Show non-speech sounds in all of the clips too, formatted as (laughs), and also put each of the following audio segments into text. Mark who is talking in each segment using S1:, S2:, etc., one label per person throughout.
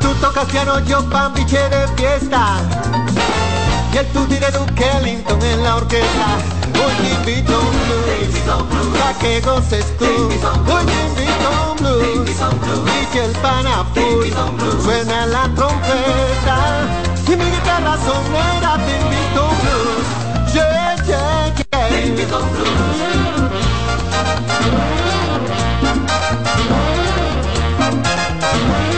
S1: Tú tocas piano, yo pambiche de fiesta. Y el tutti de Duke Ellington en la orquesta. Hoy te invito un blues, pa' que goces tú. Hoy te invito blues, y el suena la trompeta. Y mi guitarra sonera te invito un blues. Yeah, yeah, blues. Camino.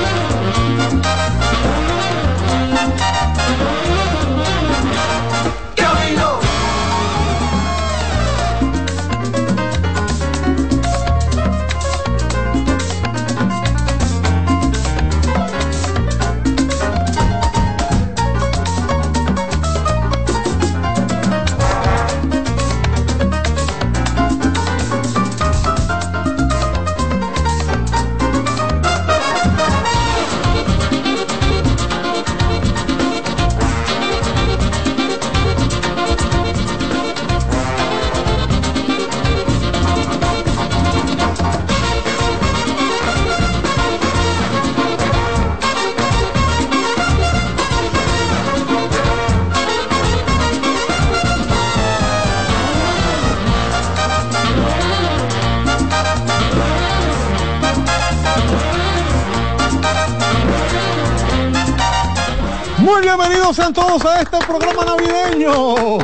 S2: Bienvenidos sean todos a este programa navideño.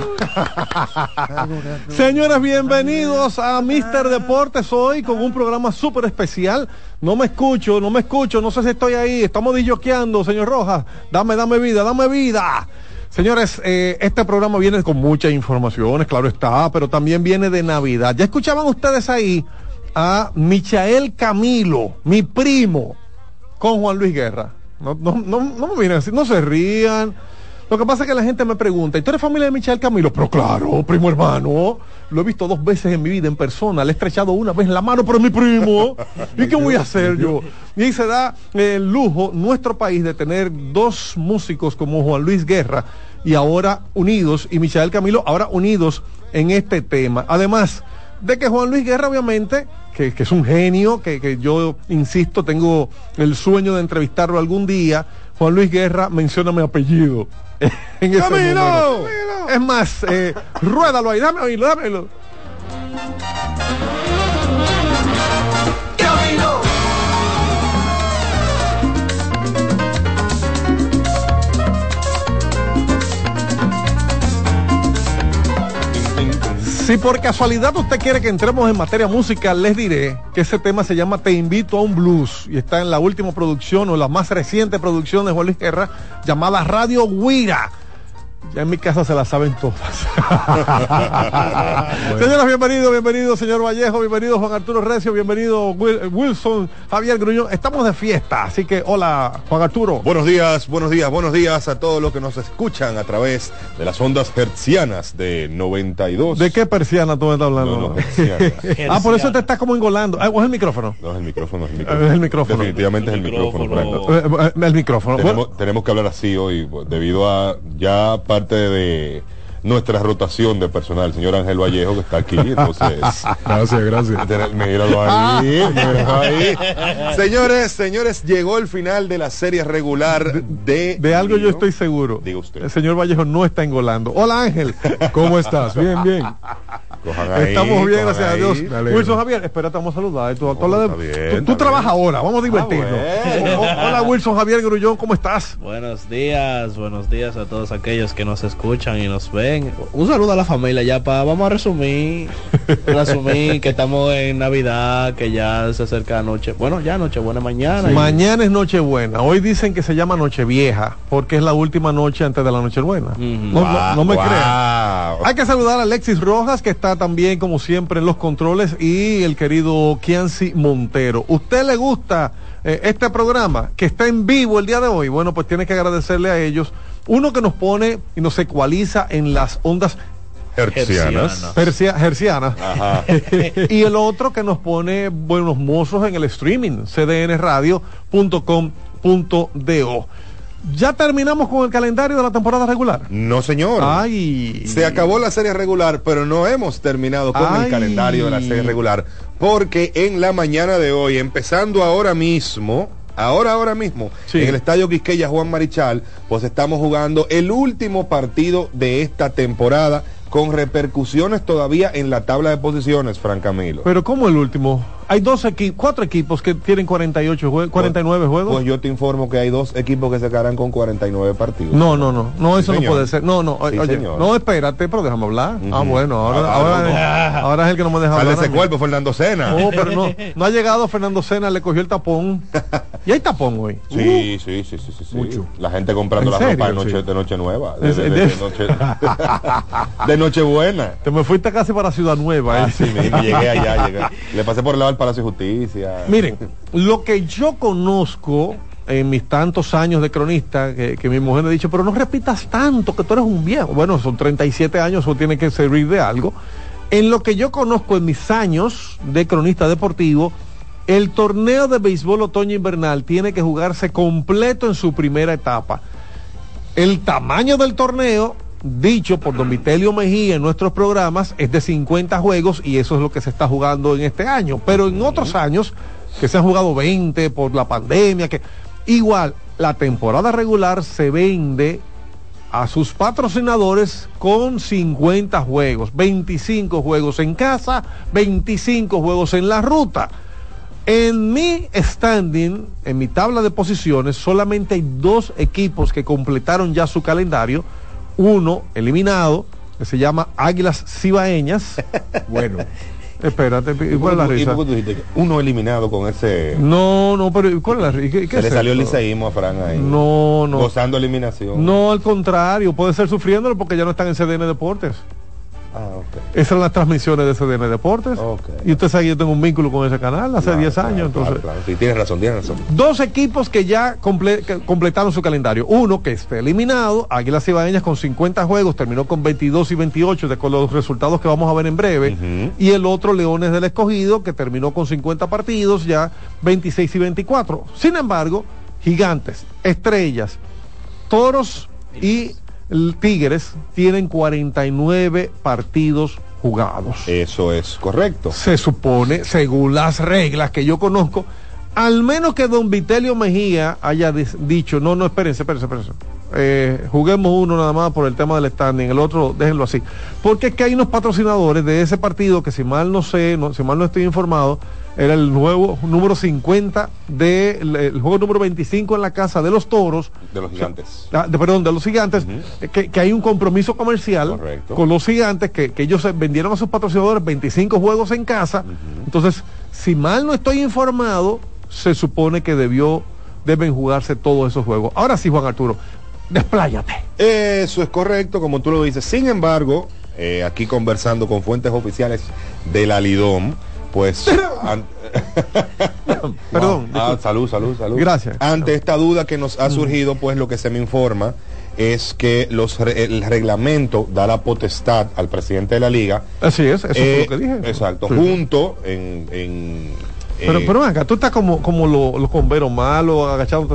S2: (laughs) Señores, bienvenidos a Mister Deportes hoy con un programa súper especial. No me escucho, no me escucho, no sé si estoy ahí. Estamos disjoqueando, señor Rojas. Dame, dame vida, dame vida. Señores, eh, este programa viene con muchas informaciones, claro está, pero también viene de Navidad. Ya escuchaban ustedes ahí a Michael Camilo, mi primo, con Juan Luis Guerra. No, no, no, no me miren así, no se rían. Lo que pasa es que la gente me pregunta, ¿y tú eres familia de Michael Camilo? Pero claro, primo hermano. Lo he visto dos veces en mi vida en persona. Le he estrechado una vez la mano, pero mi primo. ¿Y qué voy a hacer yo? Y se da el lujo nuestro país de tener dos músicos como Juan Luis Guerra y ahora unidos, y Michael Camilo ahora unidos en este tema. Además de que Juan Luis Guerra, obviamente, que, que es un genio, que, que yo insisto, tengo el sueño de entrevistarlo algún día. Juan Luis Guerra menciona mi apellido. (laughs) en ese
S3: ¡Camilo!
S2: número. Es más, eh, (laughs) ruédalo ahí, dame oírlo, dámelo. Si por casualidad usted quiere que entremos en materia musical, les diré que ese tema se llama Te invito a un blues y está en la última producción o la más reciente producción de Juan Luis Guerra llamada Radio Guira. Ya en mi casa se la saben todas. (laughs) Señoras, bienvenidos, bienvenido señor Vallejo, bienvenido Juan Arturo Recio, bienvenido Wil- Wilson, Javier Gruñón. Estamos de fiesta, así que hola Juan Arturo.
S3: Buenos días, buenos días, buenos días a todos los que nos escuchan a través de las ondas hertzianas de 92.
S2: ¿De qué persiana tú me estás hablando?
S3: No, no, (laughs)
S2: ah, por eso te estás como engolando. Ah, ¿o es el micrófono?
S3: No, es el micrófono, es el
S2: Es
S3: micrófono.
S2: el micrófono.
S3: Definitivamente es el micrófono.
S4: micrófono.
S3: correcto.
S2: Eh, eh, El micrófono. Bueno,
S3: Tenemos, tenemos que hablar así hoy, debido a ya parte de nuestra rotación de personal, el señor Ángel Vallejo, que está aquí, entonces... (laughs)
S5: Gracias, gracias.
S3: Tener- Míralo ahí, míralo ahí. Señores, señores, llegó el final de la serie regular de...
S2: de algo yo estoy seguro.
S3: Diga usted.
S2: El señor Vallejo no está engolando. Hola Ángel.
S5: ¿Cómo estás? Bien, bien.
S3: Cojan ahí,
S2: Estamos bien, gracias a. Dios. Wilson Javier, espérate, vamos a saludar. Tú, tú, de-
S3: bien,
S2: tú-
S3: está
S2: tú trabajas
S3: bien.
S2: ahora, vamos a divertirnos.
S3: bueno.
S2: O- Hola Wilson Javier Grullón, ¿cómo estás?
S4: Buenos días, buenos días a todos aquellos que nos escuchan y nos ven. Un saludo a la familia ya para vamos a resumir, (laughs) resumir que estamos en Navidad, que ya se acerca noche, bueno ya noche buena mañana. y-
S2: Mañana es Nochebuena. Hoy dicen que se llama Nochevieja porque es la última noche antes de la Nochebuena. No, no- no me
S3: Wow.
S2: crean. Hay que saludar a Alexis Rojas, que está también, como siempre, en los controles, y el querido Kianci Montero. ¿Usted le gusta eh, este programa que está en vivo el día de hoy? Bueno, pues tiene que agradecerle a ellos. Uno que nos pone y nos ecualiza en las ondas hercianas.
S3: Ajá. (laughs)
S2: y el otro que nos pone buenos mozos en el streaming, cdnradio.com.do. Ya terminamos con el calendario de la temporada regular.
S3: No, señor.
S2: Ay.
S3: Se acabó la serie regular, pero no hemos terminado con
S2: Ay.
S3: el calendario de la serie regular. Porque en la mañana de hoy, empezando ahora mismo, ahora, ahora mismo,
S2: Sí.
S3: en el Estadio Quisqueya Juan Marichal, pues estamos jugando el último partido de esta temporada con repercusiones todavía en la tabla de posiciones, Fran Camilo.
S2: Pero como el último, hay dos equipos, cuatro equipos que tienen 48 jue- 49 juegos.
S3: Pues yo te informo que hay dos equipos que se quedarán con 49 partidos.
S2: no, no, no, no, eso
S3: Sí,
S2: no puede ser. No, no,
S3: Sí,
S2: oye,
S3: señor.
S2: no, espérate, pero déjame hablar. Ah, bueno, ahora,
S3: Ah,
S2: ahora, es el que no me deja
S3: Sal de
S2: hablar.
S3: ese cuerpo, Fernando Sena.
S2: No, pero no, no ha llegado Fernando Sena, le cogió el tapón. (laughs) Y hay tapón hoy.
S3: Sí, sí, sí, sí, sí, sí.
S2: Mucho.
S3: La gente comprando
S2: ¿En
S3: la ropa de
S2: serio?
S3: noche,
S2: Sí.
S3: de noche nueva. De, de- noche, (laughs) de noche buena.
S2: Te me fuiste casi para Ciudad Nueva. ¿eh?
S3: Así mismo, llegué allá, llegué. Le pasé por el lado Palacio de Justicia.
S2: Miren, lo que yo conozco en mis tantos años de cronista, que, mi mujer me ha dicho, pero no repitas tanto, que tú eres un viejo. Bueno, son 37 años, eso tiene que servir de algo. En lo que yo conozco en mis años de cronista deportivo, el torneo de béisbol otoño-invernal tiene que jugarse completo en su primera etapa. El tamaño del torneo, dicho por don Vitelio Mejía en nuestros programas, es de 50 juegos y eso es lo que se está jugando en este año. Pero en otros años, que se han jugado 20 por la pandemia, que igual la temporada regular se vende a sus patrocinadores con 50 juegos, 25 juegos en casa, 25 juegos en la ruta. En mi standing, en mi tabla de posiciones, solamente hay dos equipos que completaron ya su calendario. Uno eliminado, que se llama Águilas Cibaeñas. (laughs)
S5: Bueno,
S2: Espérate, ¿y ¿cuál es la
S3: ¿Y
S2: risa?
S3: por qué tú dijiste que uno eliminado con ese...
S2: No, no, pero ¿y ¿cuál es la risa? ¿Qué- qué
S3: Se
S2: es
S3: le salió el liceísmo a Fran ahí.
S2: No, no.
S3: Gozando eliminación.
S2: No, al contrario, puede ser sufriéndolo porque ya no están en CDN Deportes.
S3: Ah.
S2: Esas son las transmisiones de CDN Deportes. Y usted sabe que yo tengo un vínculo con ese canal hace
S3: Claro,
S2: 10
S3: claro,
S2: años.
S3: claro,
S2: entonces,
S3: claro. Sí, tienes razón, tienes razón.
S2: Dos equipos que ya comple- que completaron su calendario. Uno que está eliminado, Águilas Cibaeñas con 50 juegos, terminó con 22 y 28, de con los resultados que vamos a ver en breve. Y el otro, Leones del Escogido, que terminó con 50 partidos, ya 26 y 24. Sin embargo, Gigantes, Estrellas, Toros y l- Tigres tienen 49 partidos jugados
S3: Eso es correcto.
S2: se supone, según las reglas que yo conozco, al menos que don Vitelio Mejía haya dicho, no, no, espérense, espérense, espérense. Eh, juguemos uno nada más por el tema del standing, el otro déjenlo así. Porque es que hay unos patrocinadores de ese partido que si mal no sé, no, si mal no estoy informado, era el nuevo número 50 del el juego número 25 en la casa de los toros.
S3: De los gigantes.
S2: Ah, de- perdón, de los gigantes, eh, que, que hay un compromiso comercial
S3: Correcto.
S2: con los gigantes, que, que ellos vendieron a sus patrocinadores 25 juegos en casa. Entonces, si mal no estoy informado, se supone que debió, deben jugarse todos esos juegos. Ahora sí, Juan Arturo, despláyate.
S3: Eso es correcto, como tú lo dices. Sin embargo, eh, aquí conversando con fuentes oficiales de la Lidom, pues... an- (laughs)
S2: Perdón,
S3: Ah, salud, salud, salud.
S2: Gracias.
S3: Ante esta duda que nos ha surgido, pues lo que se me informa es que los re- el reglamento da la potestad al presidente de la liga.
S2: Así es, eso
S3: eh,
S2: fue lo que dije.
S3: Exacto,
S2: Sí.
S3: junto en... en,
S2: Pero,
S3: eh,
S2: pero venga, tú estás como, como los lo converos malos, agachado.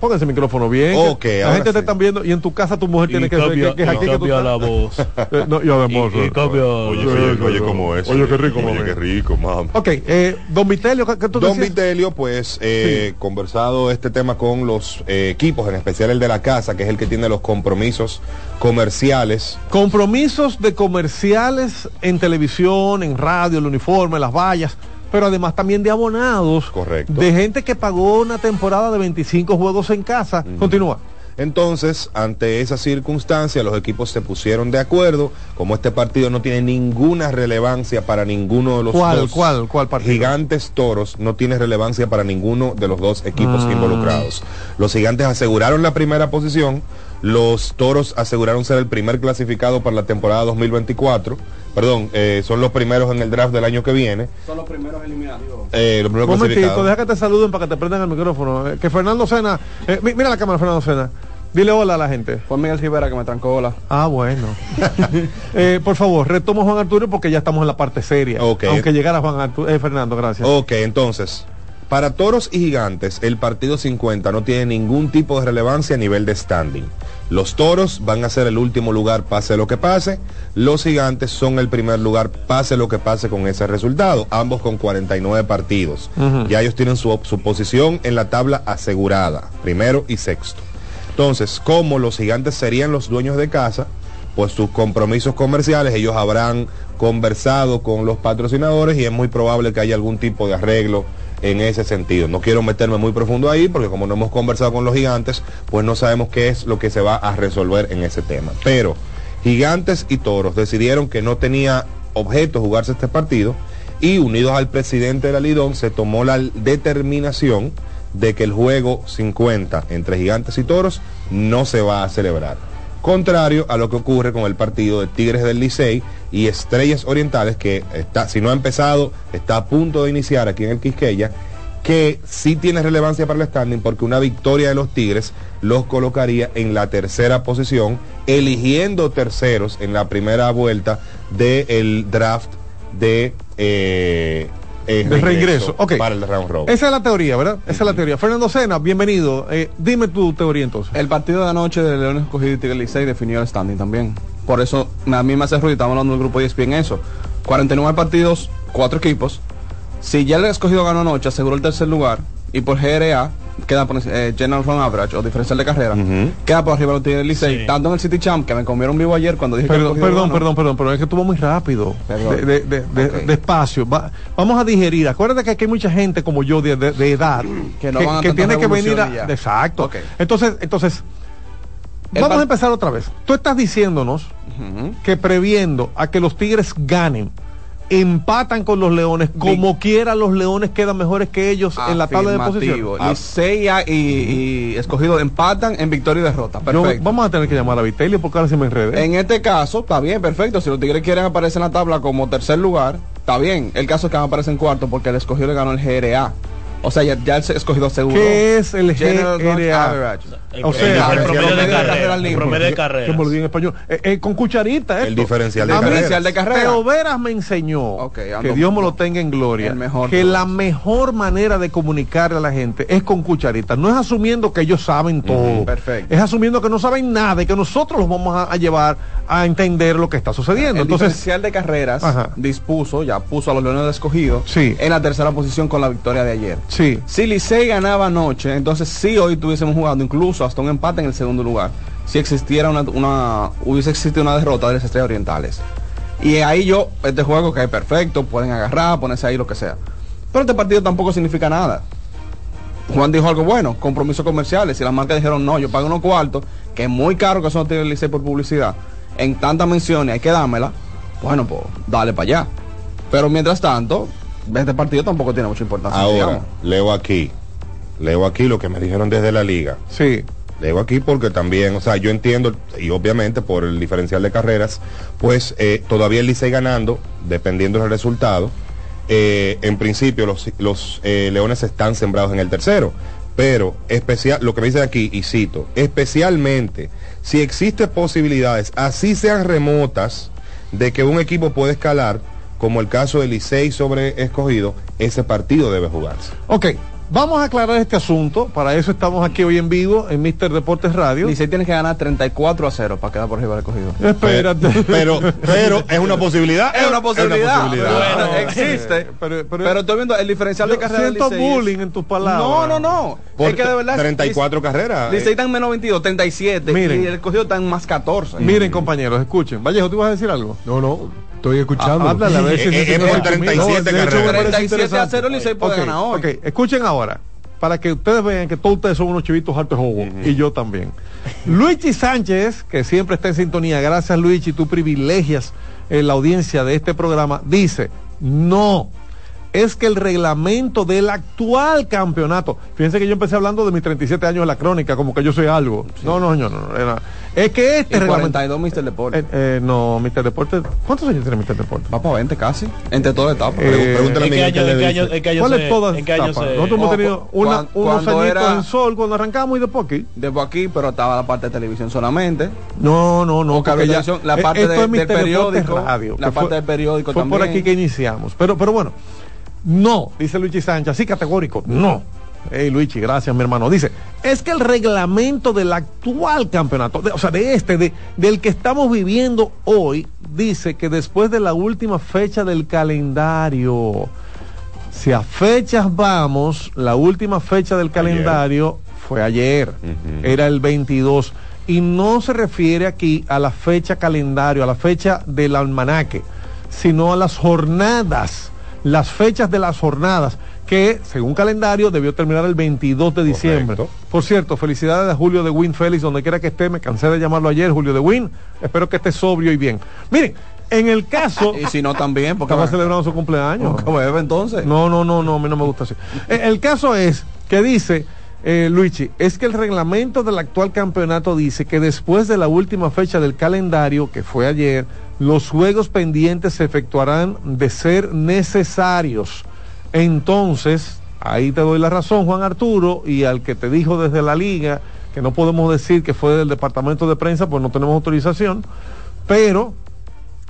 S2: Pónganse el micrófono bien.
S3: Ok,
S2: que la gente te
S3: sí.
S2: están viendo y en tu casa tu mujer tiene que
S4: cambia,
S2: que, que, que-
S4: y
S2: que tú
S4: cambia
S2: estás-
S4: la voz. (laughs)
S2: Eh, no, y además,
S4: Y- y
S2: eh,
S4: cambia-
S3: Oye, oye, oye, cómo es.
S2: Oye, qué rico,
S3: Oye,
S2: mami.
S3: qué rico, mamá.
S2: Ok, eh, don Vitelio, ¿qué, tú
S3: Don
S2: decías?
S3: Vitelio, pues, eh, conversado este tema con los eh, equipos, en especial el de la casa, que es el que tiene los compromisos comerciales.
S2: Compromisos de comerciales en televisión, en radio, el uniforme, las vallas, pero además también de abonados.
S3: Correcto.
S2: De gente que pagó una temporada de 25 juegos en casa. Continúa.
S3: Entonces, ante esa circunstancia, los equipos se pusieron de acuerdo, como este partido no tiene ninguna relevancia para ninguno de los
S2: ¿Cuál,
S3: dos.
S2: cuál, cuál partido?
S3: Gigantes Toros no tiene relevancia para ninguno de los dos equipos
S2: Mm.
S3: involucrados. Los gigantes aseguraron la primera posición, los toros aseguraron ser el primer clasificado para la temporada 2024. Perdón, eh, son los primeros en el draft del año que viene.
S4: Son los primeros eliminados.
S3: Eh, los primeros
S2: momentito, deja que te saluden para que te prendan el micrófono. Eh, que Fernando Sena, eh, mi- mira la cámara, Fernando Sena. Dile hola a la gente.
S4: Fue Miguel Rivera que me trancó la.
S2: Ah, bueno. (laughs) Eh, por favor, retomo Juan Arturo porque ya estamos en la parte seria.
S3: Ok.
S2: Aunque llegara Juan Arturo, eh, Fernando, gracias.
S3: Ok, entonces, para toros y gigantes, el partido 50 no tiene ningún tipo de relevancia a nivel de standing. Los toros van a ser el último lugar, pase lo que pase. Los gigantes son el primer lugar, pase lo que pase con ese resultado. Ambos con 49 partidos. Ya ellos tienen su, su posición en la tabla asegurada, primero y sexto. Entonces, como los gigantes serían los dueños de casa, pues sus compromisos comerciales, ellos habrán conversado con los patrocinadores y es muy probable que haya algún tipo de arreglo en ese sentido. No quiero meterme muy profundo ahí porque como no hemos conversado con los gigantes, pues no sabemos qué es lo que se va a resolver en ese tema. Pero gigantes y toros decidieron que no tenía objeto jugarse este partido y unidos al presidente de la Lidón se tomó la determinación de que el juego 50 entre gigantes y toros no se va a celebrar. Contrario a lo que ocurre con el partido de Tigres del Licey y Estrellas Orientales, que está, si no ha empezado, está a punto de iniciar aquí en el Quisqueya, que sí tiene relevancia para el standing porque una victoria de los Tigres los colocaría en la tercera posición, eligiendo terceros en la primera vuelta del draft de eh, eh,
S2: De reingreso, ok.
S3: para el round robin.
S2: Esa es la teoría, ¿verdad? Esa es la teoría. Fernando Sena, bienvenido. Eh, dime tu teoría entonces.
S6: El partido de anoche de Leones Escogido y Tigre Licey definió el standing también. Por eso a mí me hace ruido, estamos hablando del grupo ESPN eso. 49 partidos, 4 equipos. Si ya el escogido ganó anoche, aseguró el tercer lugar. Y por GRA, queda por eh, General Run Average o diferencial de carrera, queda por arriba los Tigres Licey.
S4: Sí.
S6: Tanto en el City Champ, que me comieron vivo ayer cuando dije
S2: Perdón, perdón, perdón, perdón, perdón, pero es que estuvo muy rápido.
S6: Perdón.
S2: De, de- de- de-
S6: Ok.
S2: Despacio. Va- vamos a digerir. Acuérdate que aquí hay mucha gente como yo de, de- de edad (clears throat)
S6: Que no van a tantas
S2: tiene que venir a. Exacto. Entonces, entonces,
S6: El
S2: vamos a empezar otra vez. Tú estás diciéndonos que previendo a que los Tigres ganen, empatan con los Leones, como quiera los Leones quedan mejores que ellos en la tabla de.
S6: Licey y, y escogido empatan en victoria y derrota. Perfecto.
S2: vamos a tener que llamar a Vitelio porque ahora se me enredé.
S6: En este caso, está bien, perfecto. Si los Tigres quieren aparecer en la tabla como tercer lugar, está bien. El caso es que van a aparecer en cuarto porque el escogido le ganó el GRA. O sea, ya, ya el escogido seguro.
S2: ¿Qué es el GRA?
S6: Average.
S4: El,
S2: O
S4: el-
S2: sea,
S4: el promedio de
S6: carrera.
S4: El promedio de
S2: Que
S4: carrera.
S2: me lo en español. Eh, eh, con cucharita,
S3: El
S2: esto.
S3: diferencial de carreras.
S6: Diferencial de carrera.
S2: Teo Veras me enseñó, que Dios me lo tenga en gloria,
S6: El mejor
S2: que la mejor manera de comunicarle a la gente es con cucharita. No es asumiendo que ellos saben todo.
S6: perfecto.
S2: Es asumiendo que no saben nada y que nosotros los vamos a, a llevar a entender lo que está sucediendo.
S6: El
S2: Entonces,
S6: diferencial de carreras
S2: Ajá.
S6: dispuso, ya puso a los Leones de escogido
S2: Sí.
S6: en la tercera posición con la victoria de ayer.
S2: Sí.
S6: Si Licey ganaba anoche, entonces sí hoy estuviésemos jugando incluso hasta un empate en el segundo lugar. Si existiera una, una hubiese existido una derrota de las estrellas orientales. Y ahí yo, este juego que es perfecto, pueden agarrar, ponerse ahí lo que sea. Pero este partido tampoco significa nada. Juan dijo algo bueno, compromisos comerciales. Y las marcas dijeron, no, yo pago unos cuartos, que es muy caro que son tiene el Licey por publicidad. En tantas menciones hay que dármela. Bueno, pues dale para allá. Pero mientras tanto, este partido tampoco tiene mucha importancia.
S3: Ahora,
S6: digamos.
S3: leo aquí, leo aquí lo que me dijeron desde la liga.
S2: Sí.
S3: Leo aquí porque también, o sea, yo entiendo, y obviamente por el diferencial de carreras, pues eh, todavía el Licey ganando, dependiendo del resultado. Eh, en principio, los, los eh, Leones están sembrados en el tercero. Pero especial, lo que me dicen aquí, y cito, especialmente si existen posibilidades, así sean remotas, de que un equipo pueda escalar, como el caso del Licey sobre escogido, ese partido debe jugarse.
S2: Ok. Vamos a aclarar este asunto. Para eso estamos aquí hoy en vivo en Mister Deportes Radio.
S6: Licey tiene que ganar 34 a 0 para quedar por arriba del cogido.
S2: Espérate.
S3: Pero, pero es una posibilidad.
S6: Es una posibilidad.
S3: posibilidad.
S6: Bueno,
S2: Ah,
S6: existe.
S2: pero-
S6: Pero,
S2: pero-
S6: estoy viendo el diferencial de
S2: Yo
S6: carrera. del
S2: siento
S6: Licey es-
S2: bullying en tus palabras.
S6: No, no, no.
S3: Por
S6: es que de verdad.
S3: 34 carreras.
S6: Licey está en menos 22, 37.
S2: Miren.
S6: Y el cogido está en más 14.
S2: Miren, compañeros, escuchen. Vallejo, ¿tú vas a decir algo?
S5: No, no, estoy escuchando.
S2: Ah, háblale a ver si-
S3: Eh, eh, es por
S2: si-
S3: 37
S2: de hecho,
S3: carreras.
S2: me parece
S6: 37 a
S2: interesante.
S6: 0 Licey puede
S2: Ok,
S6: ganar hoy.
S2: ok, escuchen ahora, para que ustedes vean que todos ustedes son unos chivitos hartos de jugo, y yo también. (laughs) Luigi Sánchez, que siempre está en sintonía, gracias Luigi, tú privilegias eh, la audiencia de este programa, dice, no, es que el reglamento del actual campeonato, fíjense que yo empecé hablando de mis 37 años en la crónica, como que yo soy algo. No, no, no, no, era- es que este
S6: Y
S2: reglamento...
S6: 42 Mr. Deporte.
S2: Eh, eh, no, Mr. Deporte, ¿cuántos años tiene Mr. Deporte?
S6: Va para 20 casi. Entre todas etapas.
S2: Eh,
S3: Pregúntale a
S4: ¿En qué
S3: Miguel
S2: ¿Cuáles
S4: se-
S2: todas
S4: año
S2: etapas?
S4: se-
S2: Nosotros hemos tenido una- unos añitos
S6: era-
S2: en sol cuando arrancamos y después aquí.
S6: Después aquí, pero estaba la parte de televisión solamente.
S2: No, no, no. Porque ya-
S6: la
S2: eh,
S6: parte de-
S2: es Mister
S6: del periódico,
S2: Radio,
S6: la parte del periódico
S2: fue por
S6: también.
S2: aquí que iniciamos. Pero, pero bueno, no, dice Luigi Sánchez, así categórico, no. Hey Luigi, gracias mi hermano. Dice, es que el reglamento del actual campeonato, de- o sea, de este, de, del que estamos viviendo hoy, dice que después de la última fecha del calendario, si a fechas vamos, la última fecha del calendario fue ayer, era el 22, y no se refiere aquí a la fecha calendario, a la fecha del almanaque, sino a las jornadas, las fechas de las jornadas, que según calendario debió terminar el 22 de diciembre.
S3: Correcto.
S2: Por cierto, felicidades a Julio de Win Félix, donde quiera que esté, me cansé de llamarlo ayer, Julio de Win, espero que esté sobrio y bien. Miren, en el caso... (laughs)
S6: Y si no también, porque
S2: Estaba celebrando su cumpleaños.
S6: ¿Cómo bebe entonces?
S2: No, no, no, no, a mí no me gusta así. Eh, El caso es que dice, eh, Luigi, es que el reglamento del actual campeonato dice que después de la última fecha del calendario, que fue ayer, los juegos pendientes se efectuarán de ser necesarios. Entonces, ahí te doy la razón, Juan Arturo, y al que te dijo desde la liga, que no podemos decir que fue del departamento de prensa, pues no tenemos autorización, pero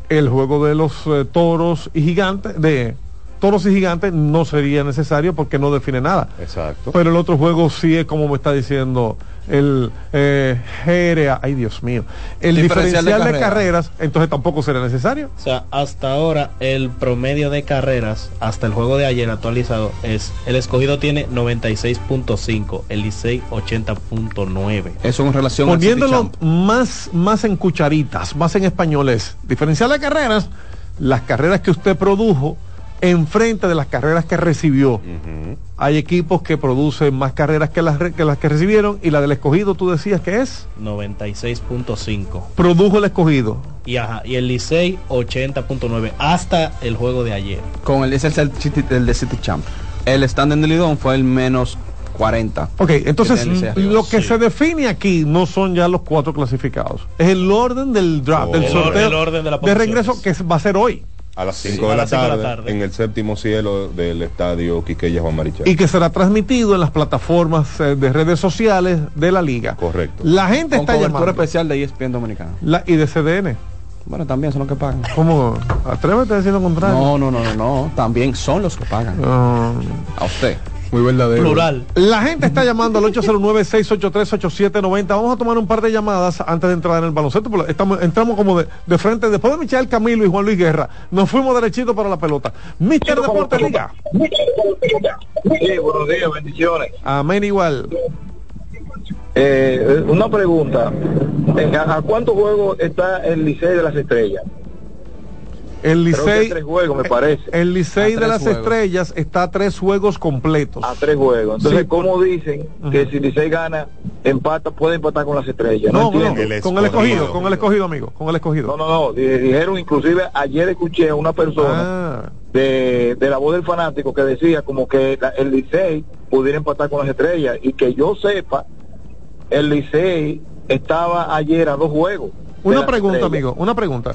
S2: el juego de los eh, toros y gigantes, de toros y gigantes, no sería necesario porque no define nada.
S3: Exacto.
S2: Pero el otro juego sí es como me está diciendo el eh, GRA, ay Dios mío, el diferencial,
S6: Diferencial de
S2: de, carreras, entonces tampoco será necesario.
S4: O sea, hasta ahora el promedio de carreras, hasta el juego de ayer actualizado, es el escogido tiene 96.5, el Licey 80.9.
S6: Eso en relación
S2: Poniéndolo
S6: Champ.
S2: más, más en cucharitas, más en españoles, diferencial de carreras, las carreras que usted produjo enfrente de las carreras que recibió. Hay equipos que producen más carreras que las, que las que recibieron y la del escogido tú decías que es
S4: 96.5.
S2: produjo el escogido.
S4: Y, ajá, y el Licey 80.9 hasta el juego de ayer.
S6: Con el, es el, de City Champ. El stand en Lidón fue el menos 40.
S2: Ok, entonces lo que
S4: sí.
S2: se define aquí no son ya los cuatro clasificados. Es el orden del draft,
S3: Oh.
S2: del
S3: El or-
S2: sorteo
S4: el orden de las
S2: de regreso que va a ser hoy
S3: A las 5
S4: Sí,
S3: de, la
S4: las cinco de la
S3: tarde, en el séptimo cielo del estadio Quiqueya Juan Marichal.
S2: y que será transmitido en las plataformas eh, de redes sociales de la liga.
S3: Correcto.
S2: La gente
S6: Con
S2: está
S6: cobertura
S2: llamando.
S6: especial de ESPN Dominicana.
S2: La- y de CDN.
S6: Bueno, también son los que pagan.
S2: ¿Cómo? Atrévete a decir lo contrario.
S6: No, no, no, no, no. También son los que pagan.
S2: Ah.
S6: A usted.
S5: Muy verdadero.
S4: Plural.
S2: La gente está llamando al 809-683-8790. Vamos a tomar un par de llamadas antes de entrar en el baloncesto. porque Estamos, entramos como de, de frente. Después de Michael Camilo y Juan Luis Guerra, nos fuimos derechito para la pelota. Mister Deporte Liga.
S7: Sí, buenos días, bendiciones.
S2: Amén igual.
S7: Eh, una pregunta. ¿A, a cuántos juegos está el Licey de las Estrellas?
S2: El Licey.
S7: tres juegos, me parece.
S2: El Licey de las
S6: juegos.
S2: estrellas está a tres juegos completos.
S7: A tres juegos. Entonces,
S2: Sí.
S7: ¿cómo dicen que si Licey gana, empata, puede empatar con las Estrellas?
S2: No, no,
S7: entiendo.
S3: El
S2: con el
S3: escogido.
S2: con el escogido, amigo, con el escogido.
S7: No, no, no. di- Dijeron, inclusive, ayer escuché a una persona
S2: Ah,
S7: de, de la voz del fanático que decía como que la- el Licey pudiera empatar con las Estrellas. Y que yo sepa, el Licey estaba ayer a dos juegos.
S2: una pregunta, amigo, una pregunta.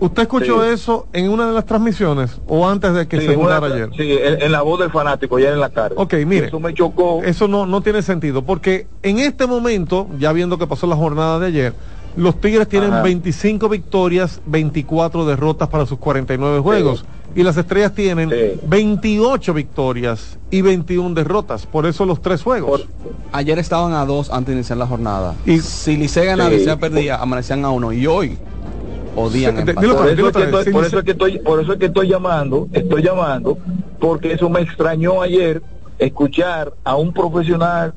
S2: ¿Usted escuchó
S7: Sí.
S2: eso en una de las transmisiones o antes de que
S7: Sí,
S2: se jugara ayer?
S7: sí, en, en la voz del fanático, ya en la tarde.
S2: Ok, mire.
S7: Eso me chocó.
S2: Eso no, no tiene sentido, porque en este momento, ya viendo que pasó la jornada de ayer, los Tigres tienen
S7: Ajá.
S2: 25 victorias, 24 derrotas para sus 49 juegos. Y las estrellas tienen
S7: Sí.
S2: 28 victorias y 21 derrotas. Por eso los tres juegos.
S7: Por-
S6: Ayer estaban a dos antes de iniciar la jornada.
S2: Y-
S6: si Licey ganaba
S7: Sí.
S6: y Licey perdía, amanecían a uno. Y hoy
S2: dilo
S7: por, es que estoy, eso es que estoy, por eso es que estoy llamando, estoy llamando, porque eso me extrañó ayer escuchar a un profesional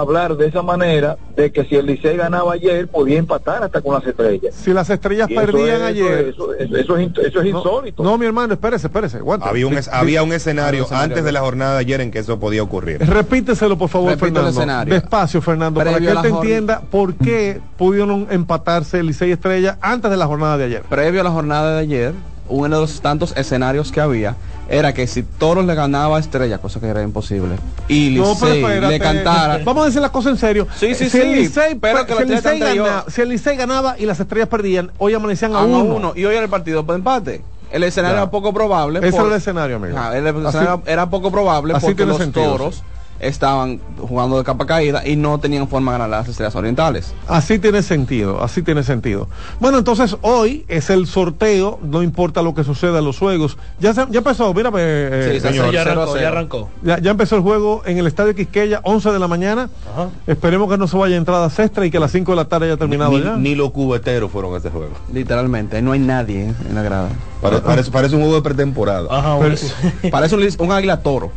S7: hablar de esa manera de que si el Licey ganaba ayer podía empatar hasta con las estrellas.
S2: Si las estrellas
S7: Y eso
S2: perdían
S7: es-
S2: ayer.
S7: Eso, eso- eso es, int- eso es
S2: no,
S7: insólito.
S2: no, mi hermano, espérese, espérese. aguante.
S3: Había un, es- había un escenario
S6: Había un escenario
S3: antes de la jornada de ayer en que eso podía ocurrir.
S2: Repíteselo, por favor, Fernando.
S6: escenario.
S2: Despacio, Fernando, para que él te entienda por qué pudieron empatarse el Licey y Estrella antes de la jornada de ayer.
S6: Previo a la jornada de ayer, uno de los tantos escenarios que había era que si Toros le ganaba a Estrella, cosa que era imposible, y Licey le cantara...
S2: Vamos a decir las cosas en serio.
S6: Sí, sí,
S2: si El
S6: sí,
S2: Licey,
S6: pero
S2: per-
S6: que
S2: si, el Licey ganaba, si el Licey ganaba y las estrellas perdían, hoy amanecían a
S6: a
S2: uno.
S6: uno. Y hoy era el partido por empate. El escenario
S2: Ya.
S6: era poco probable.
S2: Ese
S6: por-
S2: era el escenario, amigo.
S6: Ah, el
S2: Así-
S6: era poco probable porque los
S2: sentido,
S6: toros estaban jugando de capa caída y no tenían forma de ganar las estrellas orientales.
S2: Así tiene sentido, así tiene sentido. Bueno, entonces hoy es el sorteo, no importa lo que suceda en los juegos. Ya, se- ya empezó, mira, eh,
S6: Sí,
S2: eh,
S6: señor.
S4: ya arrancó, ya arrancó.
S2: ya, ya empezó el juego en el Estadio Quisqueya, 11 de la mañana.
S4: Ajá.
S2: Esperemos que no se vaya entradas extra y que a las 5 de la tarde haya terminado
S3: Ni,
S2: ya.
S3: ni los cubeteros fueron a este juego.
S6: Literalmente, no hay nadie en la grada.
S3: Pare- parece, parece un juego de pretemporada.
S4: Ajá,
S2: Pero-
S4: bueno.
S6: Parece un, un águila toro.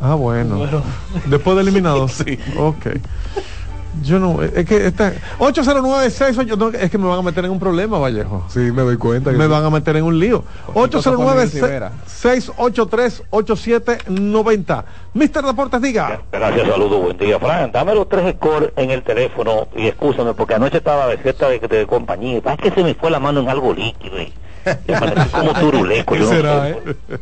S2: Ah, bueno.
S4: Bueno.
S2: Después de eliminados. (laughs) sí. Ok. Yo no, es que esta 809 68 no, es que me van a meter en un problema, Vallejo.
S5: Sí, me doy cuenta. que
S2: Me
S5: sí.
S2: van a meter en un lío.
S6: Ojito, Juan
S2: 809
S6: Luis Rivera.
S2: 683 8790. Mister Deportes, diga.
S8: Gracias, saludos, buen día. Fran, dame los tres scores en el teléfono y excúsame porque anoche estaba de cierta de, de compañía. Es que se me fue la mano en algo líquido (laughs) y amanecí como turuleco.
S2: ¿Qué
S8: yo no
S2: será,
S8: sé.
S2: eh?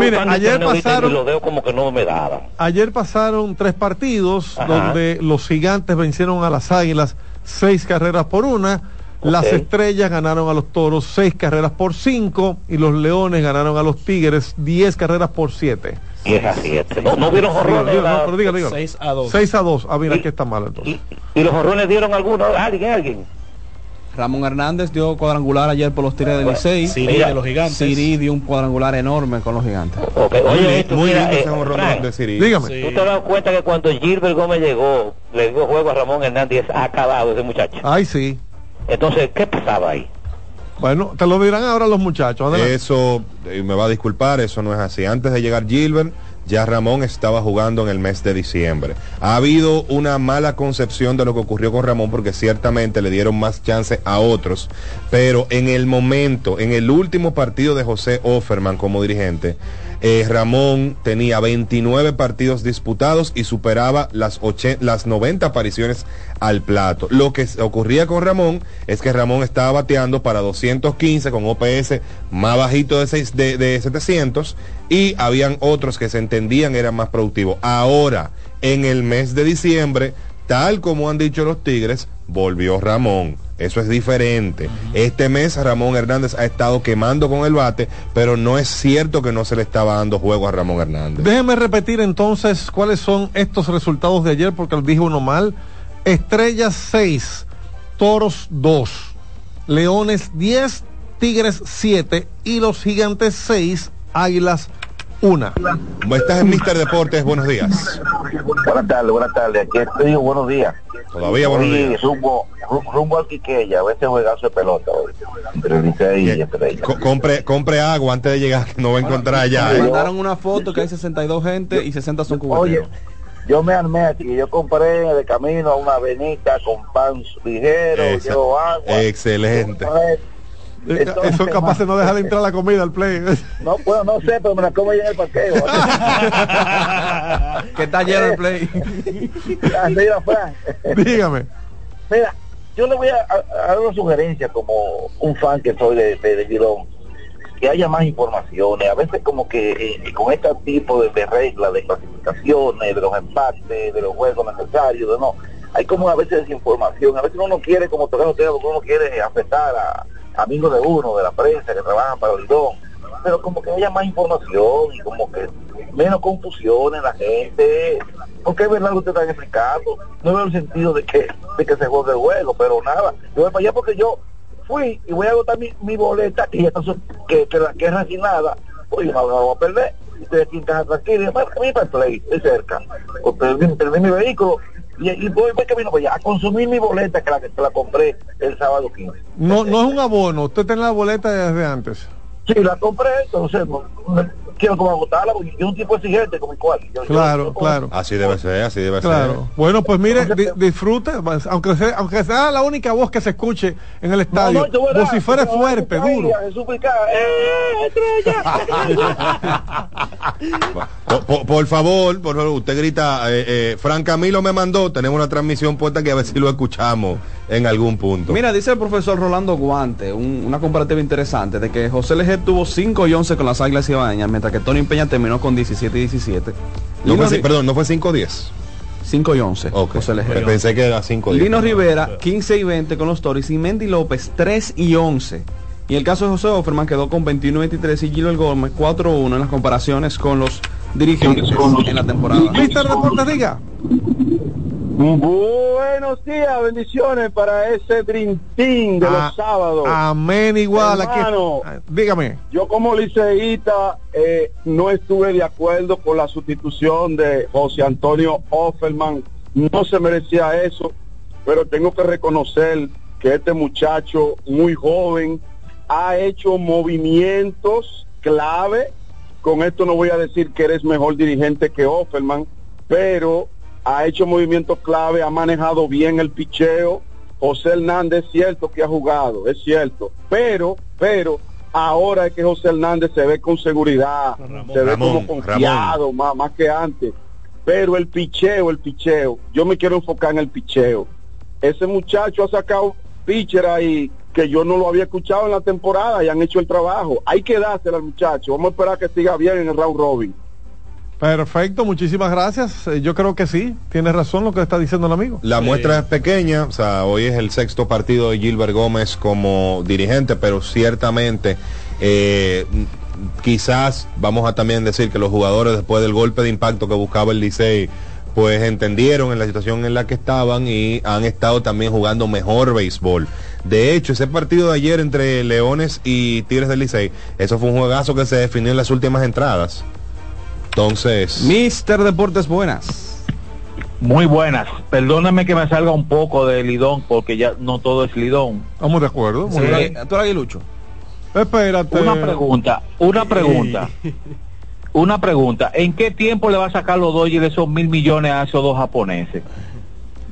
S2: Mire, ayer pasaron-
S8: Y los dedos como que no me daban.
S2: Ayer pasaron tres partidos
S8: Ajá.
S2: donde los gigantes vencieron a las águilas seis carreras por una. Las estrellas ganaron a los toros seis carreras por cinco y los leones ganaron a los tigres diez carreras por siete.
S8: 10 a 7. No, no vieron
S2: Diga,
S8: jorrones.
S2: diga,
S8: la-
S2: no, pero diga, diga.
S4: 6 a 2.
S2: 6 a 2. Ah, mira, aquí está mal entonces.
S8: y, y los jorrones dieron alguno. ¿Alguien? ¿Alguien?
S6: Ramón Hernández dio cuadrangular ayer por los Tigres del Licey.
S4: Siri de los gigantes.
S6: Siri dio un cuadrangular enorme con los gigantes.
S3: Muy,
S8: Oye,
S3: li-
S8: esto,
S3: muy
S8: mira,
S3: lindo
S8: eh,
S3: de Siri.
S2: Dígame.
S4: Sí.
S8: ¿Tú te dado cuenta que cuando Gilbert Gómez llegó, le dio juego a Ramón Hernández, ha acabado ese muchacho?
S2: Ay, sí.
S8: Entonces, ¿qué pasaba ahí?
S2: Bueno, te lo dirán ahora los muchachos. Adelante.
S3: Eso, eh, me va a disculpar, eso no es así. Antes de llegar Gilbert, ya Ramón estaba jugando en el mes de diciembre. Ha habido una mala concepción de lo que ocurrió con Ramón porque ciertamente le dieron más chance a otros, pero en el momento, en el último partido de José Offerman como dirigente, eh, Ramón tenía 29 partidos disputados y superaba las, las 90 apariciones al plato. Lo que ocurría con Ramón es que Ramón estaba bateando para 215 con OPS más bajito de, seis- de, de 700 y habían otros que se entendían eran más productivos. Ahora, en el mes de diciembre, tal como han dicho los Tigres, volvió Ramón. Eso es diferente. Este mes Ramón Hernández ha estado quemando con el bate, pero no es cierto que no se le estaba dando juego a Ramón Hernández.
S2: Déjeme repetir entonces cuáles son estos resultados de ayer porque dije uno mal. Estrellas 6, Toros 2, Leones 10, Tigres 7 y los Gigantes 6, Águilas 1.
S3: Estás en Mister Deportes, buenos días.
S7: Buenas tardes, buenas tardes. Aquí estoy, buenos días.
S3: Todavía buenos
S7: Hoy
S3: días.
S7: rumbo, ru- rumbo al Quiqueya, a ver ese juegazo de pelota Estrella.
S3: Co- compre, compre agua antes de llegar, que no va a encontrar allá.
S6: Me
S3: ¿eh?
S6: mandaron una foto que hay 62 gente y 60 son
S7: Oye,
S6: cubanos.
S7: yo me armé aquí, yo compré de camino a una avenita con pan ligero, llevo agua.
S3: excelente.
S7: Compré- Entonces,
S2: Eso es capaz de no dejar de entrar la comida al play. (laughs)
S7: No, bueno, no sé, pero me la como ya en el parqueo. (laughs)
S6: que está lleno el play.
S7: Fran,
S2: Dígame.
S7: mira, yo le voy a, a- a dar una sugerencia como un fan que soy de, de, de que haya más informaciones. A veces como que eh, con este tipo de, de reglas, de clasificaciones, de los empates, de los juegos necesarios, de no, hay como a veces desinformación. A veces uno quiere, como tocar ustedes, uno quiere afectar a amigos de uno, de la prensa, que trabajan para el Girón. Pero como que haya más información y como que menos confusión en la gente. Porque es verdad lo que están explicando. No veo el sentido de que, de que se juegue el juego, pero nada. Yo voy para allá porque yo fui y voy a agotar mi, mi boleta y entonces que, que la que es resignada, pues yo no la voy a perder. Estoy aquí en casa tranquila, y a mí para el play, estoy cerca. Pues perdí mi vehículo y, y voy, voy camino para allá a consumir mi boleta que la, que la compré el sábado 15.
S2: No, no es un abono. Usted tiene la boleta desde antes.
S7: Sí, la compré, entonces quiero como agotarla porque yo un tipo exigente como mi cual. Yo-
S2: Claro,
S7: yo-
S2: claro.
S3: Así debe ser, así debe
S2: Claro. Bueno, pues mire, di- disfrute, pues, aunque sea, aunque sea la única voz que se escuche en el estadio.
S7: no, verás,
S2: vocifere
S7: yo
S2: fuerte, duro.
S7: Jesús Picard, ¡eh,
S3: ser. Por, por- por favor, por favor, usted grita, eh, eh, Fran Camilo me mandó, tenemos una transmisión puesta que a ver si lo escuchamos en algún punto.
S6: Mira, dice el profesor Rolando Guante, un- una comparativa interesante, de que José Leger tuvo 5 y 11 con las Águilas Ibaeñas, mientras que Tony Peña terminó con 17 y 17.
S3: no fue,
S6: Ri-
S3: perdón, no fue 5-10.
S6: 5 y 11,
S3: Ok.
S6: José Leger.
S3: Pensé que era 5-10.
S6: Lino Rivera, 15 y 20 con los Tories, y Mendy López, 3 y 11. Y el caso de José Offerman quedó con 21 y 23 y Gilo El Gómez 4-1 en las comparaciones con los dirigentes en la temporada.
S2: Mister Deportes, diga.
S7: Buenos días, bendiciones para ese Team de
S2: Ah,
S7: los sábados.
S2: Amén, igual. Aquí,
S7: Hermano.
S2: Ah, dígame.
S7: Yo como liceísta eh, no estuve de acuerdo con la sustitución de José Antonio Offerman. No se merecía eso, pero tengo que reconocer que este muchacho muy joven ha hecho movimientos clave. Con esto no voy a decir que eres mejor dirigente que Offerman, pero ha hecho movimientos clave, ha manejado bien el picheo. José Hernández es cierto que ha jugado, es cierto, pero, pero ahora es que José Hernández se ve con seguridad, se ve
S3: Ramón,
S7: como confiado más, más que antes. Pero el picheo, el picheo, yo me quiero enfocar en el picheo. Ese muchacho ha sacado pitcher ahí que yo no lo había escuchado en la temporada y han hecho el trabajo. Hay que dárselo al muchacho. Vamos a esperar que siga bien en el round robin.
S2: Perfecto, muchísimas gracias. Eh, Yo creo que sí, tiene razón lo que está diciendo el amigo.
S3: La muestra es pequeña, o sea, hoy es el sexto partido de Gilbert Gómez como dirigente, pero ciertamente eh, quizás vamos a también decir que los jugadores después del golpe de impacto que buscaba el Licey, pues entendieron en la situación en la que estaban y han estado también jugando mejor béisbol. De hecho, ese partido de ayer entre Leones y Tigres del Licey, eso fue un juegazo que se definió en las últimas entradas. Entonces,
S6: Mister Deportes, buenas.
S8: Muy buenas. Perdóname que me salga un poco de Lidón porque ya no todo es Lidón.
S2: Estamos de acuerdo. Muy
S6: ¿Tú
S2: bien.
S6: ¿Tú eres aguilucho?
S2: Espérate.
S8: Una pregunta, una pregunta. (laughs) Una pregunta. ¿En qué tiempo le va a sacar los Dodgers esos mil millones a esos dos japoneses?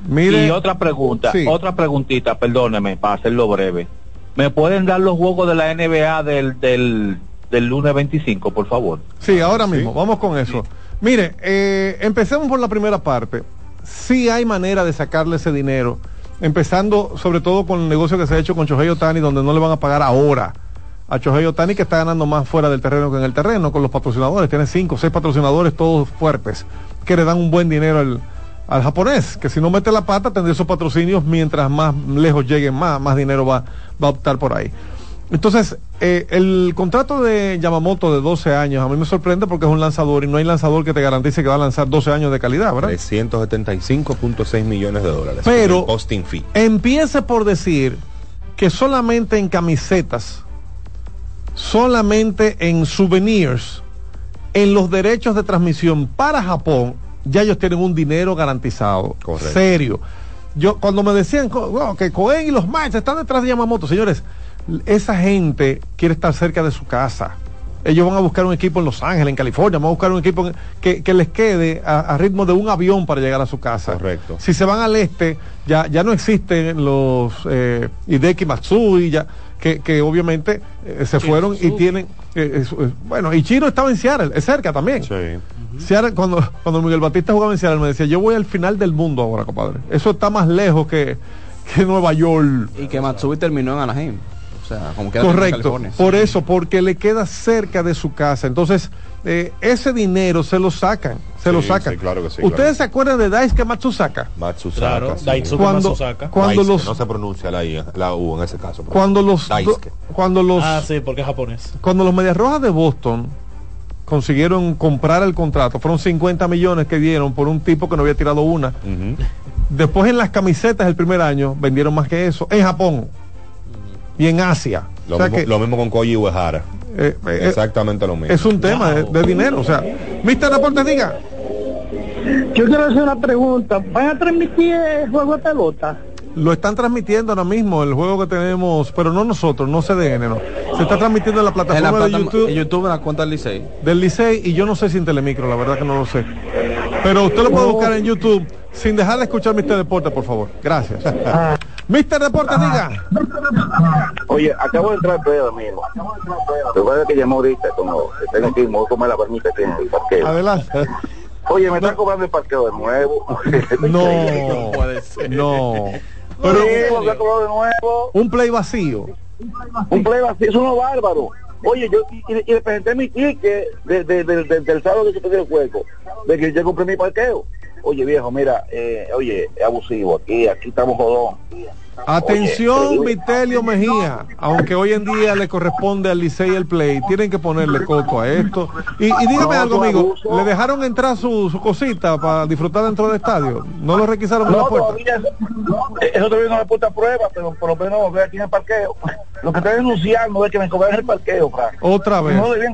S2: Mire,
S8: y otra pregunta,
S2: Sí.
S8: otra preguntita, perdóneme, para hacerlo breve. ¿Me pueden dar los juegos de la NBA del, del, del lunes 25, por favor?
S2: Sí, ahora mismo, vamos con eso. Mire, eh, empecemos por la primera parte. Sí hay manera de sacarle ese dinero, empezando sobre todo con el negocio que se ha hecho con Chohei Otani, donde no le van a pagar ahora a Chohei Otani, que está ganando más fuera del terreno que en el terreno, con los patrocinadores. Tiene cinco o seis patrocinadores, todos fuertes, que le dan un buen dinero al, al japonés, que si no mete la pata tendría esos patrocinios, mientras más lejos lleguen más, más dinero va, va a optar por ahí. Entonces, eh, el contrato de Yamamoto de 12 años a mí me sorprende porque es un lanzador y no hay lanzador que te garantice que va a lanzar 12 años de calidad, ¿verdad?
S3: 375.6 millones de dólares.
S2: Pero-
S3: posting fee.
S2: Empiece por decir que solamente en camisetas, solamente en souvenirs, en los derechos de transmisión para Japón, ya ellos tienen un dinero garantizado.
S3: Correcto.
S2: Serio. Yo, cuando me decían que Cohen y los Mets están detrás de Yamamoto, señores, esa gente quiere estar cerca de su casa. Ellos van a buscar un equipo en Los Ángeles, en California, van a buscar un equipo que, que les quede a, a ritmo de un avión para llegar a su casa.
S3: Correcto.
S2: Si se van al este, ya, ya no existen los eh, Hideki Matsui, ya, que, que obviamente eh, se fueron y tienen. eh, es- es- bueno, y Chino estaba en Seattle, es cerca también. Seattle, cuando, cuando Miguel Batista jugaba en Seattle, me decía: Yo voy al final del mundo ahora, compadre. Eso está más lejos que, que Nueva York.
S6: Y que Matsui terminó en Anaheim. O sea, como que era en
S2: Correcto, por eso, porque le queda cerca de su casa. Entonces, eh, ese dinero se lo sacan, se
S3: Sí,
S2: lo sacan.
S3: sí, claro que sí,
S2: ¿Ustedes
S3: claro.
S2: se acuerdan de Daisuke Matsusaka?
S3: Matsusaka.
S4: Claro,
S3: sí.
S4: Daisuke
S2: Cuando,
S4: Matsusaka.
S2: cuando
S3: Daisuke,
S2: los
S3: No se pronuncia la, I, la U en ese caso.
S2: cuando los
S3: Daisuke.
S2: cuando los
S4: Ah, sí, porque es japonés.
S2: cuando los Medias Rojas de Boston consiguieron comprar el contrato, fueron 50 millones que dieron por un tipo que no había tirado una. Después en las camisetas el primer año vendieron más que eso en Japón y en Asia.
S3: Lo,
S2: O sea
S3: mismo,
S2: que,
S3: lo mismo con Koji Uehara.
S2: eh, eh,
S3: Exactamente lo mismo.
S2: es un tema de, de dinero. O sea, Mr. Deportes diga.
S9: Yo quiero hacer una pregunta. ¿Van a transmitir el juego de pelota?
S2: Lo están transmitiendo ahora mismo el juego que tenemos, pero no nosotros, no CDN, no. Se está transmitiendo en la
S6: En la
S2: plataforma de
S6: plata-
S2: YouTube
S6: en YouTube en la cuenta del Licey.
S2: del Licey y yo no sé si en Telemicro, la verdad que no lo sé. Pero usted lo puede buscar en YouTube sin dejar de escuchar Mr. Deportes, por favor. Gracias. (laughs) Mr. Deportes, diga.
S7: Oye, acabo de entrar pedo, amigo. Recuerda que llamó ahorita, como tengo aquí, me voy a comer la permita que en el parqueo.
S2: Adelante.
S7: Oye, me están cobrando el parqueo de nuevo. (laughs)
S2: No,
S6: puede ser.
S2: no.
S7: Pero me cobrado de nuevo.
S2: un play vacío.
S7: Un play vacío, es uno bárbaro. Oye, yo y, y- y le presenté mi ticket de, de- de- de- del sábado que se perdió el juego, de que yo compré mi parqueo. Oye, viejo, mira, eh, oye, abusivo aquí, aquí estamos jodón.
S2: Atención,
S7: Oye,
S2: Vitelio Mejía, aunque hoy en día le corresponde al Licey el play, tienen que ponerle coco a esto. Y, y dígame
S7: No,
S2: algo, amigo. ¿le dejaron entrar su, su cosita para disfrutar dentro del estadio? ¿No lo requisaron en la
S7: No,
S2: puerta?
S7: todavía eso, eh, eso todavía no me puesta a prueba, pero por lo menos ve aquí en el parqueo. Lo que estoy denunciando es que me cobran el parqueo, Frank.
S2: Otra vez.
S7: No debían.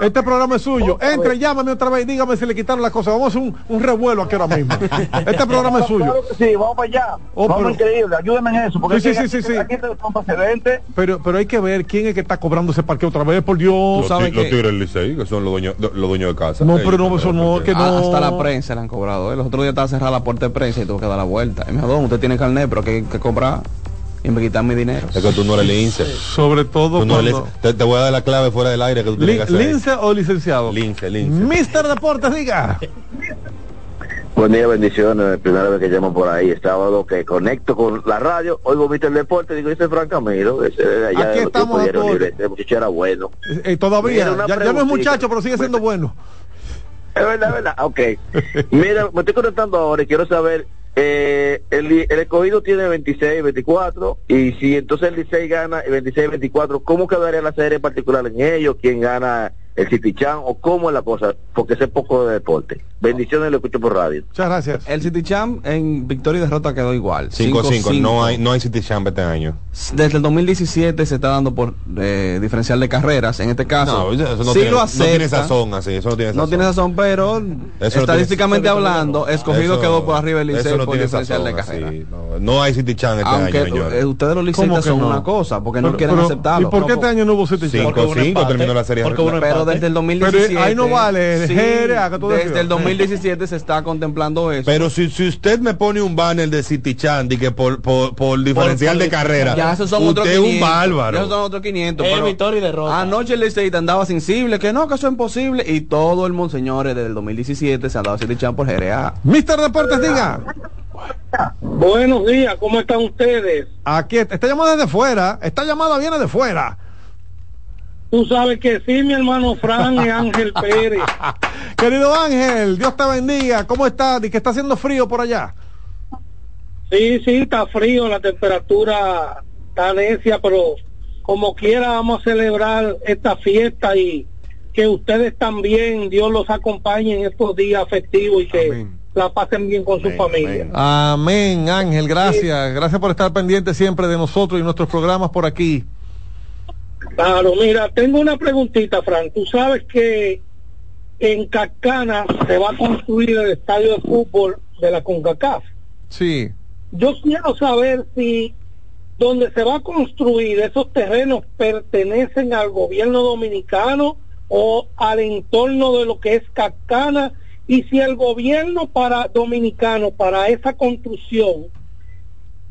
S2: Este programa es suyo.
S7: Otra
S2: Entre,
S7: vez.
S2: llámame otra vez, dígame si le quitaron la cosa. Vamos a hacer un, un revuelo aquí ahora mismo. (laughs) Este programa es suyo.
S7: Claro sí, vamos para allá.
S2: Oh,
S7: vamos
S2: pero-
S7: increíble, ayúdenme en eso. Porque
S2: Sí, sí, sí, sí, sí.
S7: aquí son precedentes.
S2: Pero, pero hay que ver quién es que está cobrando ese parque otra vez, por Dios.
S3: Ti- los
S6: que-
S3: tigres del Licey, que son los dueños, de- los dueños de casa.
S2: No, pero no,
S3: son
S2: eso
S3: los
S2: no, que no.
S6: Hasta la prensa le han cobrado. ¿eh? Los otros días estaba cerrada la puerta de prensa y tuvo que dar la vuelta. Y me dijo, "Don, usted tiene carnet, pero que hay que cobrar y me quitan mi dinero.
S3: Es que tú no eres lince.
S2: Sobre todo
S3: no
S2: cuando...
S3: Te, te voy a dar la clave fuera del aire que tú tienes que hacer.
S2: ¿Lince o licenciado?
S3: Lince, lince.
S2: Mister Deportes, diga. (laughs)
S7: Buen día, bendiciones. Primera vez que llamo por ahí. Estaba que conecto con la radio. Oigo Viste el Deporte. Digo, ese es Frank Camilo. Ese de allá
S2: Aquí
S7: los
S2: estamos
S7: de. Ese muchacho era bueno.
S2: Eh, todavía,
S7: Mira, una
S2: ya, ya no es muchacho, pero sigue siendo bueno.
S7: Es verdad, es verdad. Ok. (laughs) Mira, me estoy conectando ahora y quiero saber. Eh, el, el escogido tiene 26, 24 y si entonces el 16 gana el 26, 24, ¿cómo quedaría la serie particular en ellos? ¿Quién gana el City Chan o cómo es la cosa? Porque sé poco de deporte. Bendiciones, lo escucho por radio.
S2: Muchas gracias.
S6: El City Champ en victoria y derrota quedó igual.
S3: 5-5. No
S6: 5-5.
S3: hay, no hay City Champ este año.
S6: Desde el 2017 se está dando por eh, diferencial de carreras. En este caso,
S3: No, eso no,
S6: sí
S3: tiene,
S6: lo
S3: no
S6: acepta.
S3: tiene sazón así. Eso no tiene sazón.
S6: No tiene razón, pero
S3: no
S6: estadísticamente
S3: tiene-
S6: hablando, escogido
S3: Eso-
S6: quedó por arriba del
S3: eso
S6: Licey
S3: no
S6: por diferencial de
S3: sazón,
S6: carrera.
S3: así, no, no hay City Champ este
S6: Aunque
S3: año, señores.
S6: eh, ustedes los
S2: ¿Cómo
S6: liceístas son
S2: no?
S6: una cosa, porque no quieren
S2: pero,
S6: aceptarlo.
S2: ¿Y por qué este año no hubo City Champ?
S3: Cinco,
S4: Porque hubo un
S3: cinco,
S4: empate.
S3: terminó la serie.
S6: Pero desde el 2017.
S2: Pero ahí no vale,
S6: desde el 2017 se está contemplando eso.
S3: Pero si, si usted me pone un banner de City Champ y que por, por, por diferencial
S4: por-
S3: de carrera,
S6: ya esos son
S3: usted
S6: otros
S3: es
S6: 500.
S3: un bárbaro.
S6: Ya esos son otros 500.
S4: Es
S6: pero
S4: victoria y derrota.
S6: Anoche el Licey andaba sensible, que no, que eso es imposible. Y todo el mundo, señores, desde el 2017 se ha dado City Champ por GRA.
S2: Mister Deportes, diga.
S9: Buenos días, ¿cómo están ustedes?
S2: Aquí, esta llamada es de fuera. Esta llamada viene de fuera.
S9: Tú sabes que sí, mi hermano Fran y Ángel (laughs) Pérez.
S2: Querido Ángel, Dios te bendiga. ¿Cómo estás? ¿Y que está haciendo frío por allá?
S9: Sí, sí, está frío, la temperatura está necia, pero como quiera vamos a celebrar esta fiesta y que ustedes también, Dios los acompañe en estos días festivos y que
S2: Amén.
S9: la pasen bien con su familia.
S2: Amén, Ángel. Gracias. Gracias por estar pendiente siempre de nosotros y nuestros programas por aquí.
S9: Claro, mira, tengo una preguntita, Fran. Tú sabes que en Cacana se va a construir el estadio de fútbol de la CONCACAF.
S2: Sí.
S9: Yo quiero saber si donde se va a construir esos terrenos pertenecen al gobierno dominicano o al entorno de lo que es Cacana y si el gobierno para dominicano para esa construcción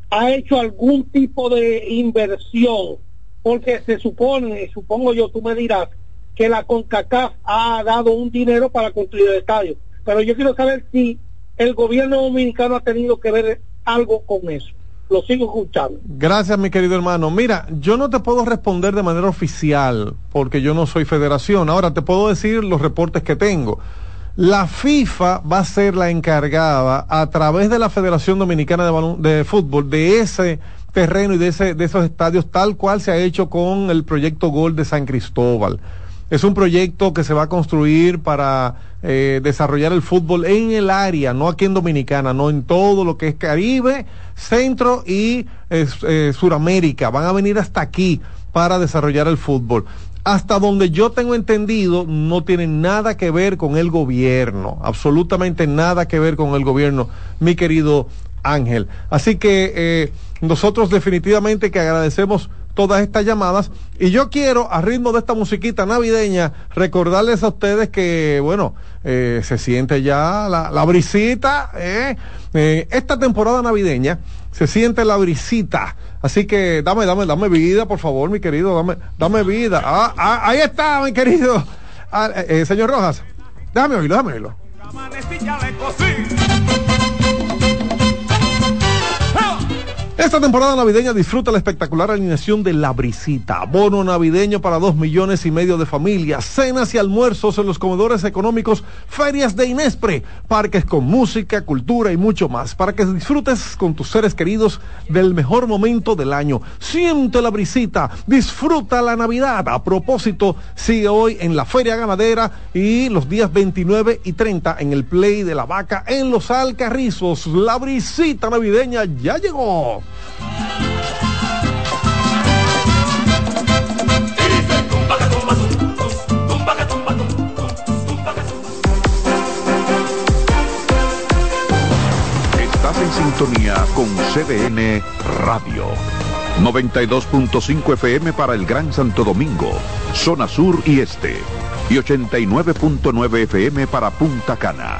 S9: ha hecho algún tipo de inversión porque se supone, supongo yo, tú me dirás que la CONCACAF ha dado un dinero para construir el estadio, pero yo quiero saber si el gobierno dominicano ha tenido que ver algo con eso. Lo sigo escuchando.
S2: Gracias, mi querido hermano. Mira, yo no te puedo responder de manera oficial porque yo no soy federación. Ahora te puedo decir los reportes que tengo. La FIFA va a ser la encargada a través de la Federación Dominicana de, Balon- de Fútbol de ese terreno y de, ese, de esos estadios tal cual se ha hecho con el proyecto Gol de San Cristóbal. Es un proyecto que se va a construir para eh, desarrollar el fútbol en el área, no aquí en Dominicana, no en todo lo que es Caribe, Centro y eh, eh, Suramérica. Van a venir hasta aquí para desarrollar el fútbol. Hasta donde yo tengo entendido, no tiene nada que ver con el gobierno, absolutamente nada que ver con el gobierno, mi querido Ángel. Así que eh, nosotros definitivamente que agradecemos todas estas llamadas y yo quiero a ritmo de esta musiquita navideña recordarles a ustedes que bueno eh, se siente ya la, brisita ¿eh? Eh, esta temporada navideña se siente la brisita. Así que dame dame dame vida por favor mi querido dame dame vida. Ah, ah, ahí está mi querido. Ah, eh, señor Rojas déjame oírlo déjame oírlo Esta temporada navideña disfruta la espectacular alineación de La Brisita. Bono navideño para dos millones y medio de familias, cenas y almuerzos en los comedores económicos, ferias de Inespre, parques con música, cultura y mucho más, para que disfrutes con tus seres queridos del mejor momento del año. Siente La Brisita, disfruta la Navidad. A propósito, sigue hoy en la Feria Ganadera y los días 29 y 30 en el Play de la Vaca en Los Alcarrizos. La Brisita navideña ya llegó.
S10: Estás en sintonía con CDN Radio. 92.5 FM para el Gran Santo Domingo, zona sur y este. Y 89.9 FM para Punta Cana.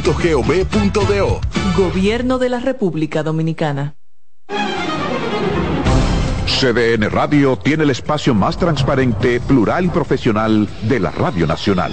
S11: presidencia.gov.do.
S12: Gobierno de la República Dominicana.
S10: CDN Radio tiene el espacio más transparente, plural y profesional de la Radio Nacional.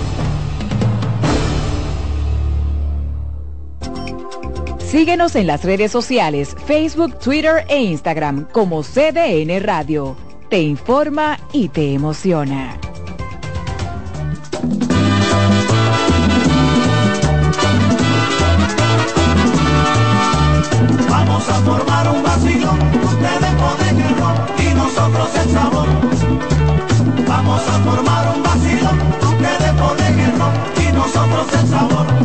S13: Síguenos en las redes sociales, Facebook, Twitter e Instagram como CDN Radio. Te informa y te emociona.
S1: Vamos a formar un vacilón, ustedes ponen el ron y nosotros el sabor. Vamos a formar un vacilón, ustedes ponen el ron y nosotros el sabor.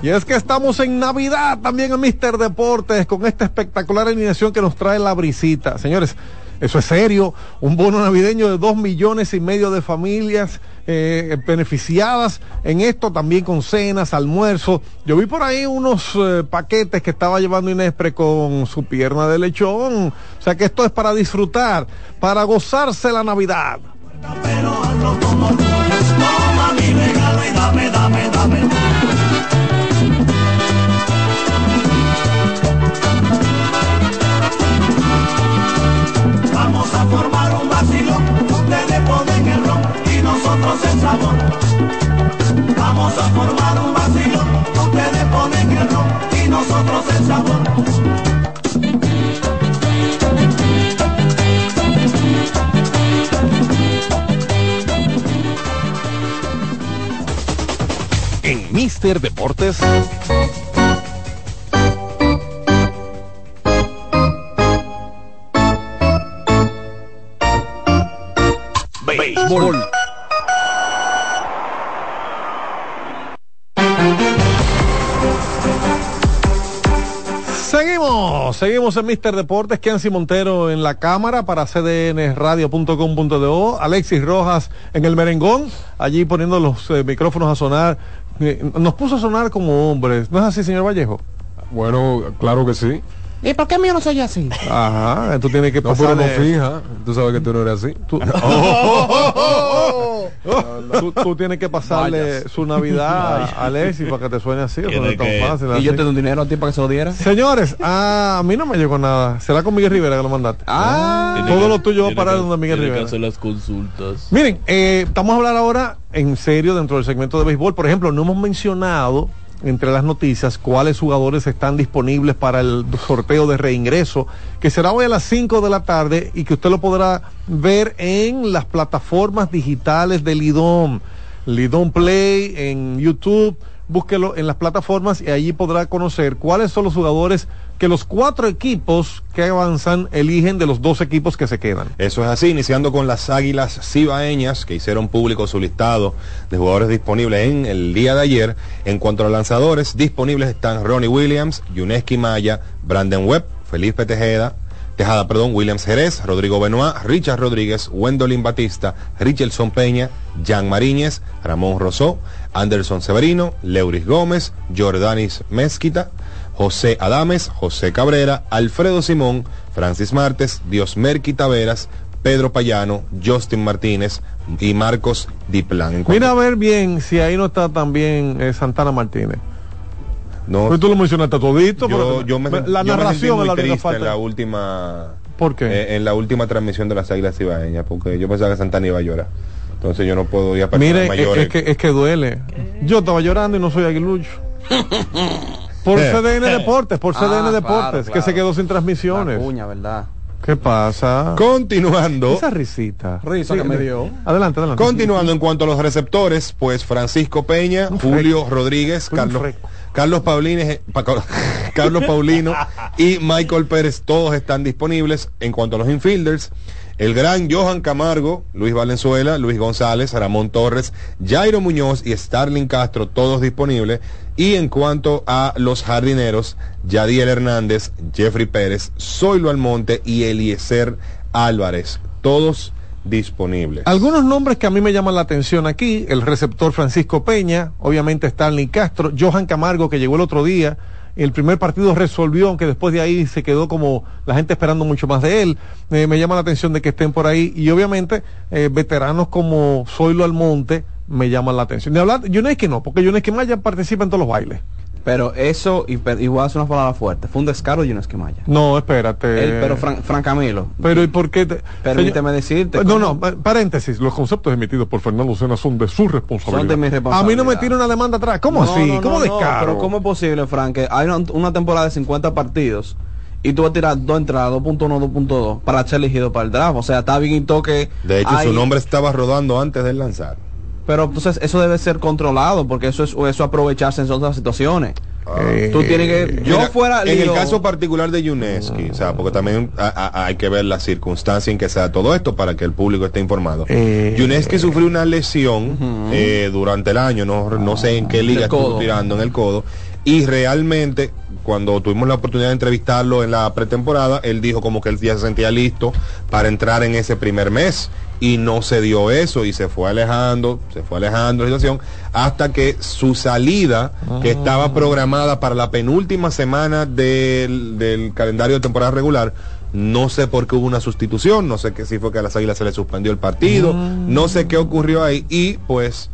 S2: Y es que estamos en Navidad también en Mister Deportes con esta espectacular alineación que nos trae la brisita. Señores, eso es serio. Un bono navideño de dos millones y medio de familias eh, beneficiadas en esto también con cenas, almuerzos. Yo vi por ahí unos eh, paquetes que estaba llevando Inespre con su pierna de lechón. O sea que esto es para disfrutar, para gozarse la Navidad.
S1: toma mi regalo y dame, dame, dame. Nosotros el sabor. Vamos a formar un vacilón, ustedes ponen el ron y nosotros el sabor.
S2: En Mister Deportes.
S14: Béisbol.
S2: Seguimos, seguimos en Mister Deportes, Kensi Montero en la cámara para cdnradio.com.do, Alexis Rojas en el merengón, allí poniendo los eh, micrófonos a sonar. Eh, nos puso a sonar como hombres, ¿no es así, señor Vallejo?
S5: Bueno, claro que sí.
S15: ¿Y por qué mío no soy así?
S2: Ajá, tú tienes que
S5: No, pero
S2: pasar.
S5: no fija. Tú sabes que tú no eres así.
S2: Tú, (laughs) (laughs) tú- tú tienes que pasarle
S6: Vayas.
S2: su Navidad (laughs) a Alexis para que te suene así. eso no es tan fácil.
S6: Y
S2: así.
S6: yo te doy un dinero a ti para que se lo diera.
S2: Señores, ah, a mí no me llegó nada. Será con Miguel Rivera que lo mandaste.
S6: Ah,
S2: todo lo tuyo va a parar donde Miguel Rivera.
S4: hacer las consultas.
S2: Miren, eh, estamos a hablar ahora en serio dentro del segmento de béisbol. Por ejemplo, no hemos mencionado entre las noticias cuáles jugadores están disponibles para el sorteo de reingreso, que será hoy a las 5 de la tarde y que usted lo podrá ver en las plataformas digitales de Lidom. Lidom Play en YouTube, búsquelo en las plataformas y allí podrá conocer cuáles son los jugadores que los cuatro equipos que avanzan eligen de los dos equipos que se quedan.
S3: Eso es así, iniciando con las Águilas Cibaeñas, que hicieron público su listado de jugadores disponibles en el día de ayer. En cuanto a lanzadores, disponibles están Ronnie Williams, Yuneski Maya, Brandon Webb, Felipe Tejeda, Tejada, perdón, Williams Jerez, Rodrigo Benoit, Richard Rodríguez, Wendolin Batista, Richardson Peña, Jan Mariñez, Ramón Rosó, Anderson Severino, Leuris Gómez, Jordanis Mezquita, José Adames, José Cabrera, Alfredo Simón, Francis Martes, Diosmerqui Taveras, Pedro Payano, Justin Martínez y Marcos Diplan.
S2: Mira a ver bien si ahí no está también eh, Santana Martínez.
S3: no,
S2: Pues tú lo mencionaste todito,
S3: yo,
S2: pero
S3: yo me,
S2: la
S3: yo me
S2: narración es la
S3: triste en la última
S2: ¿Por qué?
S3: eh, en la última transmisión de las Águilas Ibaeñas, porque yo pensaba que Santana iba a llorar. Entonces yo no puedo ir a
S2: Mire, es,
S3: mayores.
S2: es que, es que duele. Yo estaba llorando y no soy aguilucho. (laughs) Por. CDN Deportes, por
S6: Ah,
S2: CDN
S6: claro,
S2: Deportes, que
S6: claro.
S2: se quedó sin transmisiones.
S6: La cuña, ¿verdad?
S2: ¿Qué pasa?
S3: Continuando.
S2: Esa risita.
S6: Risa que me dio.
S2: Adelante, adelante.
S3: Continuando en cuanto a los receptores, pues Francisco Peña, Julio Rodríguez,
S2: Un
S3: Carlos,
S2: freco.
S3: Carlos Paulines, Pa- (laughs) Carlos Paulino y Michael Pérez, todos están disponibles. En cuanto a los infielders, el gran Johan Camargo, Luis Valenzuela, Luis González, Ramón Torres, Jairo Muñoz y Starling Castro, todos disponibles. Y en cuanto a los jardineros, Yadiel Hernández, Jeffrey Pérez, Zoilo Almonte y Eliezer Álvarez, todos disponibles.
S2: Algunos nombres que a mí me llaman la atención aquí, el receptor Francisco Peña, obviamente Stanley Castro, Johan Camargo que llegó el otro día, el primer partido resolvió, aunque después de ahí se quedó como la gente esperando mucho más de él, Eh, me llama la atención de que estén por ahí y obviamente eh, veteranos como Zoilo Almonte me llaman la atención. De hablar, que no, porque Yunes que Maya participa en todos los bailes.
S6: Pero eso, y, y a hacer una palabra fuerte, fue un descaro de Yunes Maya.
S2: No, espérate.
S6: Él, pero Fran, Fran Camilo,
S2: Pero ¿y por qué? te-
S6: permíteme decirte.
S2: No, no, pa- paréntesis. Los conceptos emitidos por Fernando Sena son de su responsabilidad.
S6: Son de mi
S2: A mí
S6: responsabilidad.
S2: no me tira una demanda atrás. ¿Cómo
S6: No,
S2: así?
S6: no,
S2: ¿Cómo
S6: no,
S2: descaro?
S6: pero ¿cómo es posible, Frank, que hay una, una temporada de 50 partidos y tú vas a tirar dos entradas, 2.1, 2.2 para ser elegido para el draft? O sea, está bien y toque.
S3: De hecho,
S6: hay-
S3: su nombre estaba rodando antes de lanzar.
S6: Pero entonces eso debe ser controlado porque eso es eso aprovecharse en otras situaciones.
S2: Eh,
S6: Tú tienes que. Yo
S3: Mira,
S6: fuera.
S3: en el caso particular de Yuneski, o sea, porque también a- a- hay que ver la circunstancia en que se da todo esto para que el público esté informado.
S2: Eh,
S3: Yuneski sufrió una lesión eh, durante el año, no, no sé en qué liga
S6: Del
S3: estuvo tirando en el codo, y realmente cuando tuvimos la oportunidad de entrevistarlo en la pretemporada, él dijo como que él ya se sentía listo para entrar en ese primer mes y no se dio eso y se fue alejando, se fue alejando la situación hasta que su salida, que estaba programada para la penúltima semana del, del calendario de temporada regular, no sé por qué hubo una sustitución, no sé qué si fue que a las águilas se le suspendió el partido, no sé qué ocurrió ahí y pues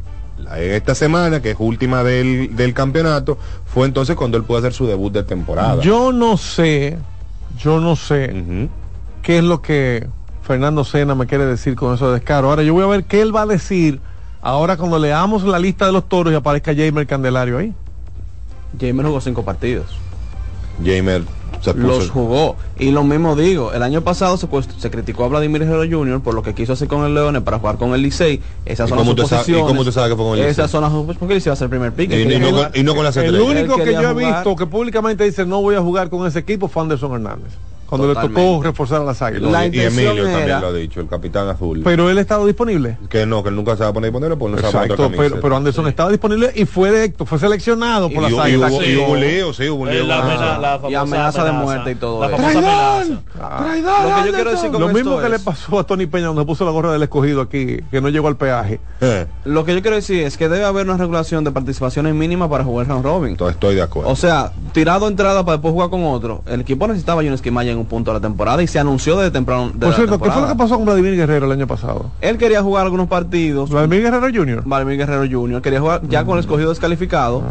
S3: esta semana, que es última del, del campeonato, fue entonces cuando él pudo hacer su debut de temporada.
S2: Yo no sé, yo no sé qué es lo que Fernando Sena me quiere decir con eso de descaro. Ahora yo voy a ver qué él va a decir ahora cuando leamos la lista de los toros y aparezca Jamer Candelario ahí.
S6: Jamer jugó cinco partidos.
S3: Jamer se puso-
S6: Los jugó. Y lo mismo digo, el año pasado se, se criticó a Vladimir Guerrero Jr. por lo que quiso hacer con el Leones para jugar con el Licey. Esas
S3: ¿Y
S6: son
S3: cómo
S6: las
S3: tú sabes- y cómo tú sabes que fue con el
S6: Esas
S3: Licey?
S6: son las suposiciones, porque Licey va a ser el primer pick.
S3: Y- y no con- y no con las
S2: El único que yo he
S6: jugar.
S2: visto que públicamente dice no voy a jugar con ese equipo fue Anderson Hernández. Cuando le tocó
S6: Totalmente.
S2: reforzar a las águilas.
S6: La
S3: y
S6: intención
S3: Emilio también
S6: era-
S3: lo ha dicho, el capitán azul.
S2: Pero él estaba disponible.
S3: que no, que él nunca se va a poner disponible porque no se va a poner
S2: Exacto,
S3: otra
S2: pero, pero Anderson estaba disponible y fue electo, fue seleccionado
S3: y,
S2: por las
S3: y
S2: águilas.
S3: hubo, y hubo un lío, sí, hubo un lío.
S4: Eh, la
S3: con
S4: amena-
S3: eso.
S4: la famosa
S6: Y amenaza de muerte y todo
S4: La
S6: eso.
S4: famosa amenaza.
S6: Lo que yo quiero decir con
S2: Lo
S6: esto
S2: mismo que le pasó a Tony Peña donde puso la gorra del escogido aquí, que no llegó al peaje.
S3: Eh,
S6: Lo que yo quiero decir es que debe haber una regulación de participaciones mínimas para jugar round robin.
S3: entonces estoy de acuerdo.
S6: O sea, tirado entrada para después jugar con otro. El equipo necesitaba a Jones Quimaya en un punto de la temporada y se anunció desde temprano de
S2: Por
S6: la
S2: cierto, ¿qué fue lo que pasó con Vladimir Guerrero el año pasado?
S6: Él quería jugar algunos partidos.
S2: Vladimir Guerrero Jr.
S6: Vladimir Guerrero Jr. quería jugar ya
S2: Mm.
S6: con el escogido descalificado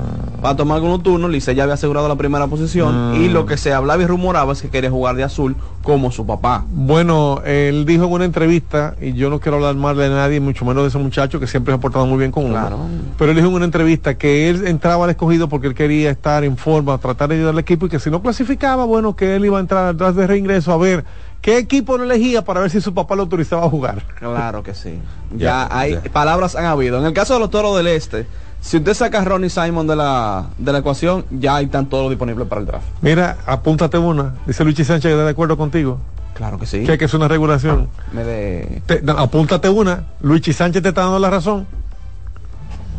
S6: para tomar algunos turnos. Licey ya había asegurado la primera posición
S2: Mm.
S6: y lo que se hablaba y rumoraba es que quería jugar de azul como su papá.
S2: Bueno, él dijo en una entrevista, y yo no quiero hablar mal de nadie, mucho menos de ese muchacho que siempre se ha portado muy bien con uno.
S6: Claro.
S2: Pero él dijo en una entrevista que él entraba al escogido porque él quería estar en forma, tratar de ayudar al equipo y que si no clasificaba, bueno, que él iba a entrar atrás de reingreso a ver qué equipo lo elegía para ver si su papá lo autorizaba a jugar.
S6: Claro que sí. (laughs)
S3: Ya,
S6: Ya, hay
S3: ya.
S6: palabras han habido. En el caso de los toros del este, si usted saca a Ronnie Simon de la, de la ecuación, ya hay están todos disponibles para el draft.
S2: Mira, apúntate una. Dice Luchi Sánchez que está de acuerdo contigo.
S6: Claro que sí.
S2: Que, que es una regulación.
S6: Me de...
S2: Te- no, apúntate una. Luchi Sánchez te está dando la razón.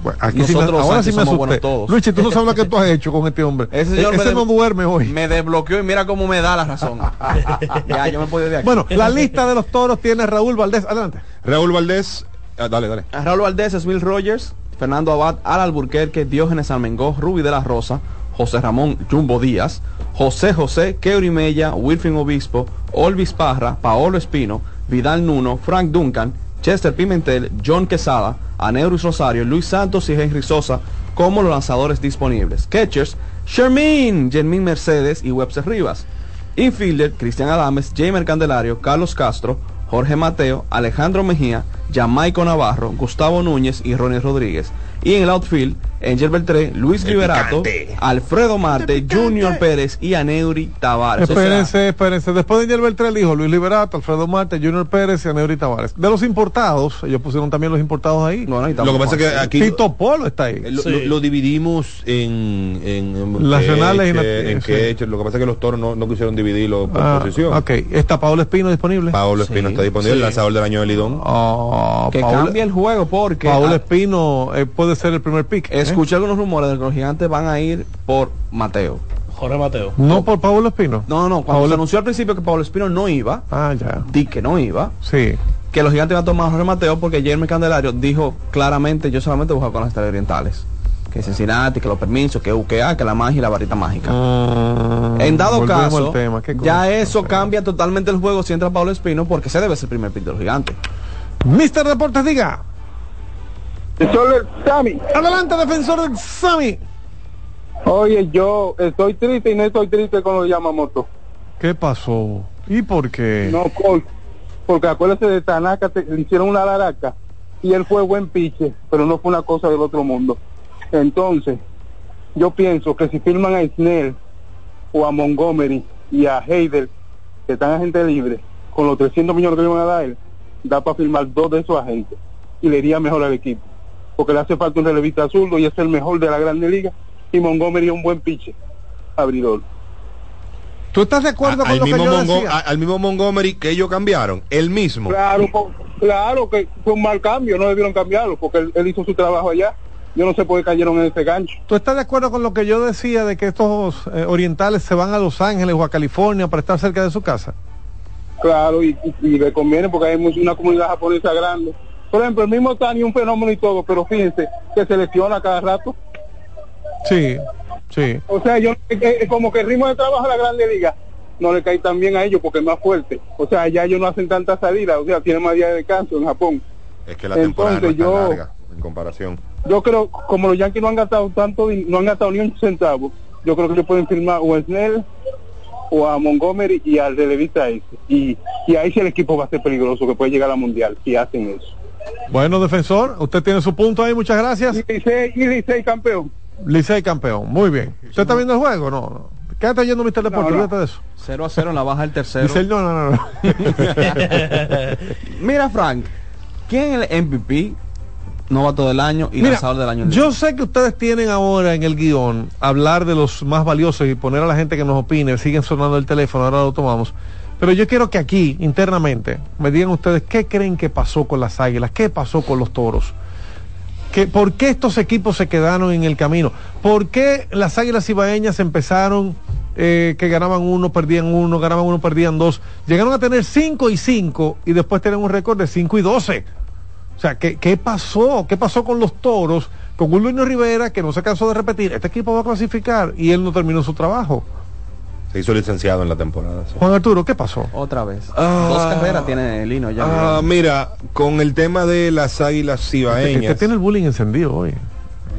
S2: Bueno, aquí sí me-
S6: Nosotros,
S2: ahora sí me asusté.
S6: todos.
S2: Luchi, tú no sabes lo que tú has hecho con este hombre.
S6: Ese señor
S2: E- ese no duerme hoy.
S6: Me desbloqueó y mira cómo me da la razón. (laughs) ya, yo me puedo ir de aquí.
S2: Bueno, la lista de los toros tiene Raúl Valdés. Adelante.
S3: Raúl Valdés, ah, dale, dale.
S6: A Raúl Valdés, Will Rogers, Fernando Abad, Al Alburquerque, Diógenes Almengó, Ruby de la Rosa, José Ramón Jumbo Díaz, José José, Keuri Mella, Wilfrin Obispo, Olvis Parra, Paolo Espino, Vidal Nuno, Frank Duncan, Chester Pimentel, John Quesada, Aneurus Rosario, Luis Santos y Henry Sosa como los lanzadores disponibles. Catchers, Shermin, Jermín Mercedes y Webster Rivas. Infielder, Cristian Adames, Jamer Candelario, Carlos Castro, Jorge Mateo, Alejandro Mejía, Jamaico Navarro, Gustavo Núñez y Ronnie Rodríguez. Y en el outfield, Angel Beltré, Luis Liberato, Alfredo Marte, Junior Pérez y Aneuri Tavares. O sea,
S2: Espérense, espérense. Después de Angel Beltrán dijo Luis Liberato, Alfredo Marte, Junior Pérez y Aneuri Tavares. De los importados, ellos pusieron también los importados ahí.
S6: no, no,
S3: Lo que pasa es que aquí
S2: Tito Polo está ahí.
S3: eh, lo,
S4: Sí.
S3: lo- lo dividimos en, en, en
S2: Nacionales y
S3: queche,
S2: nat-
S3: en
S2: sí.
S3: queche. Lo que pasa es que los toros no, no quisieron dividirlo por
S2: Ah,
S3: posición.
S2: ok, está Pablo Espino disponible.
S3: Paolo Espino
S6: Sí,
S3: está disponible, el lanzador del año de Lidón.
S2: Oh,
S6: que cambia el juego porque
S2: Paul
S6: ah,
S2: Espino eh, puede ser el primer pick. ¿eh?
S6: escuché algunos rumores de que los gigantes van a ir por Mateo.
S4: Jorge Mateo.
S2: No por Pablo Espino.
S6: No, no. Cuando
S2: Paolo-
S6: se anunció al principio que Pablo Espino no iba,
S2: Ah, ya.
S6: di que no iba,
S2: Sí.
S6: que los gigantes iban a tomar a Jorge Mateo porque Jeremy Candelario dijo claramente yo solamente voy a jugar con las estrellas orientales. Que Cincinnati, que los permisos, que UKA, que la magia y la varita mágica. en dado caso,
S2: tema,
S6: ya eso cambia totalmente el juego si entra Pablo Espino porque ese debe ser el primer pick de los gigantes.
S2: Mister Deportes, diga.
S16: Solo Sammy.
S2: Adelante, defensor del Sami.
S16: Oye, yo estoy triste y no estoy triste con los Yamamoto.
S2: ¿Qué pasó? ¿Y por qué?
S16: No, Col, porque acuérdate de Tanaka, te- le hicieron una laraca y él fue buen piche, pero no fue una cosa del otro mundo. Entonces, yo pienso que si firman a Snell o a Montgomery y a Heider, que están agentes libres, con los 300 millones que le van a dar, da para firmar dos de esos agentes y le iría mejor al equipo. Porque le hace falta un relevista zurdo y es el mejor de la Grande Liga y Montgomery es un buen piche, abridor.
S2: ¿Tú estás de acuerdo
S3: A-
S2: con
S3: al,
S2: lo que yo
S3: Mongo-
S2: decía?
S3: a- al mismo Montgomery que ellos cambiaron, el mismo.
S16: Claro, claro que fue un mal cambio, no debieron cambiarlo porque él, él hizo su trabajo allá. Yo no sé por qué cayeron en ese gancho.
S2: ¿Tú estás de acuerdo con lo que yo decía de que estos eh, orientales se van a Los Ángeles o a California para estar cerca de su casa?
S16: Claro, y, y- y le conviene porque hay mucha- una comunidad japonesa grande. Por ejemplo, el mismo Tani, un fenómeno y todo, pero fíjense que se lesiona cada rato.
S2: Sí, sí.
S16: O sea, yo eh, eh, como que el ritmo de trabajo de la Grande Liga no le cae tan bien a ellos porque es más fuerte. O sea, ya ellos no hacen tanta salida, o sea, tienen más días de descanso en Japón.
S3: Es que la temporada no es tan
S16: yo-
S3: larga en comparación.
S16: yo creo, como los Yankees no han gastado tanto, no han gastado ni un centavo, yo creo que ellos pueden firmar o a Snell o a Montgomery y al relevista ese. Y, y ahí sí el equipo va a ser peligroso, que puede llegar a la mundial, si hacen eso.
S2: Bueno, defensor, usted tiene su punto ahí, muchas gracias.
S16: Y Licey, y Licey campeón.
S2: Licey campeón, muy bien. ¿Usted está viendo el juego? No, no. Quédate yendo, Mr. Deportes,
S16: No, no.
S2: de eso.
S6: 0 a 0 en la baja del tercero.
S2: No, no, no. no. (laughs)
S6: Mira, Frank, ¿quién es el MVP novato del año y
S2: Mira,
S6: lanzador del año.
S2: yo sé que ustedes tienen ahora en el guion hablar de los más valiosos y poner a la gente que nos opine, siguen sonando el teléfono, ahora lo tomamos. Pero yo quiero que aquí, internamente, me digan ustedes qué creen que pasó con las águilas, qué pasó con los toros. ¿Qué- ¿Por qué estos equipos se quedaron en el camino? ¿Por qué las águilas ibaeñas empezaron eh, que ganaban uno, perdían uno, ganaban uno, perdían dos? Llegaron a tener cinco y cinco y después tienen un récord de cinco y doce. O sea, ¿qué, ¿qué pasó? ¿Qué pasó con los toros? Con un Luis Rivera que no se cansó de repetir, este equipo va a clasificar y él no terminó su trabajo.
S3: Se hizo licenciado en la temporada. sí.
S2: Juan Arturo, ¿qué pasó?
S6: Otra vez.
S3: Ah.
S6: Dos carreras tiene Lino ya.
S3: Ah, mira, con el tema de las águilas
S2: Este,
S3: cibaeñas.
S2: este tiene el bullying encendido hoy.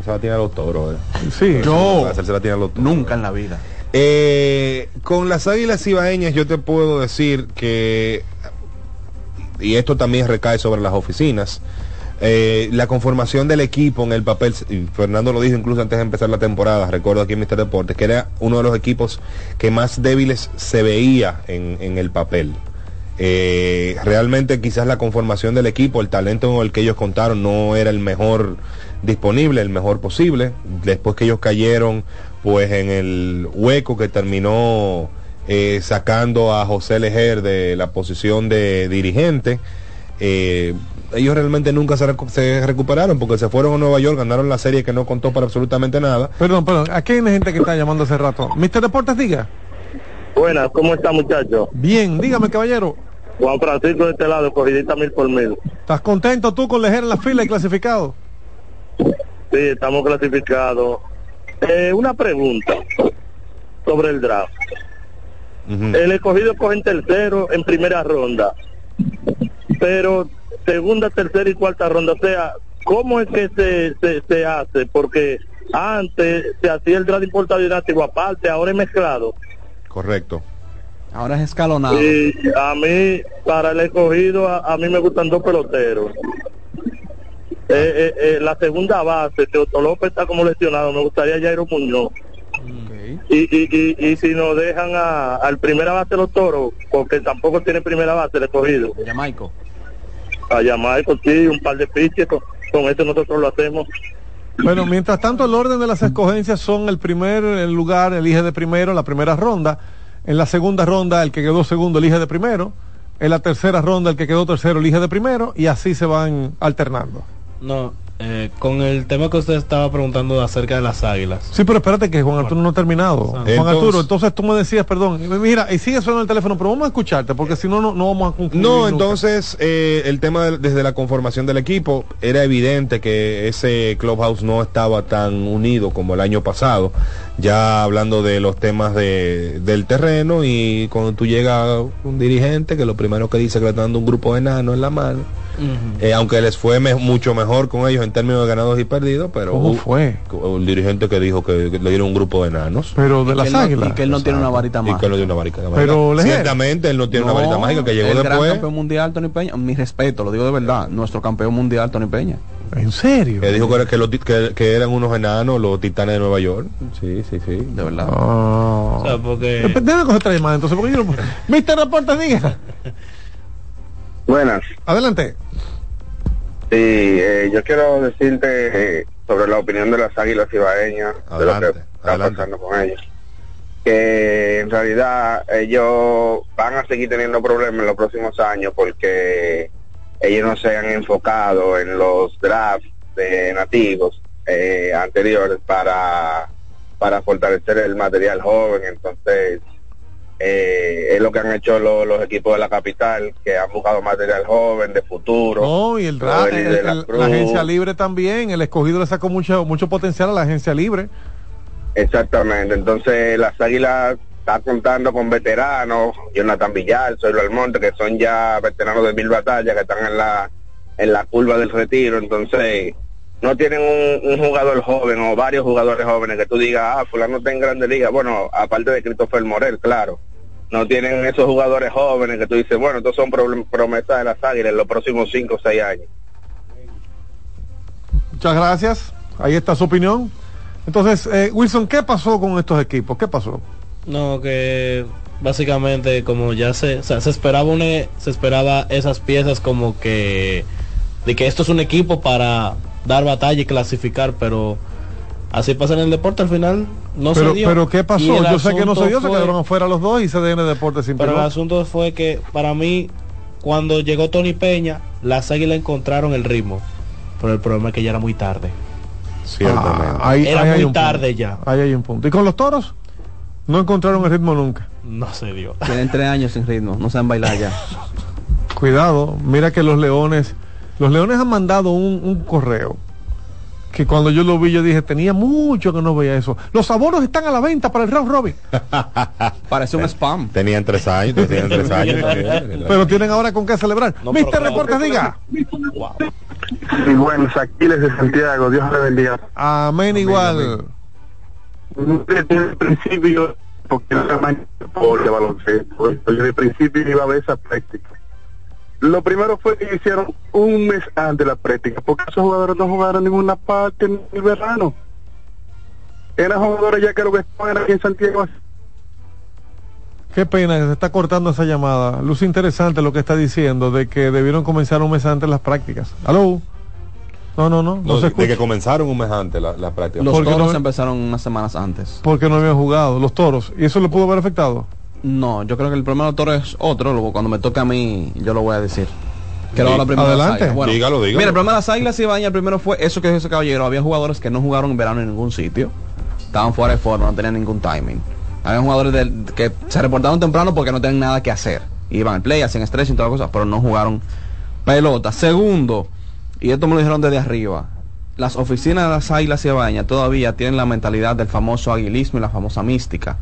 S3: Se la tiene a los toros, eh.
S2: Sí.
S3: Yo. Se la tiene a los toros.
S6: Nunca en la vida.
S3: Eh, con las águilas cibaeñas yo te puedo decir que, y esto también recae sobre las oficinas, eh, la conformación del equipo en el papel, Fernando lo dijo incluso antes de empezar la temporada, recuerdo aquí en Mister Deportes, que era uno de los equipos que más débiles se veía en, el papel. Eh, realmente quizás la conformación del equipo, el talento con el que ellos contaron no era el mejor disponible, el mejor posible. Después que ellos cayeron pues en el hueco que terminó eh, sacando a José Lejer de la posición de dirigente, ellos realmente nunca se, recu- se recuperaron porque se fueron a Nueva York, ganaron la serie que no contó para absolutamente nada.
S2: Perdón, perdón, aquí hay gente que está llamando hace rato. Mister Deportes, diga.
S17: Buenas, ¿cómo está muchacho?
S2: Bien, dígame, caballero.
S17: Juan Francisco de este lado, corridita mil por mil.
S2: ¿Estás contento tú con Lejer en la fila y clasificado?
S17: Sí, estamos clasificados. Eh, una pregunta sobre el draft. El escogido coge en tercero en primera ronda, pero segunda, tercera y cuarta ronda. O sea, ¿cómo es que se, se, se hace? Porque antes se hacía el draft importado y dinástico aparte, ahora es mezclado.
S3: Correcto.
S6: Ahora es escalonado.
S17: Y a mí, para el escogido, a, a mí me gustan dos peloteros. Eh, eh, eh, la segunda base, Teoto López está como lesionado, me gustaría Jairo Muñoz. Y, y, y, y si nos dejan a, al primera base los toros, porque tampoco tiene primera base el escogido.
S6: Jamaico.
S17: A Jamaico, sí, un par de pitches, con, con eso nosotros lo hacemos.
S2: Bueno, mientras tanto el orden de las escogencias son el primer el lugar elige de primero la primera ronda, en la segunda ronda el que quedó segundo elige de primero, en la tercera ronda el que quedó tercero elige de primero y así se van alternando.
S4: No, eh, con el tema que usted estaba preguntando acerca de las águilas.
S2: Sí, pero espérate que Juan Arturo no ha terminado.
S4: Entonces-
S2: Juan Arturo, entonces tú me decías, perdón, mira, y sigue sonando el teléfono, pero vamos a escucharte porque si no, no, no vamos a concluir.
S3: No,
S2: nunca.
S3: entonces eh, el tema de- desde la conformación del equipo era evidente que ese clubhouse no estaba tan unido como el año pasado, ya hablando de los temas de, del terreno y cuando tú llegas un dirigente que lo primero que dice que le está dando un grupo de enanos en la mano, eh, aunque les fue me- mucho mejor con ellos en términos de ganados y perdidos, pero
S2: ¿Cómo
S3: hubo-
S2: fue?
S3: un dirigente que dijo que, que le dieron un grupo de enanos.
S2: Pero de las
S6: no-
S2: águilas.
S6: y que él no tiene una varita
S3: Y que
S6: mágica.
S3: él no tiene una varita mágica.
S2: Pero.
S3: Ciertamente él no tiene una varita mágica que llegó
S6: el gran
S3: después.
S6: campeón mundial Tony Peña, mi respeto, lo digo de verdad, nuestro campeón mundial Tony Peña.
S2: ¿En serio?
S3: Que dijo que, era- que, los ti- que- que eran unos enanos, los titanes de Nueva York. Sí, sí, sí.
S6: De verdad.
S2: Ah.
S4: O sea, porque...
S2: Déjame coger otra llamada entonces, porque yo. (laughs) Mister diga. (laughs)
S18: Buenas.
S2: Adelante.
S18: Sí, eh, yo quiero decirte eh, sobre la opinión de las águilas ibaeñas, de lo que
S3: Adelante,
S18: está pasando con ellos. Que en realidad ellos van a seguir teniendo problemas en los próximos años porque ellos no se han enfocado en los drafts de nativos eh, anteriores para, para fortalecer el material joven. Entonces, eh, es lo que han hecho lo- los equipos de la capital, que han buscado material joven, de futuro.
S2: No, y el
S18: la
S2: agencia libre también, el escogido le sacó mucho, mucho potencial a la agencia libre.
S18: Exactamente, entonces las águilas están contando con veteranos, Jonathan Villar, Soylo Almonte, que son ya veteranos de mil batallas, que están en la, en la curva del retiro, entonces no tienen un, un jugador joven o varios jugadores jóvenes que tú digas, ah, fulano está en grande liga, bueno, aparte de Christopher Morel, claro, no tienen esos jugadores jóvenes que tú dices, bueno, estos son promesas de las águilas en los próximos cinco o seis años.
S2: Muchas gracias. Ahí está su opinión. Entonces, eh, Wilson, ¿qué pasó con estos equipos? ¿Qué pasó?
S4: No, que básicamente como ya se, o sea, se esperaba una, se esperaba esas piezas como que de que esto es un equipo para dar batalla y clasificar, pero así pasa en el deporte al final no
S2: pero,
S4: se dio.
S2: pero ¿qué pasó?
S4: el
S2: Yo sé que no se dio, se quedaron afuera los dos y CDN Deportes sin
S4: Pero el asunto fue que para mí, cuando llegó Tony Peña, las águilas encontraron el ritmo. Pero el problema es que ya era muy tarde.
S3: Ciertamente.
S2: Ah, ahí-
S4: Era
S2: ahí hay
S4: muy
S2: punto.
S4: tarde ya.
S2: Ahí hay un punto. ¿Y con los toros? No encontraron el ritmo nunca.
S4: No se dio.
S6: Tienen tres años sin ritmo, no saben bailar ya. (laughs)
S2: Cuidado, mira que los leones, los leones han mandado un, un correo que cuando yo lo vi yo dije, tenía mucho que no veía eso. Los abonos están a la venta para el round robin, (laughs)
S6: Parece un spam.
S3: Tenían tres años, tenían tres años (laughs) también.
S2: pero tienen ahora con qué celebrar.
S4: No,
S2: Mister Reportes, diga.
S17: Y bueno, Aquiles de Santiago, Dios le bendiga.
S2: Amén igual.
S17: Desde el principio, porque no era más por de baloncesto, desde el principio iba a ver esa práctica. Lo primero fue que hicieron un mes antes la práctica, porque esos jugadores no jugaron ninguna parte en el verano. Eran jugadores ya que lo que estaban aquí en Santiago.
S2: Qué pena que se está cortando esa llamada. Luce interesante lo que está diciendo de que debieron comenzar un mes antes las prácticas. ¿Aló? No, no, no, no,
S3: No,
S2: se
S3: de que comenzaron un mes antes la, la práctica.
S6: Los
S2: Porque
S6: toros
S2: no-
S6: empezaron unas semanas antes.
S2: Porque no habían jugado los toros. ¿Y eso le pudo haber afectado?
S6: No, yo creo que el problema de los toros es otro. luego Cuando me toca a mí, yo lo voy a decir. Que lo primero las
S2: adelante.
S6: Bueno,
S3: Dígalo, dígalo.
S6: Mira, el problema de las águilas y baña el primero fue eso que dijo ese caballero. Había jugadores que no jugaron en verano en ningún sitio. Estaban fuera de forma, no tenían ningún timing. Había jugadores del- que se reportaron temprano porque no tenían nada que hacer. Iban al play, hacían stretching y todas las cosas, pero no jugaron pelota. Segundo, y esto me lo dijeron desde arriba, las oficinas de las águilas y baña todavía tienen la mentalidad del famoso aguilismo y la famosa mística.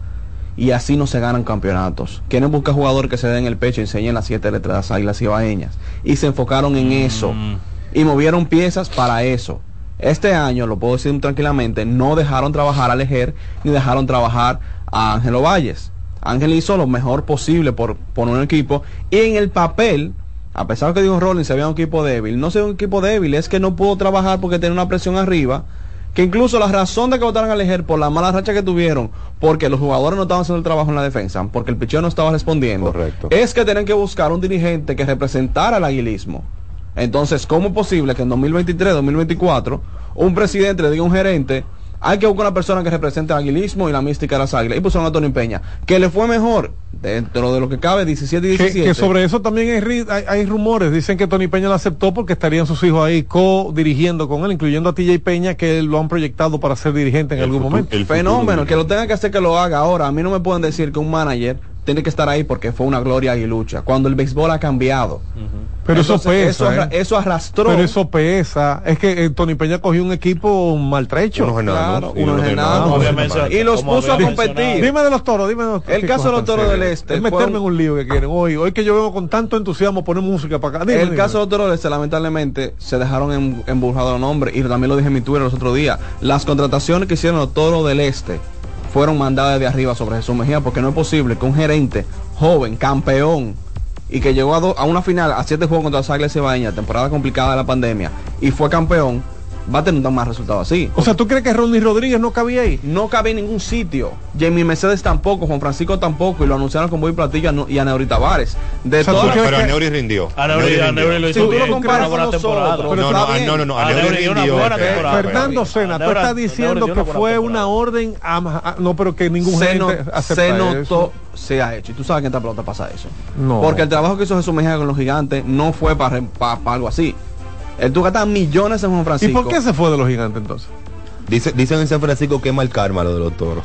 S6: Y así no se ganan campeonatos. Quieren buscar jugadores que se den el pecho y enseñen las siete letras de las águilas ibaeñas. Y se enfocaron en eso. Y movieron piezas para eso. Este año, lo puedo decir tranquilamente, no dejaron trabajar a Lejer ni dejaron trabajar a Ángelo Valles. Ángel hizo lo mejor posible por poner un equipo y en el papel, a pesar de que dijo Rollins se había un equipo débil, no se ve un equipo débil, es que no pudo trabajar porque tenía una presión arriba, que incluso la razón de que votaran a Lejer por la mala racha que tuvieron, porque los jugadores no estaban haciendo el trabajo en la defensa, porque el picheo no estaba respondiendo,
S3: Correcto.
S6: es que tienen que buscar un dirigente que representara el aguilismo. Entonces, ¿cómo es posible que en 2023, 2024, un presidente le diga a un gerente, hay que buscar una persona que represente el aguilismo y la mística de las águilas? Y pusieron a Tony Peña, que le fue mejor dentro de lo que cabe 17 y
S2: Que,
S6: 17.
S2: que sobre eso también hay, ri- hay, hay rumores. Dicen que Tony Peña lo aceptó porque estarían sus hijos ahí co-dirigiendo con él, incluyendo a TJ Peña, que lo han proyectado para ser dirigente en
S3: El
S2: algún
S3: futuro-
S2: momento.
S3: el
S6: Fenómeno, que lo tenga que hacer que lo haga ahora. A mí no me pueden decir que un manager tiene que estar ahí porque fue una gloria aguilucha, cuando el béisbol ha cambiado.
S2: Pero eso pesa.
S6: Eso, arra-
S2: ¿eh?
S6: eso arrastró.
S2: Pero eso pesa. Es que eh, Tony Peña cogió un equipo maltrecho.
S3: Unos enanos,
S6: Claro,
S3: y
S6: unos
S3: unos
S6: enanos. y los puso a competir.
S4: mencionado.
S2: Dime de los toros, dime de los toros.
S6: El caso de los toros del este
S2: Es meterme en un lío que quieren. Hoy, hoy que yo vengo con tanto entusiasmo poner música para acá. Dime,
S6: el
S2: dime.
S6: caso de los toros del este, lamentablemente, se dejaron em- embrujados los nombres. Y también lo dije en mi Twitter los otros días. Las contrataciones que hicieron los toros del este fueron mandadas de arriba sobre Jesús Mejía, porque no es posible que un gerente joven, campeón, y que llegó a, a una final, a siete juegos contra Águilas Ibaeñas, temporada complicada de la pandemia, y fue campeón, va a tener un más resultado así.
S2: O sea, ¿tú crees que Ronnie Rodríguez no cabía ahí?
S6: no cabe en ningún sitio. Jamie Mercedes tampoco, Juan Francisco tampoco, y lo anunciaron con Boy Platillo y a Neuri Tavares. De
S2: O sea, ¿tú
S6: todas-
S2: crees
S3: Pero
S2: que-
S3: Neuri rindió.
S4: A Neuri-
S3: Neuri
S4: a
S3: rindió.
S4: Neuri lo
S6: Si
S4: hizo
S6: tú
S4: bien,
S6: lo
S4: una
S6: comparas con nosotros,
S3: No,
S6: está
S3: no,
S6: bien.
S3: no, no, no, a
S4: A
S3: Neuri
S4: Neuri dio una
S3: rindió. Eh.
S2: Fernando Sena, tú estás diciendo que fue una orden a- a- no, pero que ningún
S6: no-
S2: acepta
S6: se notó,
S2: eso.
S6: se ha hecho. Y tú sabes que en esta pelota pasa eso.
S2: No.
S6: Porque el trabajo que hizo Jesús Mejía con los gigantes no fue para algo así. Él tuvo que gastar millones en
S2: ¿Y
S6: Francisco.
S2: por qué se fue de los gigantes entonces?
S3: Dice, dicen en San Francisco que es mal karma lo de los toros.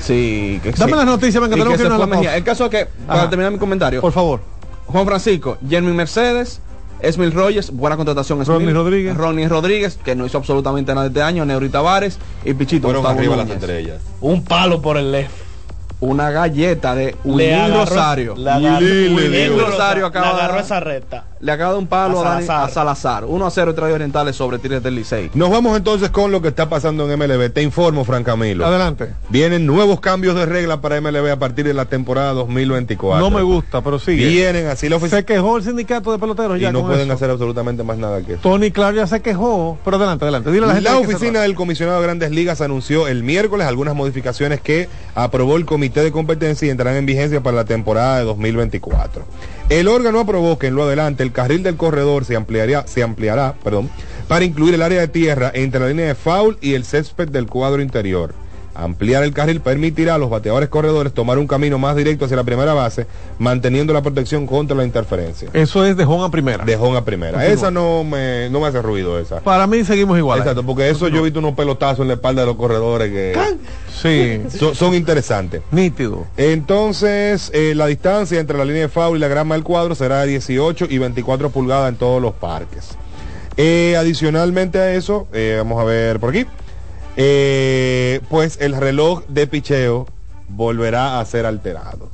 S6: Sí, que
S2: Dame
S6: sí.
S2: las noticias, venga,
S6: Y
S2: tenemos que
S6: se
S2: irnos a la.
S6: El caso es que, para
S2: Ajá.
S6: terminar mi comentario,
S2: Por favor.
S6: Juan Francisco, Jeremy Mercedes, Esmil Rogers, buena contratación. Esmil,
S2: Ronnie Rodríguez.
S6: Ronnie Rodríguez, que no hizo absolutamente nada este año, Neuri Tavares y Pichito.
S3: Fueron arriba las estrellas.
S4: Un palo por el left.
S6: Una galleta de
S4: agarró-
S6: Rosario.
S4: Le agarró,
S6: Willy
S4: Willy
S6: Rosario acaba
S4: le
S6: de
S4: agarró
S6: dar-
S4: esa recta.
S6: Le acaba de un palo
S4: A
S6: a, Dani-
S4: Salazar.
S6: a Salazar. 1 a 0 trae orientales sobre Tigres del Licey.
S3: Nos vamos entonces con lo que está pasando en MLB. Te informo, Fran Camilo.
S2: Adelante.
S3: Vienen nuevos cambios de regla para MLB a partir de la temporada 2024.
S2: No me gusta, pero sigue.
S3: Vienen así la
S2: Se
S3: oficina
S2: quejó el sindicato de peloteros
S3: y
S2: ya
S3: no
S2: con
S3: pueden
S2: eso.
S3: hacer absolutamente más nada que eso.
S2: Tony Clark ya se quejó, pero adelante, adelante. Dile a la gente
S3: La oficina del comisionado de Grandes Ligas anunció el miércoles algunas modificaciones que aprobó el comité de competencia y entrarán en vigencia para la temporada de 2024. El órgano aprobó que en lo adelante el carril del corredor se ampliaría, se ampliará, perdón, para incluir el área de tierra entre la línea de foul y el césped del cuadro interior. Ampliar el carril permitirá a los bateadores corredores tomar un camino más directo hacia la primera base, manteniendo la protección contra la interferencia.
S2: Eso es de home a primera.
S3: De home a primera.
S2: Continúa.
S3: Esa no me, no me hace ruido esa.
S2: Para mí seguimos igual.
S3: Exacto, porque eso yo he visto unos pelotazos en la espalda de los corredores que
S2: Sí.
S3: son, son interesantes.
S2: Nítido.
S3: Entonces, eh, la distancia entre la línea de foul y la grama del cuadro será de 18 y 24 pulgadas en todos los parques. Eh, adicionalmente a eso, eh, vamos a ver por aquí, eh, pues el reloj de picheo volverá a ser alterado.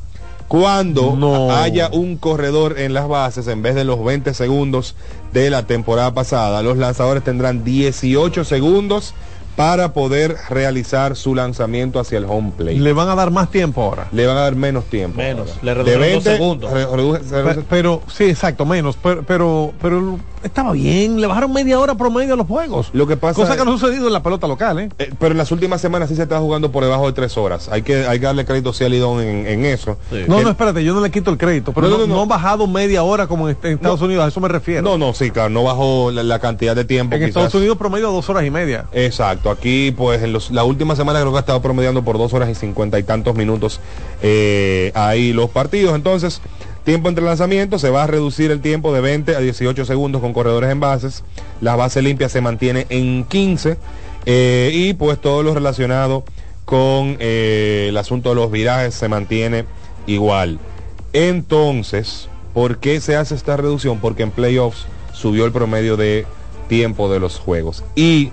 S3: Cuando haya un corredor en las bases, en vez de los 20 segundos de la temporada pasada, los lanzadores tendrán 18 segundos para poder realizar su lanzamiento hacia el home plate.
S2: Le van a dar más tiempo ahora.
S3: Le van a dar menos tiempo.
S4: Menos,
S3: ahora.
S4: le
S3: 20,
S4: segundos.
S3: re- reduce- reduce-
S2: Pe- Pero, sí, exacto, menos. Pero, pero, pero estaba bien. Le bajaron media hora promedio a los juegos.
S3: Lo que pasa
S2: Cosa
S3: es-
S2: que no ha sucedido en la pelota local, ¿eh?
S3: Eh, pero en las últimas semanas sí se está jugando por debajo de tres horas. Hay que, hay que darle crédito a Lidón en, en eso.
S2: No,
S3: Que-
S2: no, espérate, yo no le quito el crédito. Pero
S3: No,
S2: no,
S3: no, no.
S2: no han bajado media hora como en, en Estados Unidos, a eso me refiero.
S3: No, no, sí, claro, no bajó la, la cantidad de tiempo.
S2: en
S3: quizás.
S2: Estados Unidos promedio dos horas y media.
S3: Exacto, aquí pues en los, la última semana creo que ha estado promediando por dos horas y cincuenta y tantos minutos eh, ahí los partidos. Entonces, tiempo entre lanzamientos, se va a reducir el tiempo de 20 a 18 segundos con corredores en bases. La base limpia se mantiene en 15 eh, y pues todo lo relacionado con eh, el asunto de los virajes se mantiene igual. Entonces, ¿por qué se hace esta reducción? Porque en playoffs subió el promedio de tiempo de los juegos. Y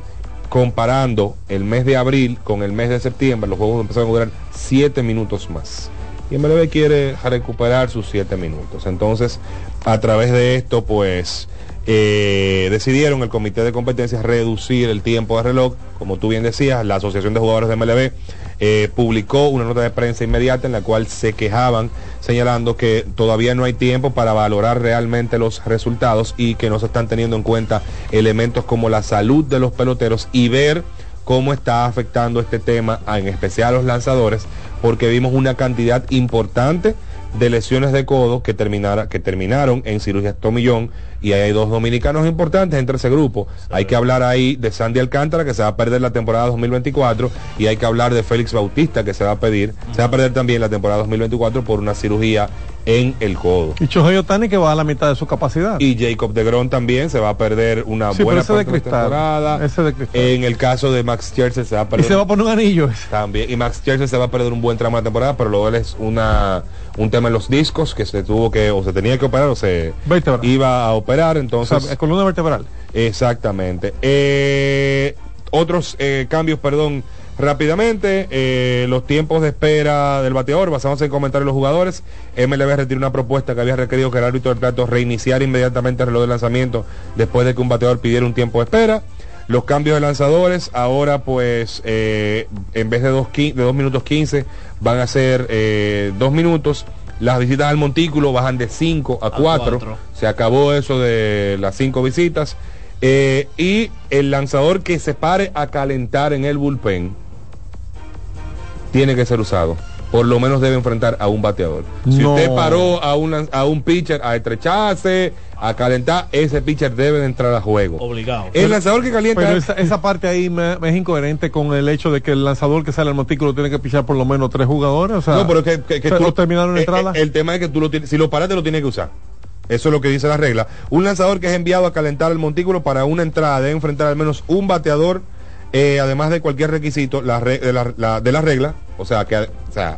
S3: comparando el mes de abril con el mes de septiembre, los juegos empezaron a durar 7 minutos más. Y MLB quiere recuperar sus 7 minutos. Entonces, a través de esto, pues, eh, decidieron el comité de competencias reducir el tiempo de reloj. Como tú bien decías, la Asociación de Jugadores de MLB eh, publicó una nota de prensa inmediata en la cual se quejaban señalando que todavía no hay tiempo para valorar realmente los resultados y que no se están teniendo en cuenta elementos como la salud de los peloteros y ver cómo está afectando este tema, en especial a los lanzadores, porque vimos una cantidad importante de lesiones de codo que, terminara, que terminaron en cirugías tomillón y hay dos dominicanos importantes entre ese grupo. Hay que hablar ahí de Sandy Alcántara que se va a perder la temporada 2024 y hay que hablar de Félix Bautista que se va a pedir, se va a perder también la temporada 2024 por una cirugía en el codo.
S2: Y Shohei Otani que va a la mitad de su capacidad.
S3: Y Jacob de Gron también se va a perder una
S2: Sí,
S3: buena
S2: ese de
S3: parte de la
S2: cristal,
S3: temporada.
S2: ese de cristal.
S3: En el caso de Max Scherzer se va a
S2: y
S3: perder
S2: se va a poner un anillo.
S3: también. Y Max Scherzer se va a perder un buen tramo de la temporada, pero luego él es una, un tema en los discos que se tuvo que, o se tenía que operar o se
S2: Vértebra.
S3: iba a operar, entonces.
S2: O sea, columna vertebral.
S3: Exactamente. Eh, otros eh, cambios, perdón, rápidamente. eh, los tiempos de espera del bateador, basándose en comentarios de los jugadores. MLB retiró una propuesta que había requerido que el árbitro del plato reiniciara inmediatamente el reloj de lanzamiento después de que un bateador pidiera un tiempo de espera. Los cambios de lanzadores, ahora pues eh, en vez de dos, qui- de dos minutos 15 van a ser eh, dos minutos. Las visitas al montículo bajan de 5 a 4.
S4: cuatro.
S3: Se acabó eso de las cinco visitas. Eh, y el lanzador que se pare a calentar en el bullpen tiene que ser usado. Por lo menos debe enfrentar a un bateador. Si
S2: No.
S3: usted paró a un, lan- a un pitcher a estrecharse, a calentar, ese pitcher debe de entrar a juego.
S4: Obligado.
S3: El lanzador que calienta
S2: Pero esa, esa parte ahí me, me es incoherente con el hecho de que el lanzador que sale al montículo tiene que pichar por lo menos tres jugadores. O sea,
S3: no, pero es que, que- que
S2: o sea,
S3: tú
S2: ¿o terminaron
S3: eh,
S2: entrada.
S3: eh, El tema es que tú lo tienes, si lo paraste lo tienes que usar. Eso es lo que dice la regla. Un lanzador que es enviado a calentar el montículo para una entrada debe enfrentar al menos un bateador, eh, además de cualquier requisito la de, la, la- de la regla. O sea, que, o sea,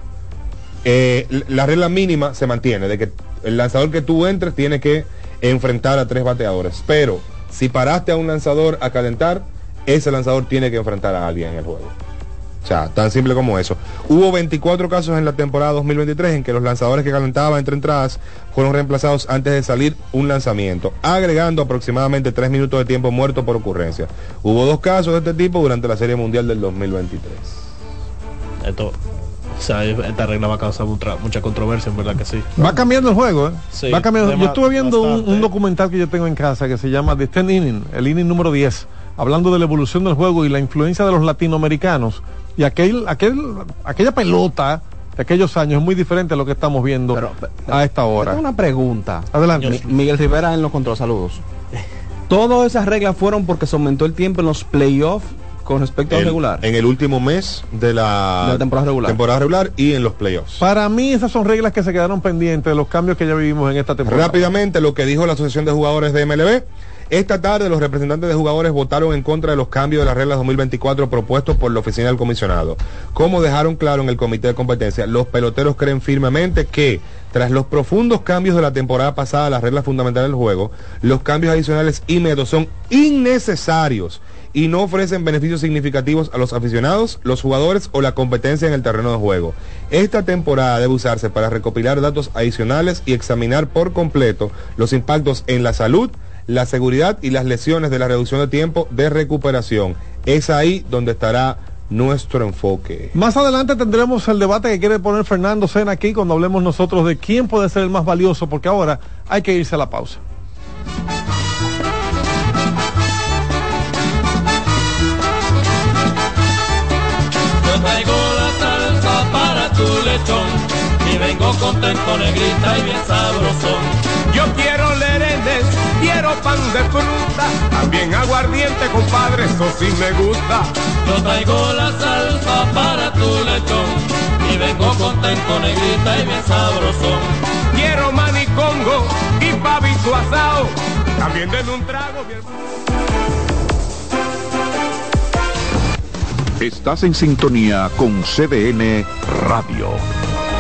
S3: eh, la regla mínima se mantiene, de que el lanzador que tú entres tiene que enfrentar a tres bateadores. Pero si paraste a un lanzador a calentar, ese lanzador tiene que enfrentar a alguien en el juego. O sea, tan simple como eso. Hubo 24 casos en la temporada 2023 en que los lanzadores que calentaban entre entradas fueron reemplazados antes de salir un lanzamiento, agregando aproximadamente 3 minutos de tiempo muerto por ocurrencia. Hubo dos casos de este tipo durante la Serie Mundial del 2023.
S4: Esto, o sea, esta regla va a causar mucha, mucha controversia, en verdad que sí.
S2: Va cambiando el juego, ¿eh?
S4: Sí,
S2: Va cambiando. Yo estuve viendo un, documental que yo tengo en casa que se llama The Ten Inning, el inning número 10, hablando de la evolución del juego y la influencia de los latinoamericanos. Y aquel, aquel, aquella pelota de aquellos años es muy diferente a lo que estamos viendo a esta hora.
S6: Tengo una pregunta.
S2: Adelante.
S6: Mi- Miguel Rivera en los control, saludos. (laughs) Todas esas reglas fueron porque se aumentó el tiempo en los playoffs con respecto al regular.
S3: En el último mes de la,
S6: temporada regular.
S3: temporada regular y en los playoffs.
S2: Para mí esas son reglas que se quedaron pendientes de los cambios que ya vivimos en esta temporada.
S3: Rápidamente, lo que dijo la Asociación de Jugadores de MLB. Esta tarde los representantes de jugadores votaron en contra de los cambios de las reglas 2024 propuestos por la oficina del comisionado. Como dejaron claro en el comité de competencia, los peloteros creen firmemente que tras los profundos cambios de la temporada pasada las reglas fundamentales del juego, los cambios adicionales y métodos son innecesarios y no ofrecen beneficios significativos a los aficionados, los jugadores o la competencia en el terreno de juego. Esta temporada debe usarse para recopilar datos adicionales y examinar por completo los impactos en la salud, la seguridad y las lesiones de la reducción de tiempo de recuperación. Es ahí donde estará nuestro enfoque.
S2: Más adelante tendremos el debate que quiere poner Fernando Sena aquí cuando hablemos nosotros de quién puede ser el más valioso, porque ahora hay que irse a la pausa.
S19: Vengo contento, negrita y bien sabrosón.
S20: Yo quiero lerenes, quiero pan de fruta, también aguardiente, compadre, eso sí me gusta.
S19: Yo traigo la salsa para tu lechón y vengo contento, negrita y bien sabrosón.
S20: Quiero manicongo y pavito asado, también denme un trago, mi hermano.
S10: Estás en sintonía con CDN Radio.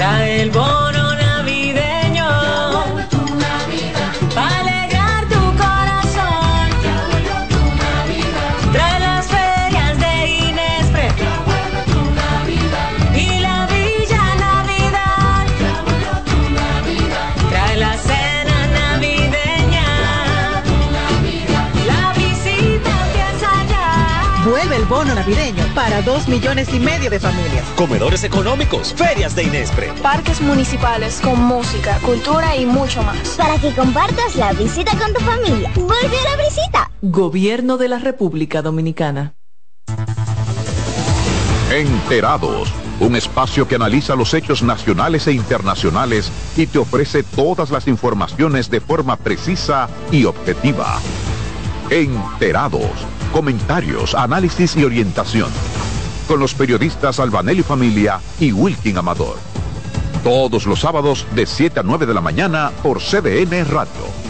S21: Trae el bono navideño. Tu Navidad. Para alegrar tu corazón. Trae las ferias de Inespre. Y la Villa Navidad. Trae la cena navideña. La visita empieza ya.
S22: Vuelve el bono navideño para dos millones y medio de familias.
S23: Comedores económicos, ferias de Inespre.
S24: Parques municipales con música, cultura y mucho más.
S25: Para que compartas la visita con tu familia. Vuelve a la visita.
S12: Gobierno de la República Dominicana.
S10: Enterados, un espacio que analiza los hechos nacionales e internacionales y te ofrece todas las informaciones de forma precisa y objetiva. Enterados, comentarios, análisis y orientación. Con los periodistas Albanelli Familia y Wilkin Amador. Todos los sábados de 7 a 9 de la mañana por CDN Radio.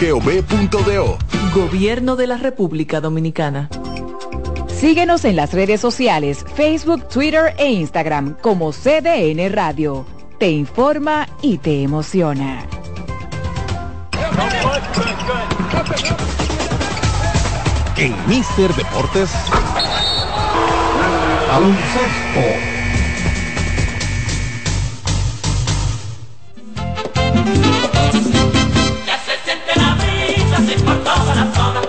S11: presidencia.gov.do.
S12: Gobierno de la República Dominicana.
S13: Síguenos en las redes sociales, Facebook, Twitter e Instagram como CDN Radio. Te informa y te emociona.
S14: En Mister Deportes. Baloncesto.
S19: La zona.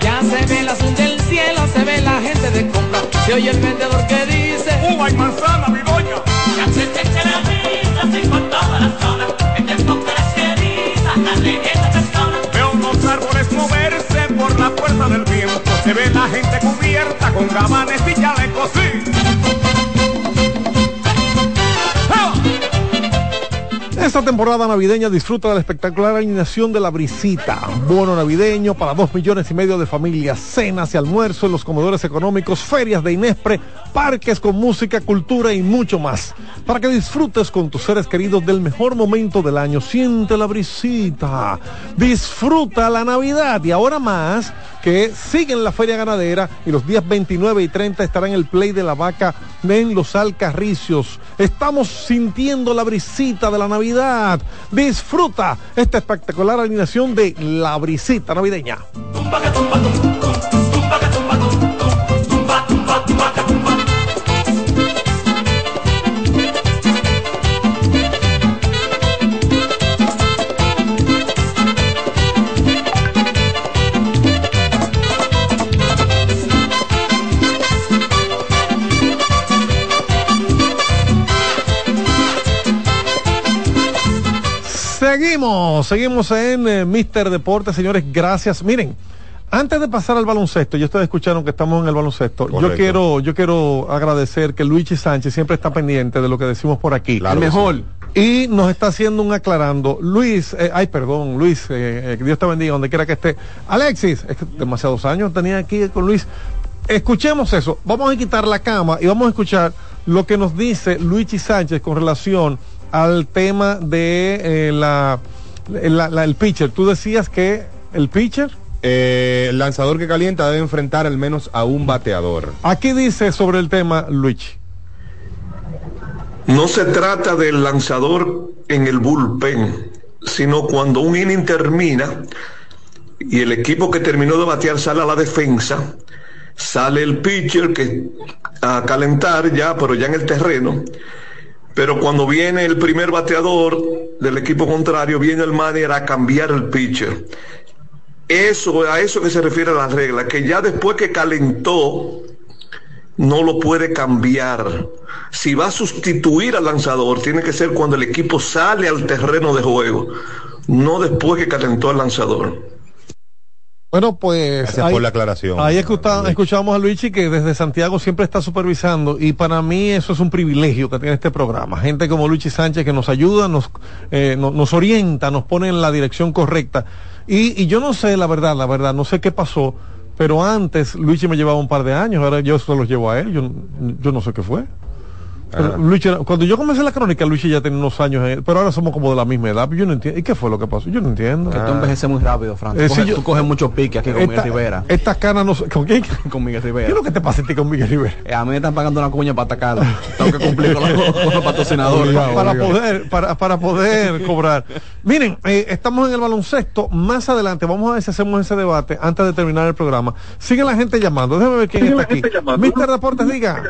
S26: Ya se ve el azul del cielo, se ve la gente de compra. Se oye el vendedor que dice:
S20: Uva y manzana, mi doña.
S19: Ya se siente la así por toda la zona. El tiempo caracteriza a esta persona.
S20: Veo unos árboles moverse por la fuerza del viento. Se ve la gente cubierta con gabanes y
S2: Esta temporada navideña disfruta de la espectacular alineación de la brisita. Bono navideño para dos millones y medio de familias, cenas y almuerzos en los comedores económicos, ferias de Inespre, parques con música, cultura y mucho más. Para que disfrutes con tus seres queridos del mejor momento del año. Siente la brisita. Disfruta la Navidad y ahora más que siguen la feria ganadera y los días 29 y 30 estará en el Play de la Vaca en Los Alcarricios. Estamos sintiendo la brisita de la Navidad. Disfruta esta espectacular alineación de la brisita navideña. Seguimos, seguimos en eh, Mister Deporte, señores, gracias. Miren, antes de pasar al baloncesto, yo ustedes escucharon que estamos en el baloncesto. Yo quiero, yo quiero agradecer que Luigi Sánchez siempre está pendiente de lo que decimos por aquí.
S3: Claro que
S2: mejor. Y nos está haciendo un aclarando. Luis, eh, ay, perdón, Luis, eh, eh, que Dios te bendiga donde quiera que esté. Alexis, es que demasiados años tenía aquí con Luis. Escuchemos eso. Vamos a quitar la cama y vamos a escuchar lo que nos dice Luigi Sánchez con relación al tema de eh, la, la- la- el pitcher. Tú decías que el pitcher.
S3: Eh, el lanzador que calienta debe enfrentar al menos a un bateador.
S2: Aquí dice sobre el tema Luigi.
S27: No se trata del lanzador en el bullpen, sino cuando un inning termina y el equipo que terminó de batear sale a la defensa, sale el pitcher que a calentar ya, pero ya en el terreno. Pero cuando viene el primer bateador del equipo contrario, viene el manager a cambiar el pitcher. Eso, a eso que se refiere la regla, que ya después que calentó, no lo puede cambiar. Si va a sustituir al lanzador, tiene que ser cuando el equipo sale al terreno de juego, no después que calentó al lanzador.
S2: Bueno, pues.
S3: Gracias por la aclaración.
S2: Ahí escucha- escuchamos a Luigi que desde Santiago siempre está supervisando y para mí eso es un privilegio que tiene este programa. Gente como Luigi Sánchez que nos ayuda, nos, eh, no- nos orienta, nos pone en la dirección correcta. Y, y yo no sé, la verdad, la verdad, no sé qué pasó, pero antes Luigi me llevaba un par de años, ahora yo se los llevo a él, yo, yo no sé qué fue. Cuando yo comencé la crónica, Luigi ya tenía unos años, eh, pero ahora somos como de la misma edad. Yo no entiendo. ¿Y qué fue lo que pasó? Yo no entiendo.
S6: Que tú envejeces muy rápido, Fran. Tú,
S2: Eh, sí,
S6: coges,
S2: yo-
S6: tú coges mucho pique aquí con
S2: Esta- (laughs)
S6: Miguel Rivera.
S2: Estas canas no son- ¿Con quién?
S6: Con Miguel
S2: ¿Qué
S6: Rivera.
S2: es lo que te pasa a ti con Miguel Rivera?
S6: Eh, a mí me están pagando una cuña para atacarlo. Tengo que cumplir con los, con los patrocinadores.
S2: para poder para, para poder cobrar miren eh, estamos en el baloncesto más adelante vamos a ver si hacemos ese debate antes de terminar el programa sigue la gente llamando déjame ver quién está aquí Mister Deportes diga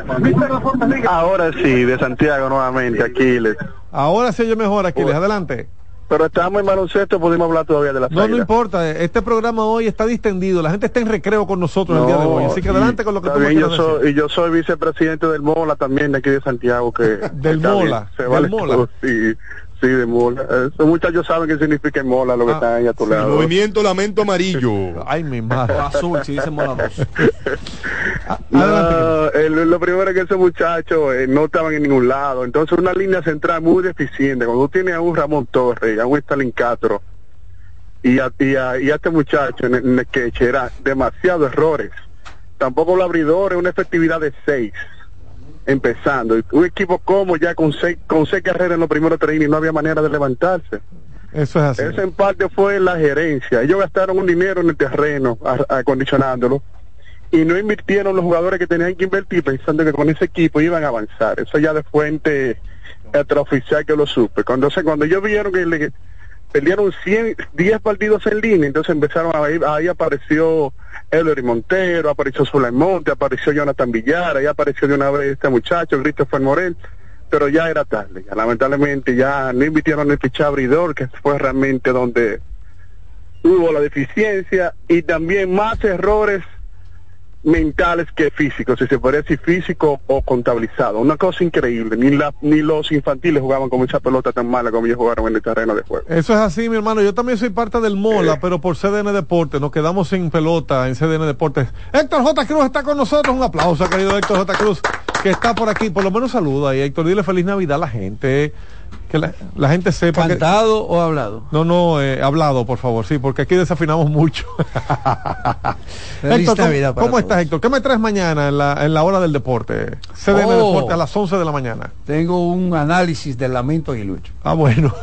S16: Ahora sí, de Santiago nuevamente, Aquiles.
S2: ahora se oye mejor Aquiles adelante
S16: Pero estamos en baloncesto, pudimos hablar todavía de la
S2: no no importa este programa hoy está distendido la gente está en recreo con nosotros el día de hoy así que adelante con lo que tú me
S16: yo
S2: quieras decir.
S16: soy, Y yo soy vicepresidente del MOLA también de aquí de Santiago. que
S2: Del Mola,
S16: bien, se
S2: del
S16: vale
S2: Mola.
S16: todo, Sí, sí, de MOLA. Eh, Esos muchachos saben qué significa el MOLA, lo que están ahí a tu lado.
S3: Movimiento Lamento Amarillo. (laughs)
S2: ay mi madre (laughs)
S6: azul, si dicen mola dos. (laughs)
S16: No, el- lo primero es que esos muchachos eh, no estaban en ningún lado. Entonces, una línea central muy deficiente. Cuando tú tienes a un Ramón Torres, a un Stalin Castro y a, y a, y a este muchacho en, el- en el que era demasiados errores. Tampoco los abridores, una efectividad de seis empezando. Un equipo como ya con seis, con seis carreras en los primeros tres innings, no había manera de levantarse.
S2: eso es así
S16: Ese en parte fue la gerencia. Ellos gastaron un dinero en el terreno acondicionándolo y no invirtieron los jugadores que tenían que invertir pensando que con ese equipo iban a avanzar. Eso ya de fuente extraoficial que lo supe. Cuando, se, cuando ellos vieron que le perdieron 100, 10 partidos en línea, entonces empezaron a ir, ahí apareció Eloy Montero, apareció Monte, apareció Jonathan Villar, ahí apareció de una vez este muchacho, Christopher Morel, pero ya era tarde, ya, lamentablemente ya no invirtieron el ficha abridor, que fue realmente donde hubo la deficiencia y también más errores mentales que físicos, si se podría decir físico o contabilizado. Una cosa increíble, ni, la, ni los infantiles jugaban con esa pelota tan mala como ellos jugaron en el terreno de juego.
S2: Eso es así, mi hermano. Yo también soy parte del MOLA, pero por CDN Deportes. Nos quedamos sin pelota en CDN Deportes. Héctor J. Cruz está con nosotros. Un aplauso, querido Héctor J. Cruz, que está por aquí. Por lo menos saluda. Y Héctor, dile feliz Navidad a la gente. Que la, la gente sepa que-
S28: ¿Cantado o hablado?
S2: no, no, eh, hablado, por favor, sí, porque aquí desafinamos mucho. (laughs)
S28: Feliz
S2: Héctor, ¿cómo,
S28: Navidad para
S2: cómo estás, Héctor? ¿Qué me traes mañana en la, en la hora del deporte? CDN
S28: Oh.
S2: Deporte a las 11 de la mañana.
S28: Tengo un análisis del lamento aguilucho.
S2: Ah, bueno.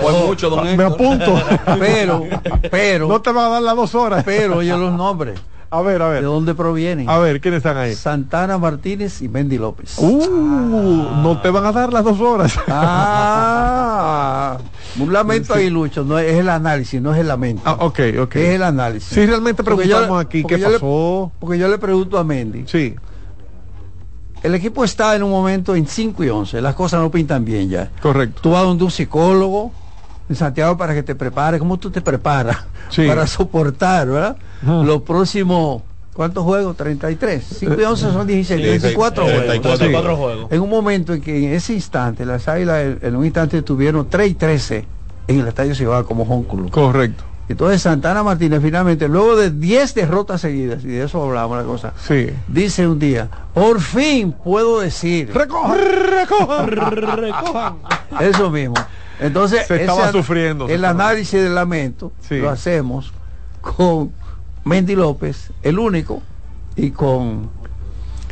S6: Pues mucho, don
S2: Me
S6: Héctor.
S2: apunto.
S28: Pero, pero.
S2: No te va a dar las dos horas.
S28: Pero oye los nombres.
S2: A ver, a ver.
S28: ¿De dónde provienen?
S2: A ver, ¿quiénes están ahí?
S28: Santana Martínez y Mendy López.
S2: Uh, no te van a dar las dos horas. (laughs)
S28: Ah, un lamento aguilucho, no es, el análisis, no es el lamento.
S2: Ah, ok, ok.
S28: Es el análisis.
S2: Sí, realmente preguntamos aquí
S28: porque
S2: qué
S28: le-
S2: pasó.
S28: porque yo le pregunto a Mendy.
S2: Sí.
S28: El equipo está en un momento en 5 y 11, las cosas no pintan bien ya.
S2: Correcto.
S28: Tú vas donde un psicólogo Santiago para que te prepare, ¿cómo tú te preparas? (laughs)
S2: Sí.
S28: Para soportar, ¿verdad?
S2: Ujú.
S28: Los próximos, ¿cuántos juegos? 33. 5 y 11 son 16, 34
S3: Sí,
S28: juegos.
S3: 34
S4: 34 juegos.
S28: En un momento en que en ese instante, las águilas en, en un instante tuvieron 3 y 13 en el Estadio Cibao como home club.
S2: Correcto.
S28: Entonces Santana Martínez finalmente, luego de 10 derrotas seguidas, y de eso hablamos la cosa,
S2: Sí.
S28: dice un día, por fin puedo decir
S2: Recojan, recojan.
S4: Recojan.
S28: eso mismo. Entonces,
S2: Se estaba sufriendo,
S28: el
S2: estaba-
S28: análisis del lamento
S2: Sí.
S28: lo hacemos con Mendy López, el único, y con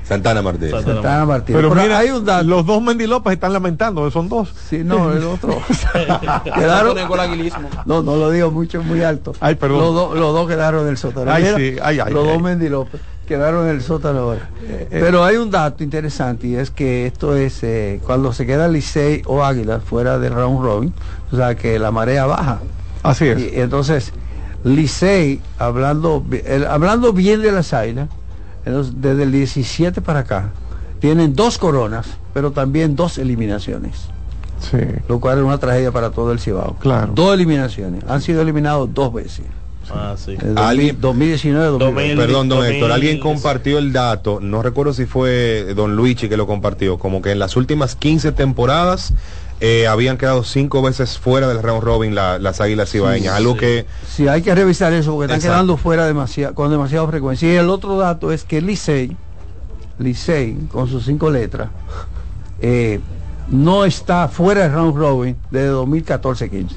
S3: Santana Martínez.
S4: Santana.
S28: Santana Martínez.
S2: Pero
S28: Pero
S2: mira,
S28: hay un dato.
S2: los dos Mendy López están lamentando, son dos.
S28: Sí, no, el otro.
S6: Quedaron (laughs)
S28: quedaron,
S6: con el aguilismo.
S28: no, no lo digo mucho, muy alto.
S2: Ay, perdón.
S28: Los, dos- los dos quedaron en el sótano.
S2: Ay,
S28: Mira,
S2: sí, ay, ay,
S28: los
S2: ay.
S28: dos Mendy López quedaron en el sótano ahora.
S2: Eh,
S28: Pero hay un dato interesante y es que esto es eh, cuando se queda Licey o Águila fuera de round robin, o sea que la marea baja.
S2: Así es.
S28: Y, entonces, Licey, hablando, el- hablando bien de las águilas, entonces, desde el 17 para acá, tienen dos coronas, pero también dos eliminaciones
S2: Sí.
S28: lo cual es una tragedia para todo el Cibao.
S2: Claro.
S28: Dos eliminaciones. Han sido eliminados dos veces.
S4: Ah, sí.
S28: En
S3: Alguien-
S28: 2019 2020.
S4: 2000.
S3: Perdón, don
S4: 2000.
S3: Héctor, alguien compartió el dato, no recuerdo si fue don Luigi que lo compartió, como que en las últimas 15 temporadas eh, habían quedado cinco veces fuera del round robin la- las águilas cibaeñas, algo que
S28: Sí, hay que revisar eso porque están
S3: Exacto.
S28: quedando fuera demasiado, con demasiada frecuencia. Y el otro dato es que Licey, Licey, con sus cinco letras, eh, no está fuera del round robin desde 2014-15.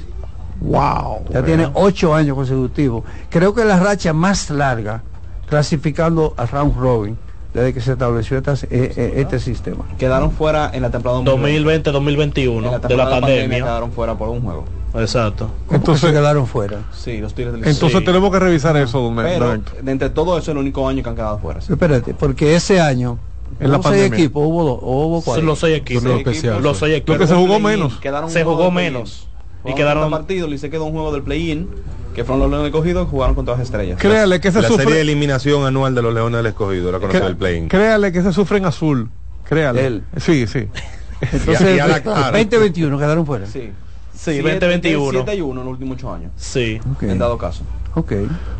S2: Wow.
S28: Ya tiene ocho años consecutivos. Creo que la racha más larga clasificando a round robin desde que se estableció esta- eh, eh, este sistema.
S6: Quedaron fuera en la temporada
S4: 2020-2021
S6: En la
S4: de la pandemia.
S6: quedaron fuera por un juego.
S4: Exacto.
S28: Entonces
S2: Entonces,
S28: quedaron fuera.
S6: Sí, los Tigres del
S2: entonces
S4: Sí.
S2: tenemos que revisar eso, don,
S6: Pero de entre todo eso es el único año que han quedado fuera. sí.
S28: Espérate, porque ese año
S2: En la
S28: hubo seis
S2: pandemia.
S28: equipos, hubo dos, o hubo cuatro.
S4: Los seis equipos.
S6: Seis equipos.
S4: Los seis
S2: Lo
S4: equipos.
S2: que se jugó menos.
S6: quedaron
S4: Se jugó menos. Y quedaron
S6: partidos, y se quedó un juego del play-in, que fueron los Leones Escogidos que jugaron contra las estrellas.
S2: Créale que se
S3: la serie de
S2: sufre.
S3: eliminación anual de los Leones del Escogido, la conoce del play
S2: Créale que se sufre en azul. Créale.
S28: Él.
S2: Sí, sí. (laughs)
S28: Entonces,
S3: Y a la clara.
S28: 2021 quedaron fuera.
S6: Sí.
S4: Sí,
S6: Siete-
S4: 2021.
S6: 7 y 1 en los últimos 8 años.
S4: Sí.
S28: Ok.
S6: En dado caso.
S28: Ok.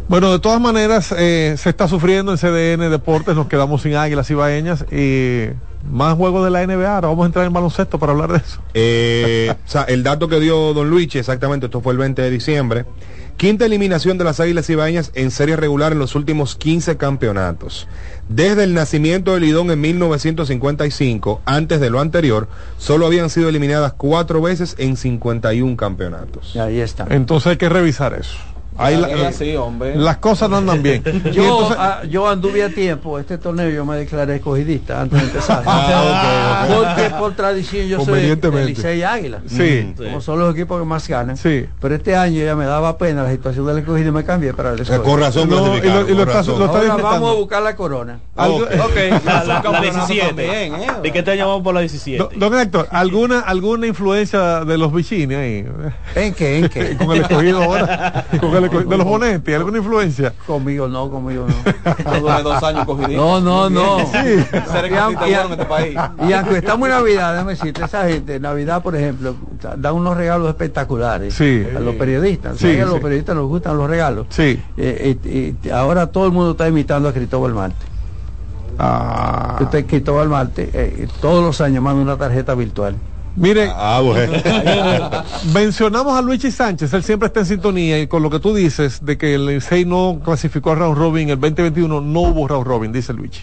S2: Bueno, de todas maneras, eh, se está sufriendo en CDN Deportes, nos quedamos sin águilas ibaeñas y más juegos de la NBA. Ahora vamos a entrar en baloncesto para hablar de eso.
S3: Eh, o sea, el dato que dio Don Luigi, exactamente, esto fue el 20 de diciembre. Quinta eliminación de las Águilas Ibaeñas en serie regular en los últimos 15 campeonatos. Desde el nacimiento del Lidón en 1955, antes de lo anterior, solo habían sido eliminadas cuatro veces en 51 campeonatos.
S28: Y ahí está.
S2: Entonces hay que revisar eso. Ahí la-
S6: hombre.
S2: las cosas no andan bien. (laughs)
S28: Yo,
S2: entonces-
S28: ah, yo anduve a tiempo, este torneo yo me declaré escogidista antes de empezar.
S2: Ah. (laughs)
S28: Porque por tradición yo soy el. Licey Águila.
S2: Sí.
S28: Como son los equipos que más ganan.
S2: Sí.
S28: Pero este año ya me daba pena la situación del escogido y me cambié para el
S3: sea,
S28: escogido.
S3: con razón
S2: No,
S3: clasificaron,
S2: y lo- y lo
S3: con
S2: está-
S3: razón.
S2: lo está
S28: Ahora
S2: disfrutando.
S28: vamos a buscar la corona.
S2: Algo-
S3: Ok.
S4: Ok, (laughs) la, la, la 17.
S6: también, ¿eh?
S4: ¿De qué te llamamos por la 17?
S2: Don, don Héctor, ¿alguna, ¿alguna influencia de los Vicini ahí?
S28: ¿En qué? ¿En qué?
S2: Con el escogido ahora. Con el escogido- de los Bonetti, ¿alguna influencia?
S28: Conmigo no, conmigo no.
S6: Duré dos años cogidito.
S28: No, no, no. (laughs) Y,
S6: en este país.
S28: y aunque estamos en Navidad, déjame decirte, esa gente, en Navidad, por ejemplo, da unos regalos espectaculares
S2: Sí.
S28: a los periodistas.
S2: Sí,
S28: Sí, a los
S2: sí.
S28: periodistas nos gustan los regalos.
S2: Sí.
S28: Eh, eh, eh, ahora todo el mundo está imitando a Cristóbal Marte.
S2: Ah.
S28: Usted, Cristóbal Marte, eh, todos los años manda una tarjeta virtual.
S2: Mire,
S3: Ah, bueno. (laughs)
S2: mencionamos a Luigi Sánchez, él siempre está en sintonía y con lo que tú dices de que el Licey no clasificó a Round Robin, el 2021 no hubo Round Robin, dice Luigi.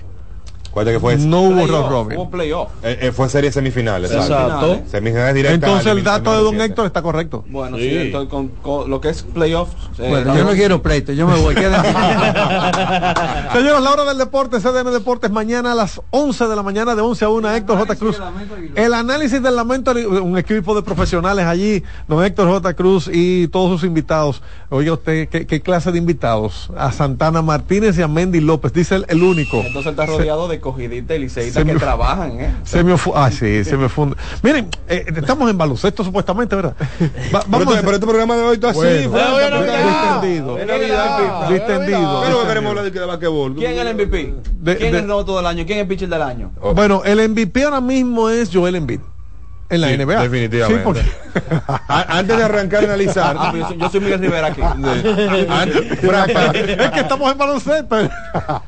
S3: Acuérdate que fue
S2: No hubo
S6: Playoff,
S2: round robin.
S6: Hubo playoff.
S3: Eh, eh, fue serie semifinal, exacto.
S6: Exacto.
S3: Semifinales directas.
S2: Entonces el dato de don
S3: 1907.
S2: Héctor está correcto.
S6: Bueno,
S4: Sí.
S6: sí, entonces con, con lo que es playoffs. eh,
S28: Bueno, yo no quiero pleito, yo me voy. (laughs)
S2: Señores, la hora del deporte, CDN Deportes, mañana a las 11 de la mañana, de 11 a 1, Héctor J. Cruz. El análisis del lamento, un equipo de profesionales allí, don Héctor J. Cruz y todos sus invitados. Oiga usted, ¿qué, qué clase de invitados? A Santana Martínez y a Mendy López, dice el, el único.
S6: Entonces está rodeado de cogidita y liceístas que
S2: me-
S6: trabajan, ¿eh?
S2: Se me ah, sí, se me funde. Miren, eh, estamos en baloncesto supuestamente, ¿verdad? (laughs) Va-
S3: Pero,
S2: vamos
S3: este- pero este programa de hoy está así,
S2: Bueno,
S3: porque-
S2: Distendido. Distendido.
S3: Pero que queremos hablar de que de basquetbol.
S6: ¿Quién es el MVP?
S2: De-
S6: ¿Quién
S2: de-
S6: es el novato del año? ¿Quién es el pitcher del año?
S2: Bueno, el MVP ahora mismo es Joel Embiid. En la
S3: Sí,
S2: NBA.
S3: definitivamente.
S2: Sí, porque- (laughs)
S3: A- Antes de arrancar a analizar.
S6: Ah, yo, soy, yo soy Miguel Rivera aquí. (laughs)
S3: antes- Fran, para- (laughs)
S2: es que estamos en baloncesto.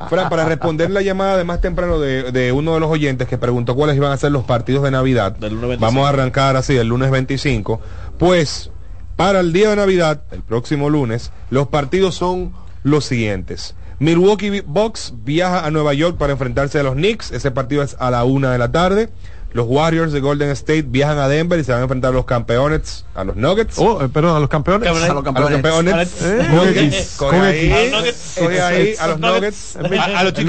S3: Fran, para responder la llamada de más temprano de, de uno de los oyentes que preguntó cuáles iban a ser los partidos de Navidad,
S4: Del lunes 25.
S3: vamos a arrancar así el lunes 25. Pues para el día de Navidad, el próximo lunes, los partidos son los siguientes. Milwaukee Bucks viaja a Nueva York para enfrentarse a los Knicks. Ese partido es a la una de la tarde. Los Warriors de Golden State viajan a Denver y se van a enfrentar a los campeones, a los Nuggets.
S2: Oh, eh, perdón, a los campeones.
S6: A los
S3: A los
S6: campeones.
S2: Eh,
S4: A los Nuggets.
S3: a los Nuggets. Chicken.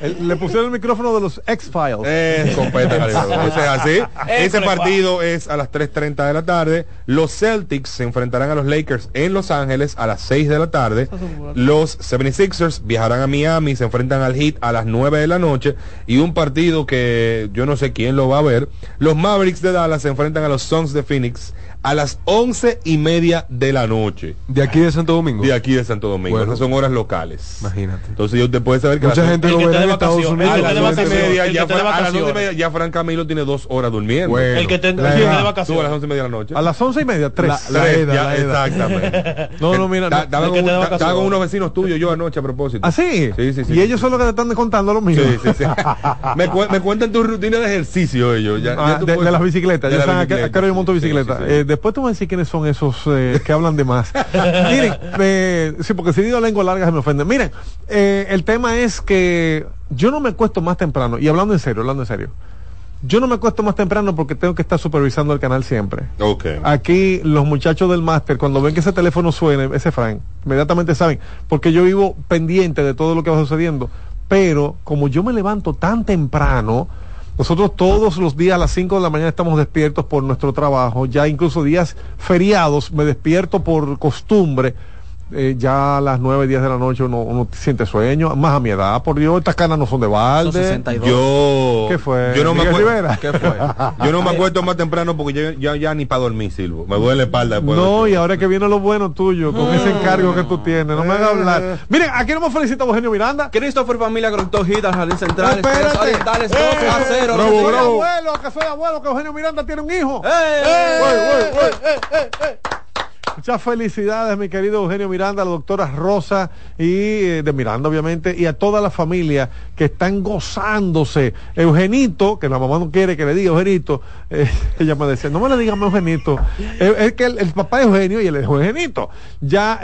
S2: El- le pusieron el micrófono de los X-Files.
S3: Eh. (laughs) Ese es así. Ese partido es a las 3.30 de la tarde. Los Celtics se enfrentarán a los Lakers en Los Ángeles a las 6 de la tarde. Los 76ers viajarán a Miami, se enfrentan al Heat a las 9 de la noche. Y un partido que yo no sé quién lo va a ver. Los Mavericks de Dallas se enfrentan a los Suns de Phoenix a las 11 y media de la noche.
S29: De aquí de Santo Domingo.
S3: De aquí de Santo Domingo.
S29: Bueno.
S3: Esas son horas locales.
S29: Imagínate.
S3: Entonces yo te puede saber que
S29: Mucha gente lo
S4: esté
S29: en Estados
S4: vacaciones,
S29: Unidos.
S3: a
S4: el
S3: las
S4: que
S29: a
S4: de
S29: las
S3: once y
S4: vacaciones,
S3: media, ya, Fran- a las once y
S4: vacaciones.
S3: media, ya Fran Camilo tiene dos horas durmiendo.
S29: Bueno.
S4: El que
S29: La edad.
S4: de
S3: Tú a
S4: vacaciones.
S3: las once y media de la noche.
S2: A las once y media, tres.
S29: La- la
S3: Tres,
S29: edad,
S3: ya,
S29: la edad.
S3: Exactamente. (laughs)
S2: No, no, mira, no.
S3: Estaba con,
S4: vacaciones.
S3: unos vecinos tuyos yo anoche a propósito.
S2: ¿Ah, sí?
S3: Sí, sí, sí.
S2: Y ellos son los que te están contando lo mismo.
S3: Sí, sí, sí. (laughs) me, cu- me cuentan tu rutina de ejercicio ellos. Ya,
S2: Ah, de, las bicicletas, ya saben a qué- a
S3: bicicleta,
S2: qué hora yo monto bicicleta. Después te voy a decir quiénes son esos eh, que hablan de más. (laughs) Miren, eh, sí, porque si digo lengua larga se me ofenden. Miren, eh, el tema es que yo no me acuesto más temprano, y hablando en serio, hablando en serio, yo no me acuesto más temprano porque tengo que estar supervisando el canal siempre.
S3: Ok.
S2: Aquí los muchachos del máster, cuando ven que ese teléfono suene, ese Frank, inmediatamente saben, porque yo vivo pendiente de todo lo que va sucediendo. Pero como yo me levanto tan temprano, nosotros todos los días a las 5 de la mañana estamos despiertos por nuestro trabajo, ya incluso días feriados me despierto por costumbre. Eh, ya a las 9, 10 de la noche uno, uno siente sueño, más a mi edad, por Dios, estas canas no son de balde.
S6: Son 62.
S3: Yo.
S2: ¿Qué fue?
S3: Yo no me acuerdo.
S6: ¿Qué fue?
S3: Yo no me acuerdo más temprano porque yo ya, ya ni para dormir sirvo. Me duele la espalda después.
S2: No,
S3: de-
S2: y ahora que viene lo bueno tuyo, con ese encargo que tú tienes, no me hagas hablar. Miren, aquí no me felicita Eugenio Miranda.
S6: Christopher Familia Conectó Hit al Jardín Central.
S2: Espérate.
S6: Orientales 2
S2: ¡Eh!
S6: a 0.
S2: Bravo,
S6: Tigres.
S2: abuelo, que soy abuelo, que Eugenio Miranda tiene un hijo.
S6: ¡Eh!
S2: Güey, eh, eh, eh. (laughs) Muchas felicidades, mi querido Eugenio Miranda, a la doctora Rosa y eh, de Miranda, obviamente, y a toda la familia que están gozándose. Eugenito, que la mamá no quiere que le diga Eugenito, eh, (laughs) ella me decía, no me le digas Eugenito. Eh, es que el, papá es Eugenio y él es Eugenito. Ya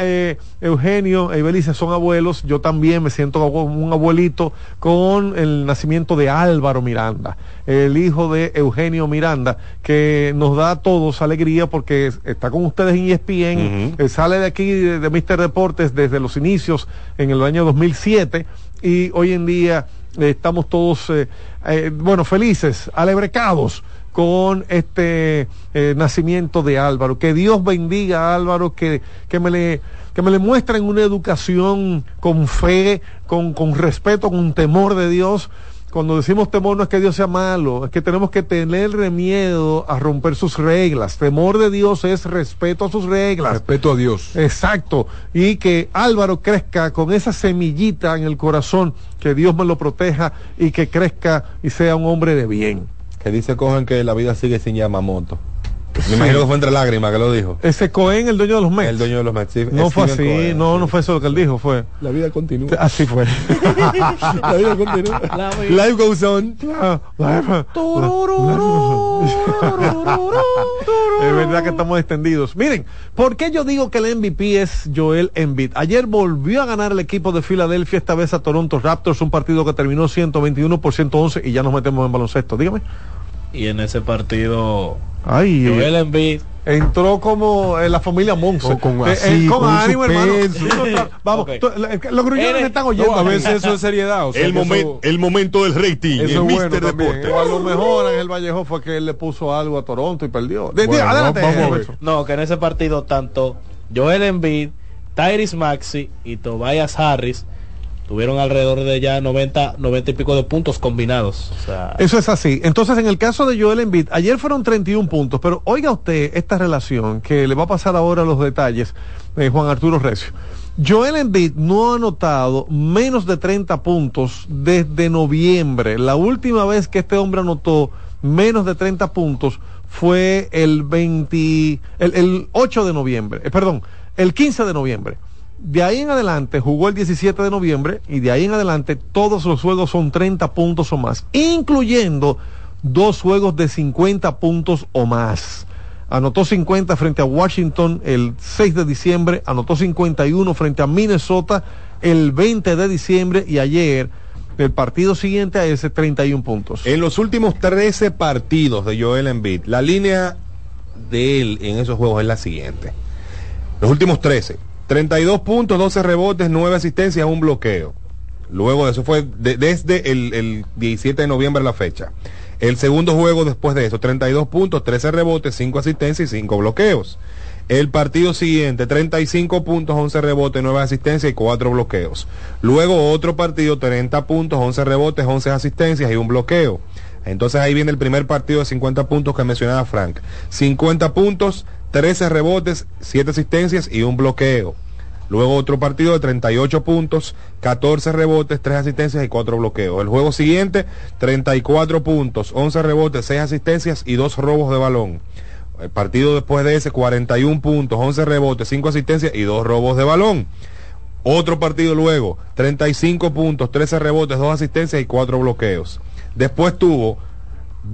S2: Eugenio y Belice son abuelos, yo también me siento como un abuelito con el nacimiento de Álvaro Miranda, el hijo de Eugenio Miranda, que nos da a todos alegría porque es- está con ustedes en Eh, sale de aquí de, de Mister Deportes desde los inicios en el año 2007 y hoy en día eh, estamos todos, eh, bueno, felices, alebrecados con este nacimiento de Álvaro. Que Dios bendiga a Álvaro, que, que me le que me le muestren una educación con fe, con, con respeto, con temor de Dios. Cuando decimos temor no es que Dios sea malo, es que tenemos que tenerle miedo a romper sus reglas. Temor de Dios es respeto a sus reglas.
S29: Respeto a Dios.
S2: Exacto. Y que Álvaro crezca con esa semillita en el corazón, que Dios me lo proteja y que crezca y sea un hombre de bien.
S3: Que dice Cojan que la vida sigue sin Yamamoto. Me imagino que fue entre lágrimas que lo dijo.
S2: Ese Cohen, el dueño de los Mets.
S3: El dueño de los Mets. sí,
S2: No fue así,
S3: Cohen.
S2: no, no fue eso lo que él dijo, fue.
S3: La vida continúa.
S2: Así fue. (laughs)
S3: La vida continúa. Life goes on.
S2: Es verdad que estamos extendidos. Miren, ¿por qué yo digo que el MVP es Joel Embiid? Ayer volvió a ganar el equipo de Filadelfia, esta vez a Toronto Raptors, un partido que terminó 121 por 111 y ya nos metemos en baloncesto. Dígame.
S4: Y en ese partido,
S2: Ay,
S4: Joel
S2: eh,
S4: Embiid
S2: entró como en la familia Monse.
S3: O con
S2: Eh,
S3: así,
S2: eh, con
S3: con
S2: ánimo, hermano. Vamos,
S4: Ok.
S2: tú- la- los grullones
S4: Eres-
S2: están oyendo.
S3: No, a veces (laughs) eso es seriedad. o sea,
S2: El momen-
S3: eso- el momento del rating.
S2: Eso
S3: el
S2: es bueno
S3: Mister. Deporte.
S2: O a lo mejor Ángel Vallejo fue que él le puso algo a Toronto y perdió. De- de-
S3: Bueno,
S2: adelante,
S3: vamos a ver.
S2: Roberto.
S4: No, que en ese partido tanto Joel Embiid, Tyrese Maxi y Tobias Harris tuvieron alrededor de ya 90, 90 y pico de puntos combinados. O sea,
S2: Eso es así. Entonces, en el caso de Joel Embiid, ayer fueron 31 puntos, pero oiga usted esta relación que le va a pasar ahora los detalles de Juan Arturo Recio. Joel Embiid no ha anotado menos de 30 puntos desde noviembre. La última vez que este hombre anotó menos de 30 puntos fue el 20, el, el 8 de noviembre, eh, perdón, el 15 de noviembre. De ahí en adelante jugó el 17 de noviembre y de ahí en adelante todos los juegos son 30 puntos o más, incluyendo dos juegos de 50 puntos o más. Anotó 50 frente a Washington el 6 de diciembre, anotó 51 frente a Minnesota el 20 de diciembre y ayer, el partido siguiente a ese, 31 puntos.
S3: En los últimos 13 partidos de Joel Embiid, la línea de él en esos juegos es la siguiente. Los últimos 13. 32 puntos, 12 rebotes, 9 asistencias, un bloqueo. Luego de eso fue de- desde el, el 17 de noviembre la fecha. El segundo juego después de eso, 32 puntos, 13 rebotes, 5 asistencias y 5 bloqueos. El partido siguiente, 35 puntos, 11 rebotes, 9 asistencias y 4 bloqueos. Luego otro partido, 30 puntos, 11 rebotes, 11 asistencias y un bloqueo. Entonces ahí viene el primer partido de 50 puntos que mencionaba Frank. 50 puntos, 13 rebotes, 7 asistencias y un bloqueo. Luego otro partido de 38 puntos, 14 rebotes, 3 asistencias y 4 bloqueos. El juego siguiente, 34 puntos, 11 rebotes, 6 asistencias y 2 robos de balón. El partido después de ese, 41 puntos, 11 rebotes, 5 asistencias y 2 robos de balón. Otro partido luego, 35 puntos, 13 rebotes, 2 asistencias y 4 bloqueos. Después tuvo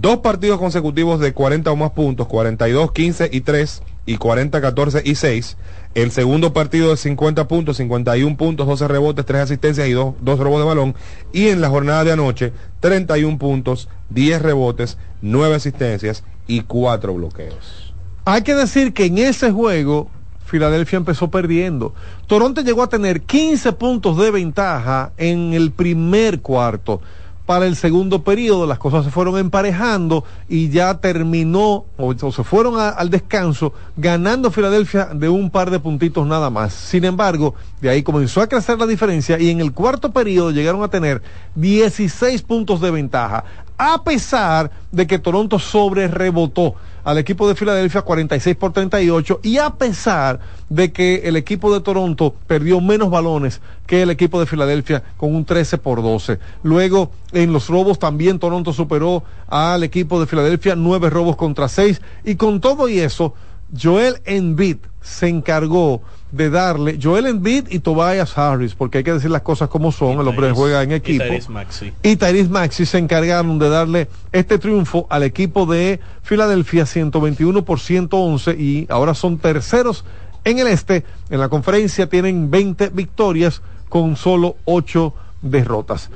S3: dos partidos consecutivos de 40 o más puntos, 42, 15 y 3 y 40, 14 y 6. El segundo partido de 50 puntos, 51 puntos, 12 rebotes, 3 asistencias y 2, robos de balón. Y en la jornada de anoche, 31 puntos, 10 rebotes, 9 asistencias y 4 bloqueos.
S2: Hay que decir que en ese juego Filadelfia empezó perdiendo. Toronto llegó a tener 15 puntos de ventaja en el primer cuarto. Para el segundo periodo las cosas se fueron emparejando y ya terminó o, se fueron al descanso ganando Filadelfia de un par de puntitos nada más. Sin embargo, de ahí comenzó a crecer la diferencia y en el cuarto periodo llegaron a tener 16 puntos de ventaja, a pesar de que Toronto sobre rebotó al equipo de Filadelfia 46 por 38 y a pesar de que el equipo de Toronto perdió menos balones que el equipo de Filadelfia con un 13 por 12. Luego en los robos también Toronto superó al equipo de Filadelfia nueve robos contra seis y con todo y eso Joel Embiid se encargó de darle Joel Embiid y Tobias Harris porque hay que decir las cosas como son, el hombre
S4: Tyrese-
S2: juega en
S4: y
S2: equipo
S4: Tyrese Maxey.
S2: y Tyrese Maxi se encargaron de darle este triunfo al equipo de Filadelfia 121 por 111 y ahora son terceros en el este. En la conferencia tienen 20 victorias con solo 8 derrotas.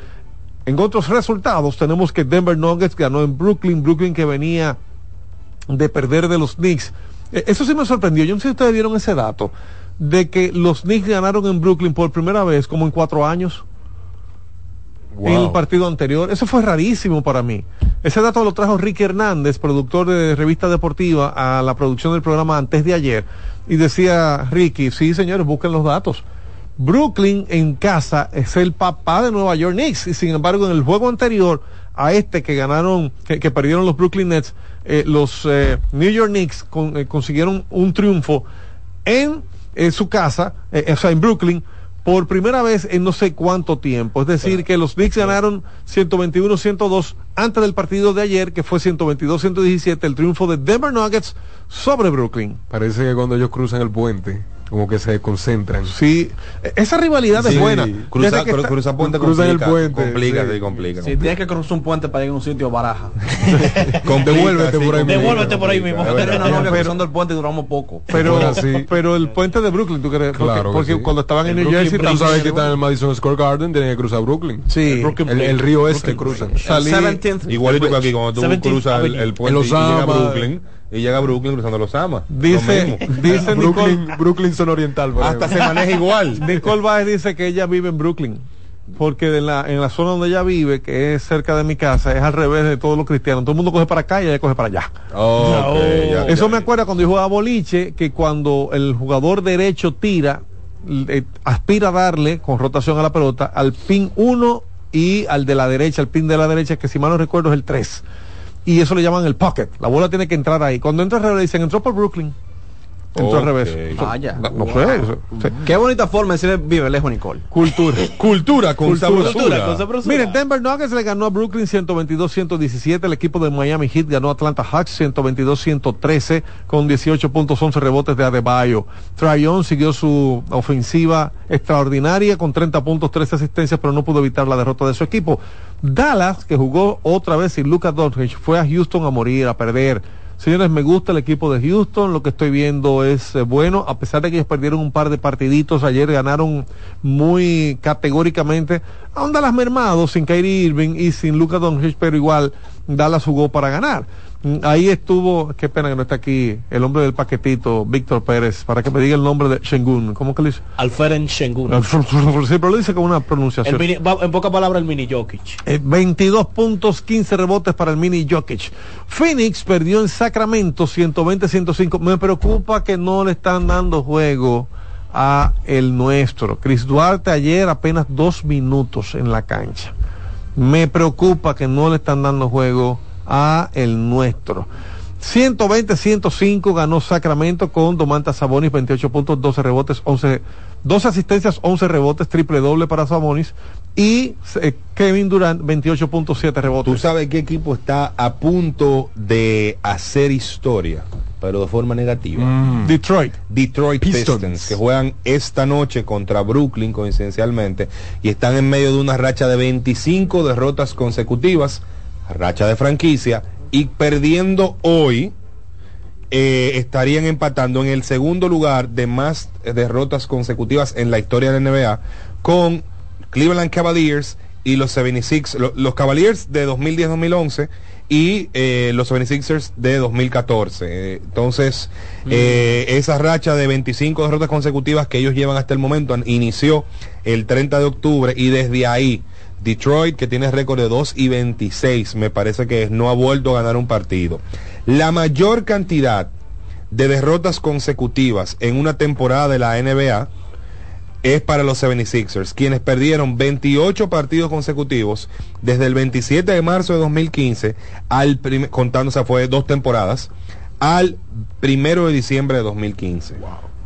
S2: En otros resultados tenemos que Denver Nuggets ganó en Brooklyn, Brooklyn que venía de perder de los Knicks. Eh, Eso sí me sorprendió. Yo no sé si ustedes vieron ese dato de que los Knicks ganaron en Brooklyn por primera vez como en cuatro años en el partido anterior. Eso fue rarísimo para mí. Ese dato lo trajo Ricky Hernández, productor de Revista Deportiva, a la producción del programa antes de ayer. Y decía Ricky, sí señores, busquen los datos. Brooklyn en casa es el papá de Nueva York Knicks. Y sin embargo, en el juego anterior a este que ganaron, que, que perdieron los Brooklyn Nets, eh, los eh, New York Knicks con- eh, consiguieron un triunfo en, eh, su casa, eh, o sea, en Brooklyn, por primera vez en no sé cuánto tiempo. Es decir, que los Knicks ganaron 121-102 antes del partido de ayer, que fue 122-117, el triunfo de Denver Nuggets sobre Brooklyn.
S29: Parece que cuando ellos cruzan el puente, como que se concentran.
S2: Sí, esa rivalidad es
S3: Sí,
S2: buena.
S3: cruza-
S2: Desde que
S3: cru-
S2: está-
S3: cruza puente
S29: cruzan el
S3: complica,
S29: puente,
S3: complica,
S29: sí.
S3: sí, complica.
S6: Si tienes que cruzar un puente para ir a un sitio, baraja.
S3: Complica, (laughs)
S29: Devuélvete
S3: sí,
S29: por ahí
S3: complica,
S4: Devuélvete por ahí mismo.
S3: es
S6: cruzando el puente duramos poco.
S2: Pero, pero el puente de Brooklyn, ¿tú crees? Porque,
S29: Claro que
S2: porque
S29: sí.
S2: cuando estaban en New
S4: Brooklyn
S2: Jersey.
S29: Tú sabes que están en el Madison Square Garden, tienen que cruzar Brooklyn.
S2: Sí.
S29: El, el río este cruzan.
S2: Salí-
S6: 17th
S3: Igualito que aquí, cuando tú
S4: 17th
S3: cruzas el, el puente
S29: En
S3: y, a. Brooklyn, y llega a Brooklyn cruzando los Amas.
S2: Dice, (laughs) dice Nicole,
S29: Brooklyn, Brooklyn son oriental.
S3: Hasta se maneja igual. (laughs)
S2: Nicole Baez dice que ella vive en Brooklyn. Porque en la, en la zona donde ella vive, que es cerca de mi casa, es al revés de todos los cristianos. Todo el mundo coge para acá y ella coge para allá.
S3: Ya,
S2: Eso
S3: ya.
S2: me acuerda cuando yo jugaba boliche, que cuando el jugador derecho tira, eh, aspira a darle con rotación a la pelota al pin 1 y al de la derecha, el pin de la derecha, que si mal no recuerdo es el 3. Y eso le llaman el pocket. La bola tiene que entrar ahí. Cuando entra al revés, le dicen, entró por Brooklyn. Entró al revés.
S6: Vaya.
S2: No, no sé. eso- sí.
S6: Qué bonita forma de decirle vive lejos, Nicole.
S2: Cultura.
S3: Cultura con
S2: Cultura.
S3: sabrosura.
S4: Con sabrosura.
S2: Miren, Denver Nuggets le ganó a Brooklyn 122-117. El equipo de Miami Heat ganó a Atlanta Hawks 122-113 con 18 puntos, 11 rebotes de Adebayo. Trayon siguió su ofensiva extraordinaria con 30 puntos, 13 asistencias, pero no pudo evitar la derrota de su equipo. Dallas, que jugó otra vez sin Lucas Doncic, fue a Houston a morir, a perder. Señores, me gusta el equipo de Houston, lo que estoy viendo es eh, bueno, a pesar de que ellos perdieron un par de partiditos, ayer ganaron muy categóricamente, aún Dallas mermado, sin Kyrie Irving y sin Lucas Doncic, pero igual Dallas jugó para ganar. Mm, Ahí estuvo, qué pena que no está aquí, el hombre del paquetito, Víctor Pérez, para que me diga el nombre de Shengun, ¿cómo que le dice?
S4: Alferen Shengun.
S2: Pero lo dice con una pronunciación.
S4: El mini- va- en pocas palabras, el mini Jokic.
S2: Eh, 22 puntos, 15 rebotes para el mini Jokic. Phoenix perdió en Sacramento 120-105. Me preocupa que no le están dando juego a el nuestro. Chris Duarte ayer apenas dos minutos en la cancha. Me preocupa que no le están dando juego a el nuestro. 120-105 ganó Sacramento con Domantas Sabonis, 28 puntos, 12 rebotes, 11, 12 asistencias, 11 rebotes, triple doble para Sabonis. Y eh, Kevin Durant, 28.7 rebotes.
S3: Tú sabes qué equipo está a punto de hacer historia, pero de forma negativa.
S2: Detroit.
S3: Detroit Pistons.
S29: Pistons.
S3: que juegan esta noche contra Brooklyn coincidencialmente y están en medio de una racha de 25 derrotas consecutivas, racha de franquicia y perdiendo hoy eh, estarían empatando en el segundo lugar de más derrotas consecutivas en la historia de la NBA con Cleveland Cavaliers y los 76 lo- los Cavaliers de 2010-2011 y eh, los 76ers de 2014 Eh, entonces eh, esa racha de 25 derrotas consecutivas que ellos llevan hasta el momento inició el 30 de octubre y desde ahí Detroit que tiene récord de 2 y 26 me parece que no ha vuelto a ganar un partido la mayor cantidad de derrotas consecutivas en una temporada de la NBA es para los 76ers, quienes perdieron 28 partidos consecutivos desde el 27 de marzo de 2015 al sea, fue dos temporadas, al primero de diciembre de 2015.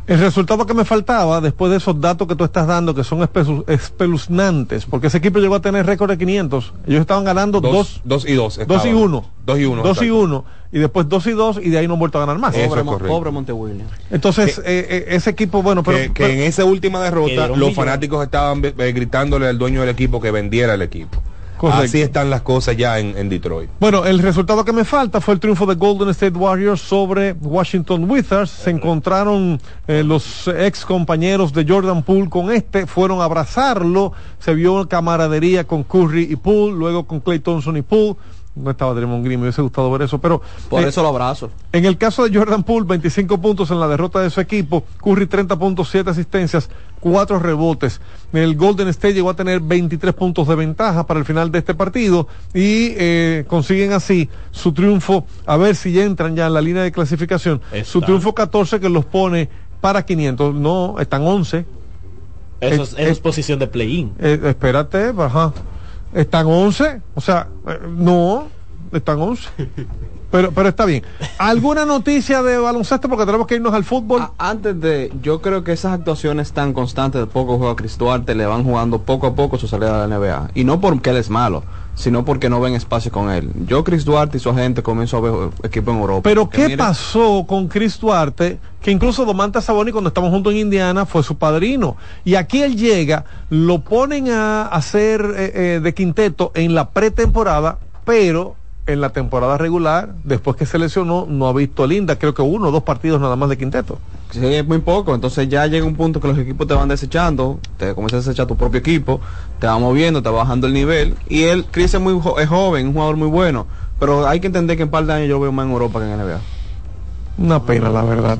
S2: El resultado que me faltaba, después de esos datos que tú estás dando, que son espesu- espeluznantes, porque ese equipo llegó a tener récord de 500. Ellos estaban ganando
S3: Dos,
S2: dos,
S3: dos y dos.
S2: dos y
S3: estaban.
S2: uno.
S3: Dos y uno.
S2: Dos y
S3: exacto.
S2: uno. Y después dos y dos, y de ahí no han vuelto a ganar más.
S3: Eso
S6: Pobre,
S3: es
S6: pobre Monte Williams.
S2: Entonces, eh, eh, ese equipo, bueno, pero,
S3: que, que
S2: pero-
S3: en esa última
S4: Que
S3: derrota los
S4: millones.
S3: fanáticos estaban eh, gritándole al dueño del equipo que vendiera el equipo.
S2: Correcto.
S3: Así están las cosas ya en, en Detroit.
S2: Bueno, el resultado que me falta fue el triunfo de Golden State Warriors sobre Washington Wizards. Se encontraron eh, los ex compañeros de Jordan Poole con este, fueron a abrazarlo, se vio camaradería con Curry y Poole, luego con Clay Thompson y Poole. No estaba Draymond Green, me hubiese gustado ver eso, pero
S6: Por
S2: eh,
S6: eso lo abrazo.
S2: en el caso de Jordan Poole, 25 puntos en la derrota de su equipo, Curry 30 puntos, 7 asistencias, 4 rebotes. El Golden State llegó a tener 23 puntos de ventaja para el final de este partido y eh, consiguen así su triunfo, a ver si ya entran ya en la línea de clasificación, su triunfo 14 que los pone para 500, no, están 11.
S4: Eso es,
S2: Eh,
S4: eso es
S2: eh,
S4: posición de play-in.
S2: Eh, espérate, ajá. Están 11, o sea, eh, no, están 11. Pero, pero está bien. ¿Alguna noticia de baloncesto? Porque tenemos que irnos al fútbol.
S6: Antes de, yo creo que esas actuaciones tan constantes de poco juega Chris Duarte le van jugando poco a poco su salida de la NBA. Y no porque él es malo, sino porque no ven espacio con él. Yo, Chris Duarte y su agente comenzó a ver equipo en Europa.
S2: Pero ¿qué
S6: mire-
S2: pasó con Chris Duarte? Que incluso Domantas Saboni cuando estamos juntos en Indiana fue su padrino. Y aquí él llega, lo ponen a hacer eh, eh, de quinteto en la pretemporada, pero en la temporada regular, después que se lesionó, no ha visto linda, creo que uno o dos partidos nada más de quinteto.
S6: Sí, es muy poco. Entonces ya llega un punto que los equipos te van desechando, te comienzas a desechar tu propio equipo, te va moviendo, te va bajando el nivel. Y él, Chris es muy jo- es joven, un jugador muy bueno. Pero hay que entender que en par de años yo veo más en Europa que en NBA.
S2: Una pena, la verdad.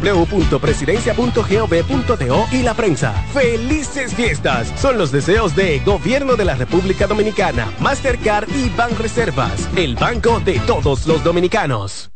S23: www.presidencia.gov.do y la prensa. ¡Felices fiestas! Son los deseos de Gobierno de la República Dominicana, Mastercard y Banreservas, el banco de todos los dominicanos.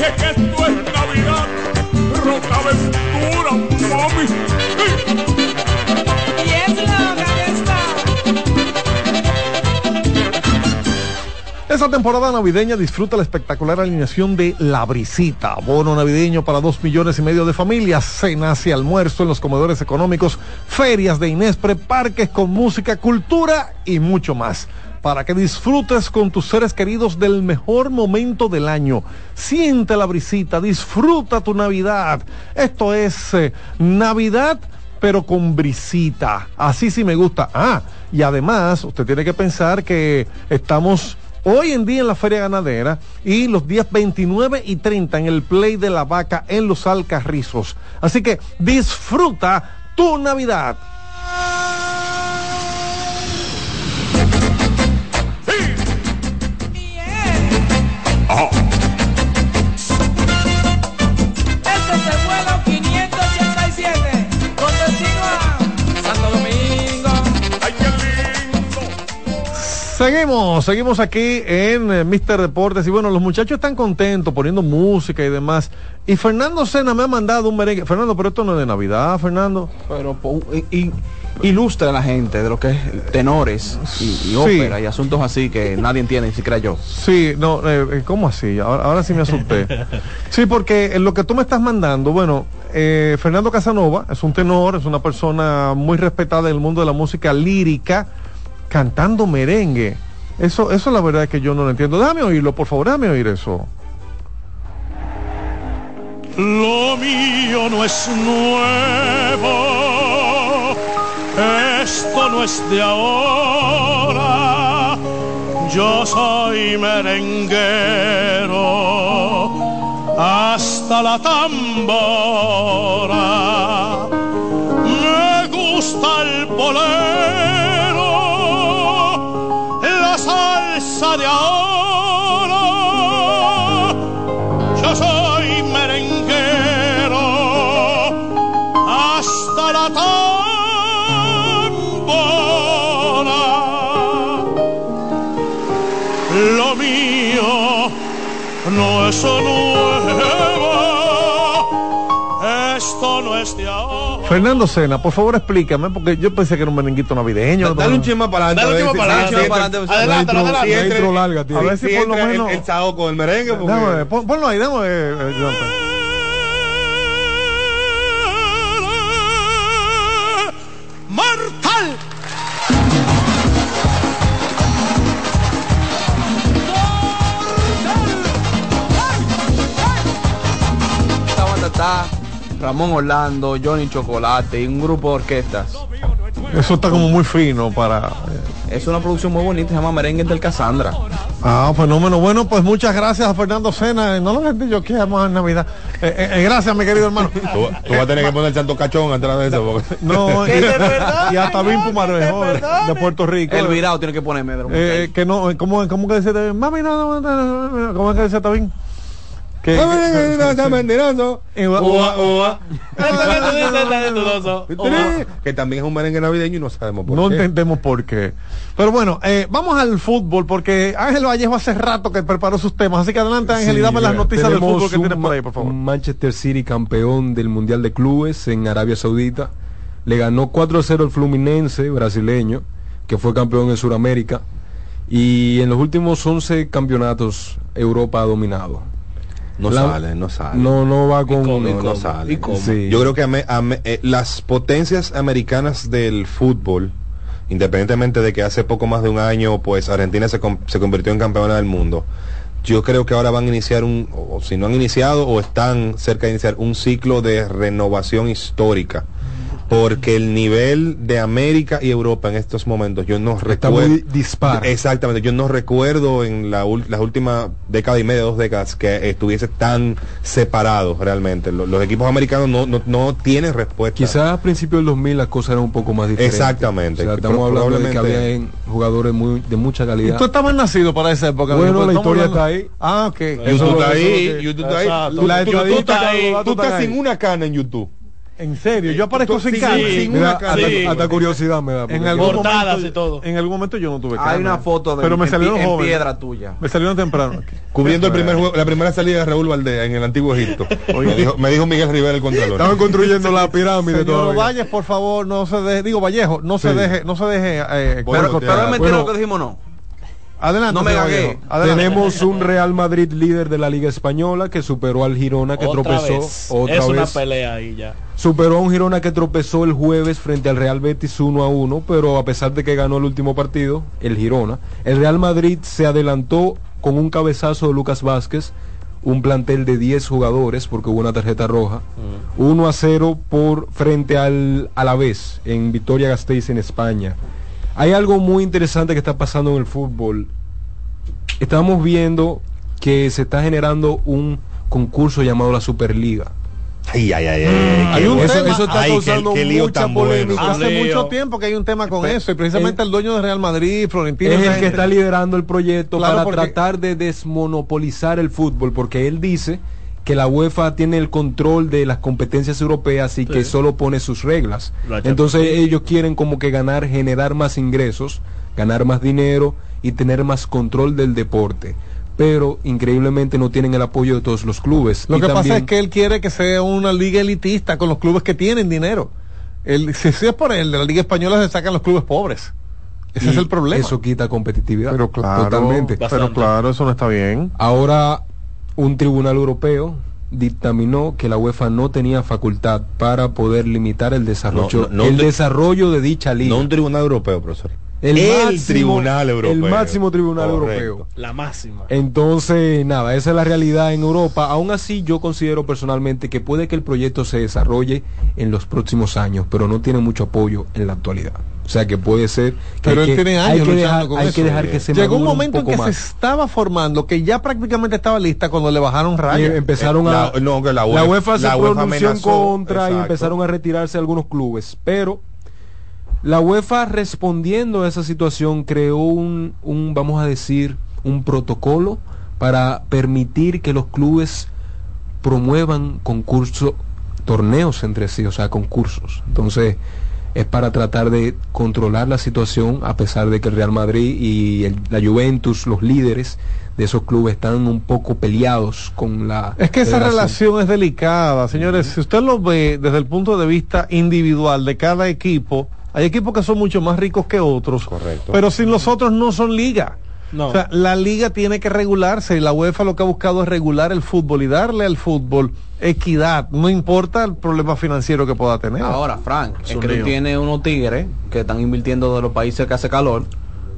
S19: Dije que esto es Navidad. Roca aventura, mami.
S30: Y es loca que está.
S2: Esta temporada navideña disfruta la espectacular alineación de La Brisita, bono navideño para dos millones y medio de familias, cenas y almuerzo en los comedores económicos, ferias de Inespre, parques con música, cultura y mucho más. Para que disfrutes con tus seres queridos del mejor momento del año. Siente la brisita, disfruta tu Navidad. Esto es eh, Navidad pero con brisita. Así sí me gusta. Ah, y además usted tiene que pensar que estamos hoy en día en la Feria Ganadera y los días 29 y 30 en el Play de la Vaca en los Alcarrizos. Así que disfruta tu Navidad.
S30: Este es el vuelo 587 con destino a Santo Domingo.
S19: Ay, qué lindo.
S2: Seguimos, seguimos aquí en eh, Mister Deportes y bueno, los muchachos están contentos poniendo música y demás. Y Fernando Sena me ha mandado un merengue. Fernando, pero esto no es de Navidad, Fernando.
S6: Pero y- ilustra a la gente de lo que es tenores y, y
S2: Sí.
S6: ópera y asuntos así que (laughs) nadie entiende, ni siquiera yo.
S2: Sí, no, eh, eh, ¿cómo así? Ahora, ahora sí me asusté. (laughs) Sí, porque en lo que tú me estás mandando, bueno, eh, Fernando Casanova es un tenor, es una persona muy respetada en el mundo de la música lírica, cantando merengue. Eso, eso la verdad es que yo no lo entiendo. Déjame oírlo, por favor, déjame oír eso.
S19: Lo mío no es nuevo, esto no es de ahora. Yo soy merenguero hasta la tambora. Me gusta el bolero, la salsa de ahora. No es nuevo, esto no es de ahora.
S2: Fernando Sena, por favor explícame, porque yo pensé que era un merenguito navideño.
S3: Dale un chisme para adelante.
S2: Dale un chisme para adelante, adelante. Adelante, larga tiene.
S3: A ver
S2: Si
S3: si
S2: por lo menos-
S3: el sao con el merengue. porque-
S2: Déjame ver, pon- ponlo ahí, déjame ver, eh.
S19: ¡Mortal!
S6: Está Ramón Orlando, Johnny Chocolate y un grupo de orquestas.
S2: Eso está como muy fino para...
S6: Es una producción muy bonita, se llama Merengue del Cassandra.
S2: Ah, fenómeno. Bueno, pues muchas gracias a Fernando Sena. Eh, No lo entendí yo que vamos en Navidad. Eh, eh, eh, gracias, mi querido hermano.
S3: Tú, tú vas a tener que poner el santo cachón atrás de eso. Porque...
S2: No, (laughs) y, hasta Pumarejo de, de Puerto Rico.
S6: El virado tiene que ponerme.
S2: Eh, que no, ¿cómo, cómo que dice? Mami, no, no, no, no, no, ¿cómo es que dice Tabín? Eh, ua. (laughs)
S3: que también es un merengue navideño y no sabemos por
S2: no
S3: qué.
S2: entendemos por qué. Pero bueno, eh, vamos al fútbol porque Ángel Vallejo hace rato que preparó sus temas. Así que adelante Ángel y dame las
S29: mira,
S2: noticias del fútbol que tienes por ahí, por favor.
S29: un Manchester City campeón del Mundial de Clubes en Arabia Saudita. Le ganó 4-0 al Fluminense brasileño, que fue campeón en Sudamérica. Y en los últimos 11 campeonatos Europa ha dominado.
S3: No
S29: La-
S3: sale, no sale.
S29: No, no va con...
S3: No, no sale.
S29: Sí.
S3: Yo creo que ame- ame- eh, las potencias americanas del fútbol, independientemente de que hace poco más de un año, pues Argentina se, se convirtió en campeona del mundo. Yo creo que ahora van a iniciar un, o si no han iniciado o están cerca de iniciar un ciclo de renovación histórica. Porque el nivel de América y Europa en estos momentos, yo no
S29: Está
S3: recuerdo.
S29: muy dispar.
S3: Exactamente, yo no recuerdo en la ul- las últimas década y media, dos décadas, que estuviese tan separado realmente. Lo- Los, equipos americanos no, no, no tienen respuesta.
S29: Quizás a principios del 2000 las cosas eran un poco más diferentes.
S3: Exactamente.
S29: O sea, estamos hablando de que había jugadores muy, de mucha
S2: ¿Y
S29: calidad.
S2: tú estabas nacido para esa época?
S29: Bueno,
S2: Pues
S29: la
S2: estamos
S29: historia
S2: hablando-
S29: está ahí.
S2: Ah, ok.
S3: YouTube está ahí, YouTube está ahí. Tú-
S2: La
S3: estás- sin una cana en YouTube.
S2: En serio, yo aparezco sin
S29: Sí,
S2: cara,
S29: sí,
S2: sin
S29: me da
S2: una cara.
S29: hasta- hasta curiosidad me da,
S2: En algún
S4: Portadas
S2: momento,
S4: y todo.
S2: En algún momento yo no tuve cara.
S6: Hay una foto de
S2: Pero me
S6: en
S2: salieron
S6: en
S2: jóvenes.
S6: piedra tuya.
S2: Me salieron temprano. (laughs)
S3: Cubriendo el primer juego, la primera salida de Raúl Valdés en el antiguo Egipto. (laughs) me, dijo, me dijo Miguel Rivera el contralor.
S29: Estaban construyendo la (laughs) pirámide
S2: Señor
S29: todavía.
S2: Valles, por favor, no se deje, digo Vallejo, no se
S29: Sí.
S2: deje, no se deje eh, cortar.
S6: Pero es mentira
S29: Bueno.
S6: lo que dijimos no.
S2: Adelante,
S6: No me gagué.
S29: Tenemos un Real Madrid líder de la Liga Española que superó al Girona que
S4: Otra
S29: tropezó
S4: vez.
S29: otra
S4: es una pelea ahí ya.
S29: Superó a un Girona que tropezó el jueves frente al Real Betis 1 a 1, pero a pesar de que ganó el último partido, el Girona, el Real Madrid se adelantó con un cabezazo de Lucas Vázquez, un plantel de 10 jugadores porque hubo una tarjeta roja, 1 a 0 por frente al Alavés en Victoria Gasteiz en España. Hay algo muy interesante que está pasando en el fútbol. Estamos viendo que se está generando un concurso llamado la Superliga.
S3: Ay, ay, ay, ay,
S2: Hay un
S3: bueno.
S2: tema-
S29: eso está
S3: qué-
S29: causando
S3: qué lío
S29: mucha
S3: bueno.
S29: polémica.
S2: Hace mucho tiempo que hay un tema con
S29: Pe-
S2: eso y precisamente el, dueño de Real Madrid, Florentino,
S29: es el que está liderando el proyecto
S2: Claro,
S29: para
S2: porque-
S29: tratar de desmonopolizar el fútbol, porque él dice que la UEFA tiene el control de las competencias europeas y que solo pone sus reglas. Entonces ellos quieren como que ganar, generar más ingresos, ganar más dinero y tener más control del deporte. Pero increíblemente no tienen el apoyo de todos los clubes.
S2: Lo
S29: Y
S2: que pasa es que él quiere que sea una liga elitista con los clubes que tienen dinero. El, si, si es por él, de la liga española se sacan los clubes pobres. Ese
S29: y
S2: es el problema.
S29: Eso quita competitividad.
S2: pero claro,
S29: Totalmente.
S2: pero claro, eso no está bien.
S29: Ahora, un tribunal europeo dictaminó que la UEFA no tenía facultad para poder limitar el desarrollo,
S3: No, no, no
S29: el desarrollo de dicha liga.
S3: No un tribunal europeo, profesor.
S29: el,
S3: el
S29: máximo-
S3: tribunal europeo.
S29: El máximo tribunal
S3: Correcto.
S29: europeo.
S4: La máxima.
S29: Entonces, nada, esa es la realidad en Europa. Aún así, yo considero personalmente que puede que el proyecto se desarrolle en los próximos años, pero no tiene mucho apoyo en la actualidad. O sea que puede ser que
S2: Pero
S29: hay
S2: él
S29: que,
S2: tiene
S29: hay
S2: años
S29: que
S2: luchando
S29: dejar,
S2: con
S29: hay
S2: eso.
S29: que dejar que se
S2: Llegó un momento en que
S29: más.
S2: se estaba formando, que ya prácticamente estaba lista cuando le bajaron
S29: Y
S2: rayas.
S29: empezaron
S3: Eh,
S29: a
S3: la- no, que la
S29: la
S3: UEFA-
S29: UEFA se
S3: la UEFA
S29: pronunció en contra y empezaron a retirarse algunos clubes pero la UEFA respondiendo a esa situación creó un, un vamos a decir un protocolo para permitir que los clubes promuevan concursos torneos entre sí o sea concursos entonces es para tratar de controlar la situación a pesar de que el Real Madrid y el- la Juventus, los líderes de esos clubes, están un poco peleados con la...
S2: Es que esa relación es delicada, señores. Si usted lo ve desde el punto de vista individual de cada equipo, hay equipos que son mucho más ricos que otros.
S3: Correcto.
S2: Pero sin los otros no son liga.
S4: No.
S2: O sea, la liga tiene que regularse y la UEFA lo que ha buscado es regular el fútbol y darle al fútbol equidad, no importa el problema financiero que pueda tener.
S6: Ahora, Frank,
S4: Es
S6: que tú tienes unos tigres que están invirtiendo de los países que hace calor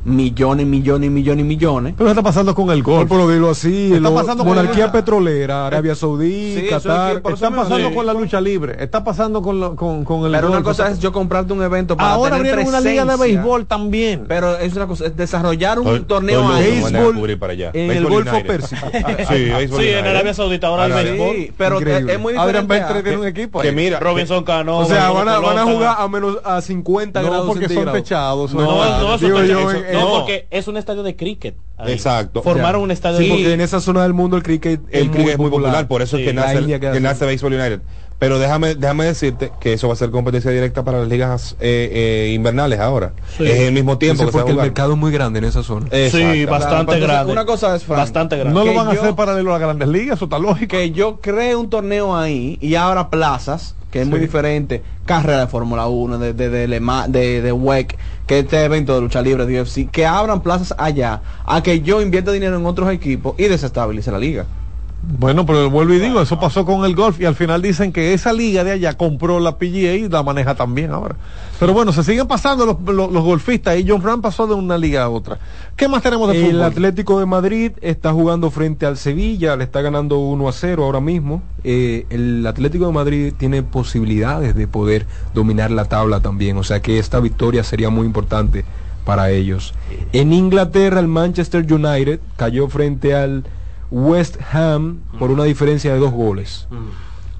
S6: millones, millones, millones, millones.
S2: Pero ¿qué está pasando con el golf?
S29: Por dilo así,
S2: Está
S29: lo-
S2: pasando con
S29: monarquía
S2: la-
S29: petrolera, Arabia Saudí,
S6: Sí, es
S29: Qatar.
S6: que por
S2: Está pasando
S6: sí.
S2: con la lucha libre, está pasando con, lo- con, con el
S6: Pero una
S2: golf.
S6: cosa es yo comprarte un evento para
S2: Ahora
S6: tener
S2: abrieron una liga de béisbol también.
S6: Pero es una cosa, es desarrollar un torneo
S3: el a
S29: Béisbol
S3: para allá.
S29: en el
S3: Béisbol
S29: Golfo
S3: United.
S29: Pérsico. (laughs)
S3: sí, béisbol
S4: Sí, en. Arabia Saudita ahora hay
S3: Ahora,
S4: béisbol.
S6: Sí, pero
S29: Increíble.
S6: es muy
S2: Adrián
S6: diferente.
S2: Beltre
S6: a-
S2: tiene un equipo
S3: Que
S2: ahí.
S3: mira,
S4: Robinson Cano.
S29: O sea, van a, van a jugar a menos a 50
S2: No,
S29: grados
S2: porque son
S29: centígrados.
S2: techados.
S4: No, no, no, porque es un estadio de cricket. ahí.
S3: Exacto.
S4: Formaron
S3: Ya.
S4: un estadio
S29: Sí,
S4: de
S29: porque en esa zona del mundo el cricket
S3: el
S29: es,
S3: cricket
S29: muy
S3: es muy popular, por eso
S4: Sí,
S3: es que nace, el-
S29: que
S3: nace Baseball United. Pero déjame, déjame decirte que eso va a ser competencia directa para las ligas eh, eh, invernales ahora.
S4: Sí.
S3: Es el mismo tiempo
S29: Eso
S3: que se va a
S29: porque el mercado es muy grande en esa zona.
S4: Sí,
S3: Exacto.
S4: bastante
S6: Entonces,
S4: grande.
S6: una cosa es, Frank,
S4: Bastante grande.
S2: No lo van a
S6: yo-
S2: hacer paralelo a las grandes ligas, eso está lógico.
S6: que yo cree un torneo ahí y abra plazas, que es muy diferente, carrera de Fórmula 1, de, de, de, de, de WEC, que este evento de lucha libre de UFC, que abran plazas allá, a que yo invierta dinero en otros equipos y desestabilice la liga.
S2: Bueno, pero vuelvo y digo, eso pasó con el golf y al final dicen que esa liga de allá compró la PGA y la maneja también ahora. Pero bueno, se siguen pasando los, los, los golfistas y John Ram pasó de una liga a otra. ¿Qué más tenemos de
S29: El
S2: fútbol?
S29: Atlético de Madrid está jugando frente al Sevilla, le está ganando 1 a 0 ahora mismo. Eh, el Atlético de Madrid tiene posibilidades de poder dominar la tabla también, o sea que esta victoria sería muy importante para ellos. En Inglaterra el Manchester United cayó frente al West Ham por una diferencia de dos goles.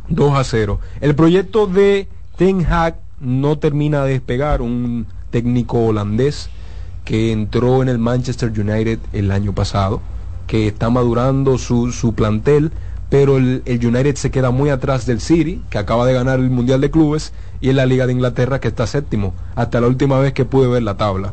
S29: 2 a 0. El proyecto de Ten Hag no termina de despegar, un técnico holandés que entró en el Manchester United el año pasado, que está madurando su, su plantel, pero el, el United se queda muy atrás del City, que acaba de ganar el Mundial de Clubes, y en la Liga de Inglaterra, que está séptimo, hasta la última vez que pude ver la tabla.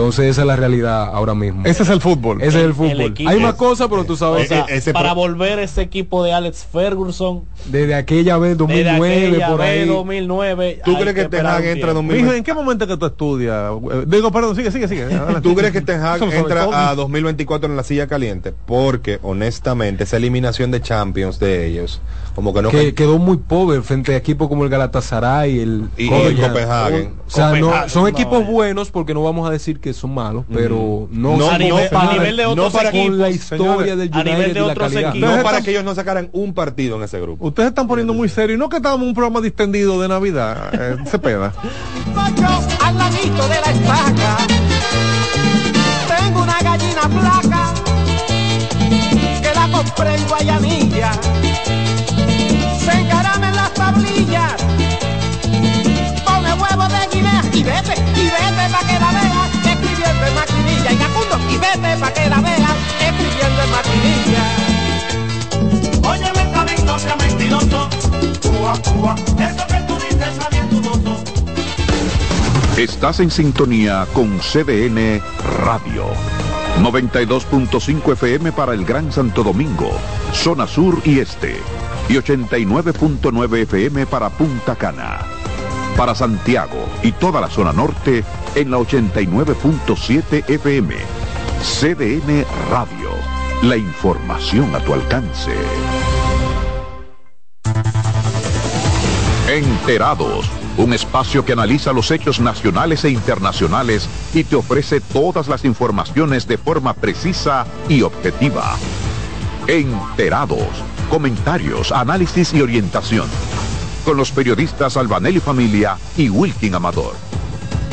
S29: Entonces esa es la realidad ahora mismo.
S2: Ese es el fútbol.
S29: Ese es el
S4: El
S29: fútbol.
S4: equipo-
S29: Hay más cosas, pero tú
S4: O
S29: sabes.
S4: sea,
S29: ese
S4: para
S29: pro-
S4: volver ese equipo de Alex Ferguson
S29: desde aquella vez, 2009,
S4: desde aquella
S29: por
S4: vez,
S29: ahí.
S4: 2009
S3: ¿Tú crees que Ten
S4: esperar
S3: Hag entra
S4: tiempo.
S3: 2020?
S2: Mijo, ¿en qué momento que tú estudias? Digo, perdón, sigue, sigue, sigue.
S3: ¿Tú crees que Ten Hag (laughs) entra a 2024 en la silla caliente? Porque, honestamente, esa eliminación de Champions de ellos, como que no...
S29: que quedó muy pobre frente a equipos como el Galatasaray el
S3: Y- y
S29: Copenhagen.
S3: Copenhagen.
S29: o sea no,
S4: Copenhagen,
S29: son
S4: no,
S29: equipos
S4: eh.
S29: buenos porque no vamos a decir que son malos pero no,
S3: No,
S29: son
S4: a nivel,
S3: no
S4: a
S3: para-
S4: nivel de
S3: no
S4: otros
S3: para-
S4: equipos
S29: con la historia del
S4: a nivel de otros equipos.
S3: No para que ellos no sacaran un partido en ese grupo.
S2: Ustedes están poniendo muy serio y no que estábamos en un programa distendido de Navidad. Eh, se peda.
S19: Yo al ladito de la estaca tengo una gallina flaca que la compré en Guayanilla. Se encarama en las tablillas, pone huevo de guinea y vete, y vete pa' que la veas escribiendo en maquinilla. Y Gacundo, y vete pa' que la veas escribiendo en maquinilla. Óyeme, también no sea mentiroso. Cuba, Cuba, eso que tú dices sale dudoso.
S10: Estás en sintonía con CDN Radio. 92.5 FM para el Gran Santo Domingo, zona sur y este. Y 89.9 FM para Punta Cana. Para Santiago y toda la zona norte en la 89.7 FM. CDN Radio. La información a tu alcance. Enterados, un espacio que analiza los hechos nacionales e internacionales y te ofrece todas las informaciones de forma precisa y objetiva. Enterados, comentarios, análisis y orientación. Con los periodistas Albanelli Familia y Wilkin Amador.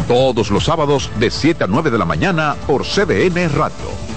S10: Todos los sábados de 7 a 9 de la mañana por CDN Radio.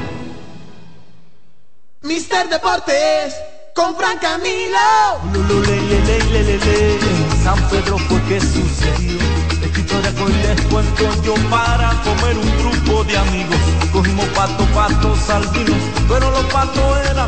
S19: Mister Deportes con Fran Camilo.
S31: San Pedro fue que sucedió. Esta historia que hoy les cuento yo para comer un grupo de amigos. Cogimos pato, pero los patos eran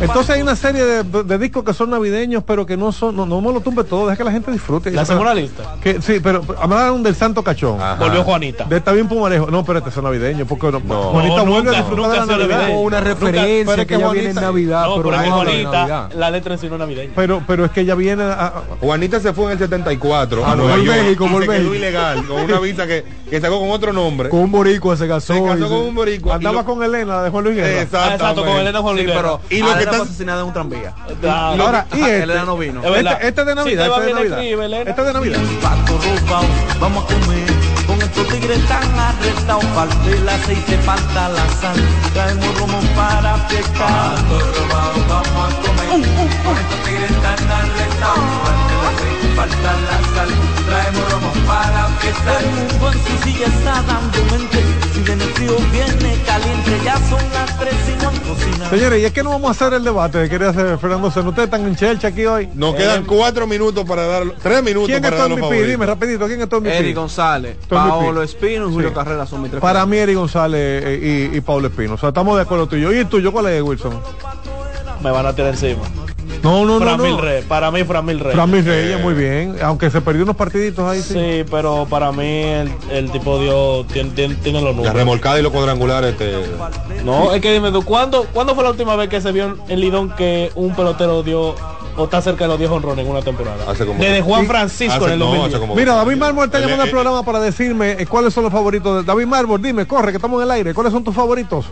S2: Entonces hay una serie de, de discos que son navideños, pero que no son, no, no me lo tumbe todo, deja que la gente disfrute.
S4: ¿La hacemos una lista?
S2: Que, sí, pero hablaron del Santo Cachón.
S4: Volvió Juanita.
S2: De está bien Pumarejo. No, pero este es navideño, porque no, Juanita
S4: No,
S2: vuelve
S4: nunca,
S2: a disfrutar
S4: nunca
S2: de la Navidad.
S4: navideño.
S29: una
S2: Nunca-
S29: referencia
S2: pero es
S29: que ya viene en
S2: Juanita-
S29: Navidad,
S4: No,
S29: pero
S4: pero Juanita, la letra en sí no es navideña.
S2: Pero, pero es que ella viene a, a-
S3: Juanita se fue en el 74
S2: Ah,
S3: a Nueva York
S2: México, por México.
S3: ilegal con una visa que, que sacó con otro nombre.
S29: con un boricua se casó
S3: se
S29: y
S3: casó
S29: se-
S3: con un boricua.
S2: andaba
S3: lo-
S2: con Elena la de Juan Luis Guerra.
S4: Exacto, con Elena Juan
S6: Sí,
S4: Luis
S6: pero
S3: Y lo
S6: lo
S3: que
S6: fue asesinada en un tranvía.
S4: Claro.
S2: Ahora, (laughs) y este,
S6: Elena no vino.
S2: Este, este es de Navidad. este es de Navidad.
S4: escribe, Elena.
S2: Este es de Navidad.
S31: pato robado, vamos a comer. Con estos tigres tan arrestados, parte el aceite, falta la sal. Traemos romo para pescar. Pato robado, vamos a comer. Con estos tigres tan arrestados, falta el aceite, falta la sal. Para pescar. El mundo en su silla está dando mente. Si viene frío, viene caliente. Ya son las tres y no han cocinado.
S2: Señores, y es que no vamos a hacer el debate que quería hacer Fernando Seno. Ustedes están en chelcha aquí hoy.
S3: Nos quedan cuatro minutos para dar, tres minutos
S2: ¿Quién es
S3: para los
S2: MVP?
S3: favoritos.
S2: Dime rapidito, ¿quién es tu MVP?
S6: Eric González,
S2: MVP.
S6: Paolo Espino y Julio
S2: Sí.
S6: Carrera son mis tres.
S2: Para mí, Eric González eh, y, y Pablo Espino. O sea, estamos de acuerdo tú y yo. ¿Y el tuyo cuál es, Wilson?
S4: Me van a tirar encima.
S2: No, no, no.
S4: Fran
S2: no.
S4: Mil Rey. Para mí, Fran Mil Rey.
S2: Fran Mil Reyes, muy bien. Aunque se perdió unos partiditos ahí, sí.
S4: Sí, pero para mí el, el tipo dio, tiene, tiene, tiene los
S3: La
S4: números.
S3: remolcada y los cuadrangulares. Este,
S4: No, es que dime tú, ¿cuándo, ¿cuándo fue la última vez que se vio en Lidón que un pelotero dio o está cerca de los 10 honrones en una temporada?
S3: Hace como-
S4: Desde Juan
S2: Sí.
S4: Francisco
S3: Hace-
S4: en el
S3: no,
S4: 2010.
S3: hace como-
S2: Mira, David Mármol está llamando al
S3: el-
S2: programa para decirme eh, cuáles son los favoritos. de David Mármol, dime, corre, que estamos en el aire. ¿Cuáles son tus favoritos?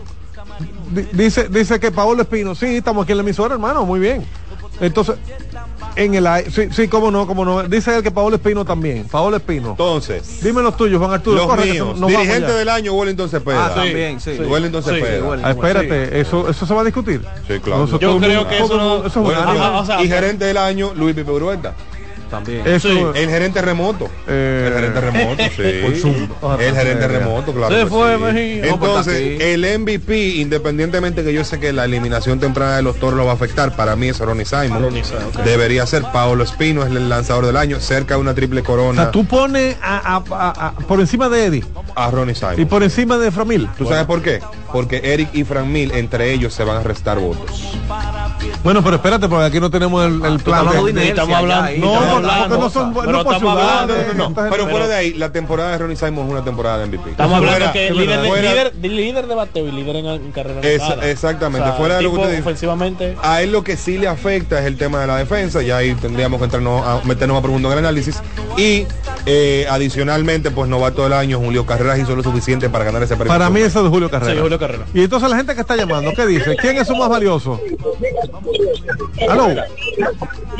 S2: Di- Dice, dice que Paolo Espino. Sí, estamos aquí en la emisora, hermano. Muy bien. Entonces, en el aire, sí, sí, cómo no, cómo no. Dice él que Paolo Espino también. Paolo Espino.
S3: Entonces,
S2: Dime los tuyos, Juan Arturo.
S3: los
S2: corre,
S3: míos. Dirigente del año, Wellington Cepeda.
S6: Ah, también, sí.
S3: Wellington
S6: Sí,
S3: Cepeda.
S6: Wellington.
S2: Ah, espérate, eso, eso se va a discutir.
S3: Sí, claro.
S4: Yo creo que eso no-
S2: eso es
S3: Bueno,
S4: o sea,
S3: y gerente del año, Luis Pipe Urueta.
S6: También.
S2: Eso,
S3: El gerente remoto.
S2: eh,
S3: El gerente remoto, (laughs) sí.
S2: por Zoom.
S3: El gerente remoto, claro.
S4: Se
S3: que
S4: fue,
S3: sí.
S4: Mejía.
S3: Entonces, el MVP, independientemente que yo sé que la eliminación temprana de los toros lo va a afectar, para mí es Ronnie Simon.
S4: Ronnie Simon.
S3: Debería ser Paolo Espino, es el lanzador del año, cerca de una triple
S2: o
S3: corona
S2: sea, tú pones a, a- a- a- por encima de Eddie
S3: a Ronnie Simon.
S2: y por encima de Framil.
S3: ¿Tú sabes por qué? Porque Eric y Frank Mil, entre ellos, se van a restar votos.
S2: Bueno, pero espérate, porque aquí no tenemos el, el plan.
S6: hablando
S2: de-
S6: de
S4: Estamos hablando-
S2: no,
S6: hablando.
S2: no son
S4: Pero
S2: no
S4: estamos hablando-
S3: No, no, pero fuera de ahí, la temporada de Ronnie Simon es una temporada de MVP.
S4: Estamos hablando
S3: Fuera-
S4: que
S2: es
S4: líder
S3: fuera-
S4: líder, de- líder de bateo y líder en, en carrera
S3: Esa- exactamente,
S4: O sea,
S3: fuera de lo que usted dice.
S4: ofensivamente
S3: A él lo que sí le afecta es el tema de la defensa, ya ahí tendríamos que entrarnos a meternos más profundo en el análisis. Y eh, adicionalmente, pues novato del año, Julio Carreras hizo lo suficiente para ganar ese premio.
S2: Para mí eso es de Julio Carrera.
S4: Sí, Julio Carrera.
S2: Y entonces la gente que está llamando, ¿qué dice? ¿Quién es su más valioso? Aló.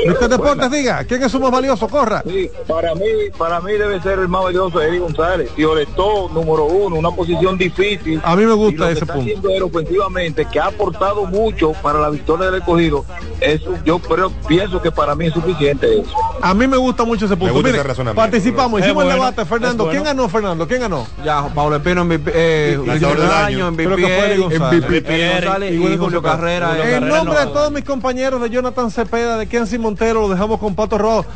S2: Mr. Deportes, diga, ¿quién es su más valioso? Corra.
S16: Sí, para mí, para mí debe ser el más valioso Eric González. Y Orestó, número uno, una posición difícil.
S2: A mí me gusta
S16: Y lo que
S2: ese
S16: está
S2: punto.
S16: haciendo él ofensivamente, que ha aportado mucho para la victoria del escogido, eso yo creo, pienso que para mí es suficiente eso.
S2: A mí me gusta mucho ese punto.
S3: gusta
S2: Mire,
S3: ese
S2: participamos, hicimos el
S4: bueno,
S2: debate. Fernando,
S4: bueno.
S2: ¿quién ganó, Fernando? ¿Quién ganó?
S6: Ya, Pablo Espino, eh,
S3: del año.
S6: Y
S2: Julio
S6: Carrera.
S2: En nombre de todos mis compañeros de Jonathan Cepeda, de Kenzie Montero, lo dejamos con Pato Rojo.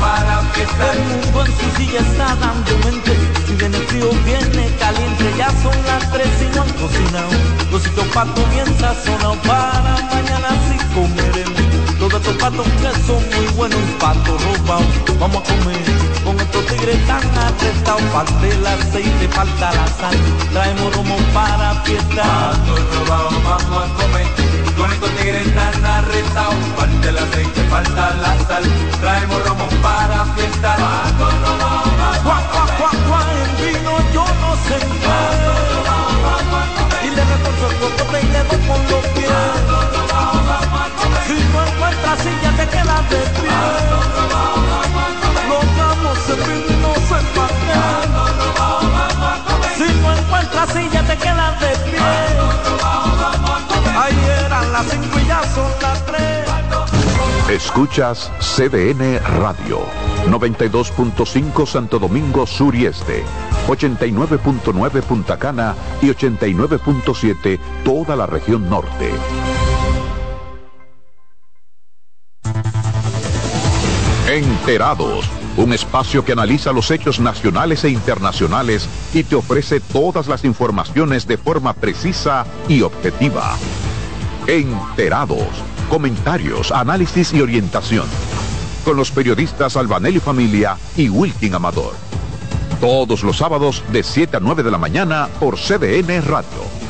S31: para. El mundo en su silla está dando mente. Si viene frío, viene caliente. Ya son las tres y no han cocinado. Cosito pato bien sazonado para mañana sí comeremos. Todos estos patos que son muy buenos, un pato robado. Vamos a comer con estos tigres tan arrestados. Falta el aceite, falta la sal. Traemos romo para fiesta. Pato robado, vamos a comer con estos tigres tan arrestados. Falta el aceite, falta la sal. Traemos romo para fiesta. Vamos a comer. en vino yo no sé. Y le retorzo el cocote y le doy con los pies. Si no encuentras silla te quedas de pie.
S10: Escuchas CDN Radio, 92.5 Santo Domingo Sur y Este, 89.9 Punta Cana y 89.7 toda la región norte. Enterados, un espacio que analiza los hechos nacionales e internacionales y te ofrece todas las informaciones de forma precisa y objetiva. Enterados, comentarios, análisis y orientación. Con los periodistas Albanelli Familia y Wilkin Amador. Todos los sábados de 7 a 9 de la mañana por CDN Radio.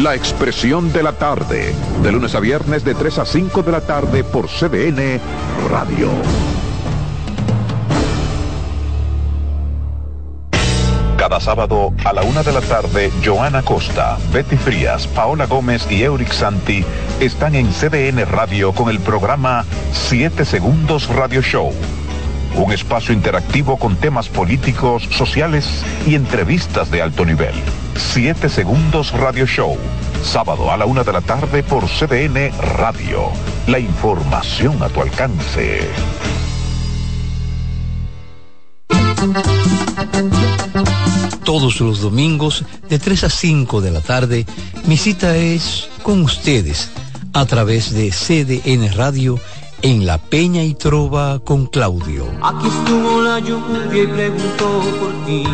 S10: La Expresión de la Tarde, de lunes a viernes de 3 a 5 de la tarde por CDN Radio. Cada sábado a la una de la tarde, Joana Costa, Betty Frías, Paola Gómez y Euric Santi están en CDN Radio con el programa 7 Segundos Radio Show. Un espacio interactivo con temas políticos, sociales y entrevistas de alto nivel. 7 Segundos Radio Show. Sábado a la una de la tarde por CDN Radio. La información a tu alcance.
S32: Todos los domingos de 3 a 5 de la tarde, mi cita es con ustedes a través de CDN Radio en La Peña y Trova con Claudio.
S6: Aquí estuvo la lluvia y preguntó por ti.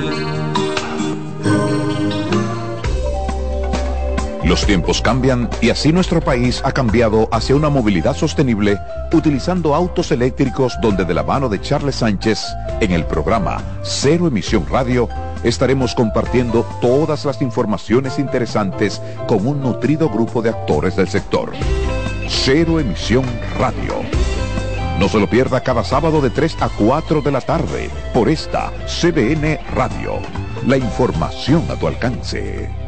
S10: Los tiempos cambian y así nuestro país ha cambiado hacia una movilidad sostenible utilizando autos eléctricos donde de la mano de Charles Sánchez en el programa Cero Emisión Radio estaremos compartiendo todas las informaciones interesantes con un nutrido grupo de actores del sector. Cero Emisión Radio. No se lo pierda cada sábado de 3 a 4 de la tarde por esta CDN Radio. La información a tu alcance.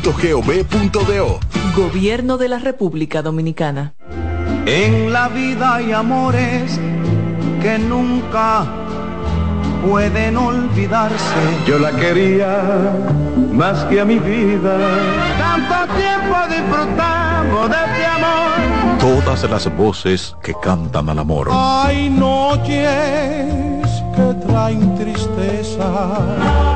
S11: presidencia.gov.do.
S33: Gobierno de la República Dominicana.
S6: En la vida hay amores que nunca pueden olvidarse.
S34: Yo la quería más que a mi vida.
S6: Tanto tiempo disfrutamos de este amor.
S10: Todas las voces que cantan al amor.
S31: Hay noches que traen tristeza.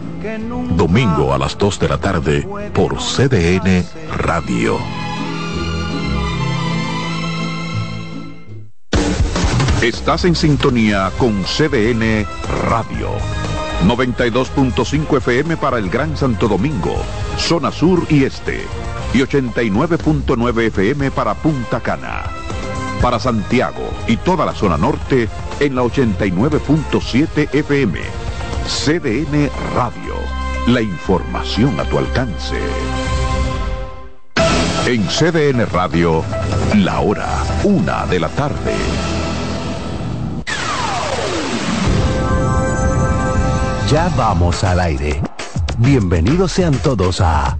S10: Domingo a las 2 de la tarde por CDN Radio. Estás en sintonía con CDN Radio. 92.5 FM para el Gran Santo Domingo, zona sur y este. Y 89.9 FM para Punta Cana. Para Santiago y toda la zona norte en la 89.7 FM. CDN Radio. La información a tu alcance. En CDN Radio, la hora, una de la tarde.
S35: Ya vamos al aire. Bienvenidos sean todos a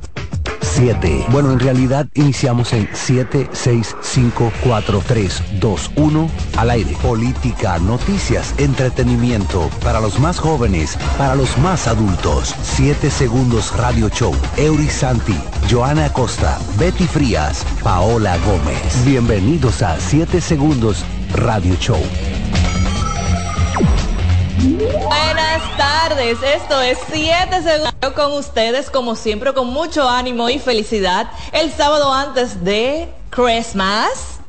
S35: 7. Bueno, en realidad iniciamos en 7, 6, 5, 4, 3, 2, 1 al aire. Política, noticias, entretenimiento para los más jóvenes, para los más adultos. 7 segundos Radio Show. Eury Santi, Joana Acosta, Betty Frías, Paola Gómez. Bienvenidos a 7 segundos Radio Show.
S36: Tardes, esto es 7 segundos con ustedes, como siempre, con mucho ánimo y felicidad. El sábado antes de Christmas.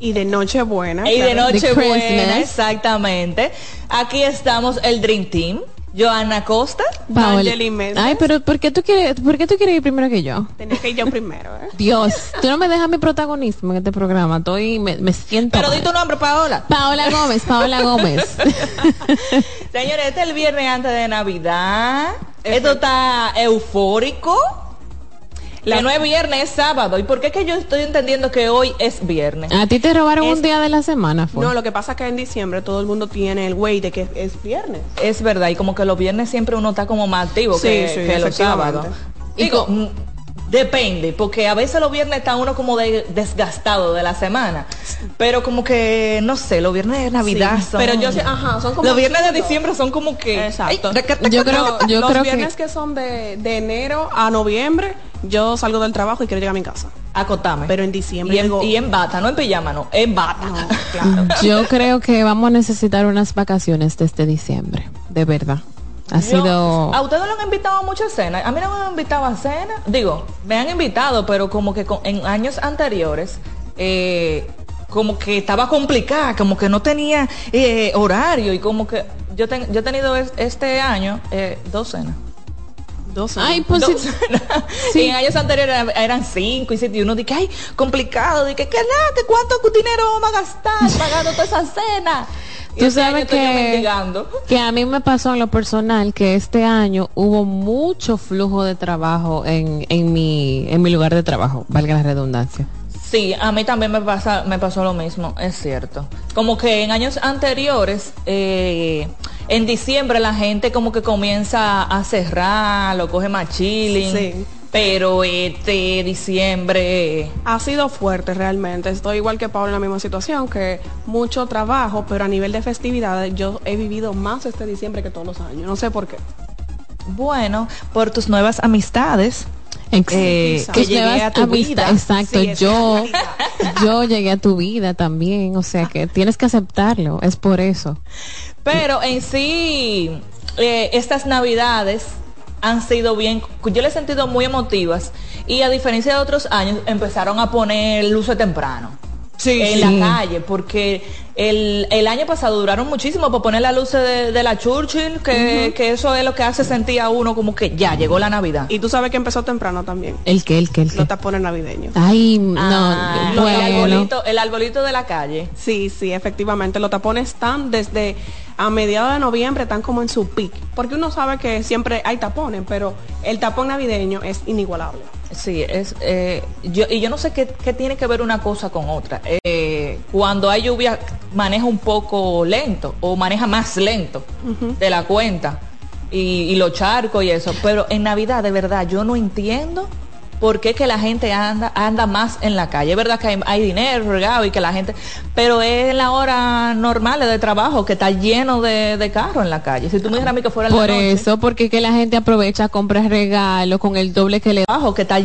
S37: Y de Nochebuena.
S36: Y de
S37: claro.
S36: Nochebuena,
S37: Christmas.
S36: exactamente. Aquí estamos el Dream Team. Joana Costa.
S38: Paola. Ay, pero ¿por qué tú quieres, por qué tú quieres ir primero que yo?
S37: Tenía que ir yo primero, ¿eh? (laughs)
S38: Dios, tú no me dejas mi protagonismo en este programa. Estoy, me, me siento.
S36: Pero
S38: mal.
S36: di tu nombre, Paola.
S38: Paola Gómez, Paola Gómez. (laughs) (laughs)
S36: Señores, este es el viernes antes de Navidad. Esto está eufórico.
S37: La-
S36: Que no es viernes, es sábado. ¿Y por qué que yo estoy entendiendo que hoy es viernes?
S38: A ti te robaron
S37: Es-
S38: un día de la semana, fue.
S37: No, lo que pasa es que en diciembre todo el mundo tiene el güey de que es viernes.
S36: Es verdad, y como que los viernes siempre uno está como más activo
S37: Sí,
S36: que,
S37: sí,
S36: que los
S37: efectivamente.
S36: sábados. Digo, mm, depende, porque a veces los viernes está uno como de- desgastado de la semana. Pero como que, no sé, los viernes de Navidad
S37: Sí,
S36: son...
S37: pero yo sé- ajá, son como
S36: Los viernes de diciembre son como que...
S37: Exacto.
S36: Ay,
S38: Yo creo- yo
S37: Los
S38: creo que-
S37: viernes que... son de, de enero a noviembre, yo salgo del trabajo y quiero llegar a mi casa.
S36: Acotame.
S37: Pero en diciembre
S36: y en,
S37: digo-
S36: y en bata, no en pijama, no, en bata. (laughs)
S37: claro.
S38: Yo creo que vamos a necesitar unas vacaciones desde diciembre, de verdad. Ha
S36: Yo-
S38: sido
S36: ¿A ustedes no han invitado a muchas cenas? A mí no me han invitado a cenas. Digo, me han invitado, pero como que con- en años anteriores, eh, como que estaba complicada, como que no tenía eh, horario y como que yo, ten- yo he tenido es- este año eh, dos cenas.
S37: Dos
S38: Ay, pues
S36: Dos
S38: sí.
S36: cenas. (laughs)
S38: Sí.
S36: Y en años anteriores eran, cinco y siete. Y uno dice, ay, complicado. Dice, que nada, que cuánto dinero vamos a gastar pagando toda esa cena. (laughs) Y
S38: Tú
S36: este
S38: sabes que, que a mí me pasó en lo personal que este año hubo mucho flujo de trabajo en, en, mi, en mi lugar de trabajo, valga la redundancia.
S36: Sí, a mí también me pasa, me pasó lo mismo, es cierto. Como que en años anteriores, eh, en diciembre la gente como que comienza a cerrar, lo coge más chilling.
S37: Sí.
S36: Pero este diciembre,
S37: Ha sido fuerte realmente. Estoy igual que Pablo en la misma situación, que mucho trabajo, pero a nivel de festividades yo he vivido más este diciembre que todos los años. No sé por qué.
S36: bueno, por tus nuevas amistades, eh, que llegué a tu vida.
S38: Exacto,
S37: Sí,
S38: yo, yo llegué a tu vida también, o sea que tienes que aceptarlo, es por eso.
S36: Pero en sí, eh, estas navidades han sido bien, yo las he sentido muy emotivas y a diferencia de otros años empezaron a poner luces temprano.
S37: Sí,
S36: en
S38: sí.
S36: la calle, porque el, el año pasado duraron muchísimo para poner las luces de, de la Churchill, que, que eso es lo que hace sentir a uno como que ya llegó la Navidad.
S37: Y tú sabes que empezó temprano también.
S38: El que, el que, el que.
S37: Los tapones navideños.
S38: Ay, no,
S36: Ah, el, arbolito, el arbolito de la calle.
S37: Sí, sí, efectivamente. Los tapones están desde a mediados de noviembre, están como en su pic. Porque uno sabe que siempre hay tapones, pero el tapón navideño es inigualable.
S36: Sí, es eh, yo y yo no sé qué, qué tiene que ver una cosa con otra. Eh, cuando hay lluvia maneja un poco lento o maneja más lento de la cuenta y, y los charcos y eso. Pero en Navidad de verdad yo no entiendo por qué que la gente anda anda más en la calle. Es verdad que hay, hay dinero regado y que la gente, pero es en la hora normal de trabajo que está lleno de, de carros en la calle. Si tú me dijeras a mí que fuera
S38: Por
S36: la noche,
S38: eso, porque que la gente aprovecha, compra regalos con el doble que le
S36: trabajo que está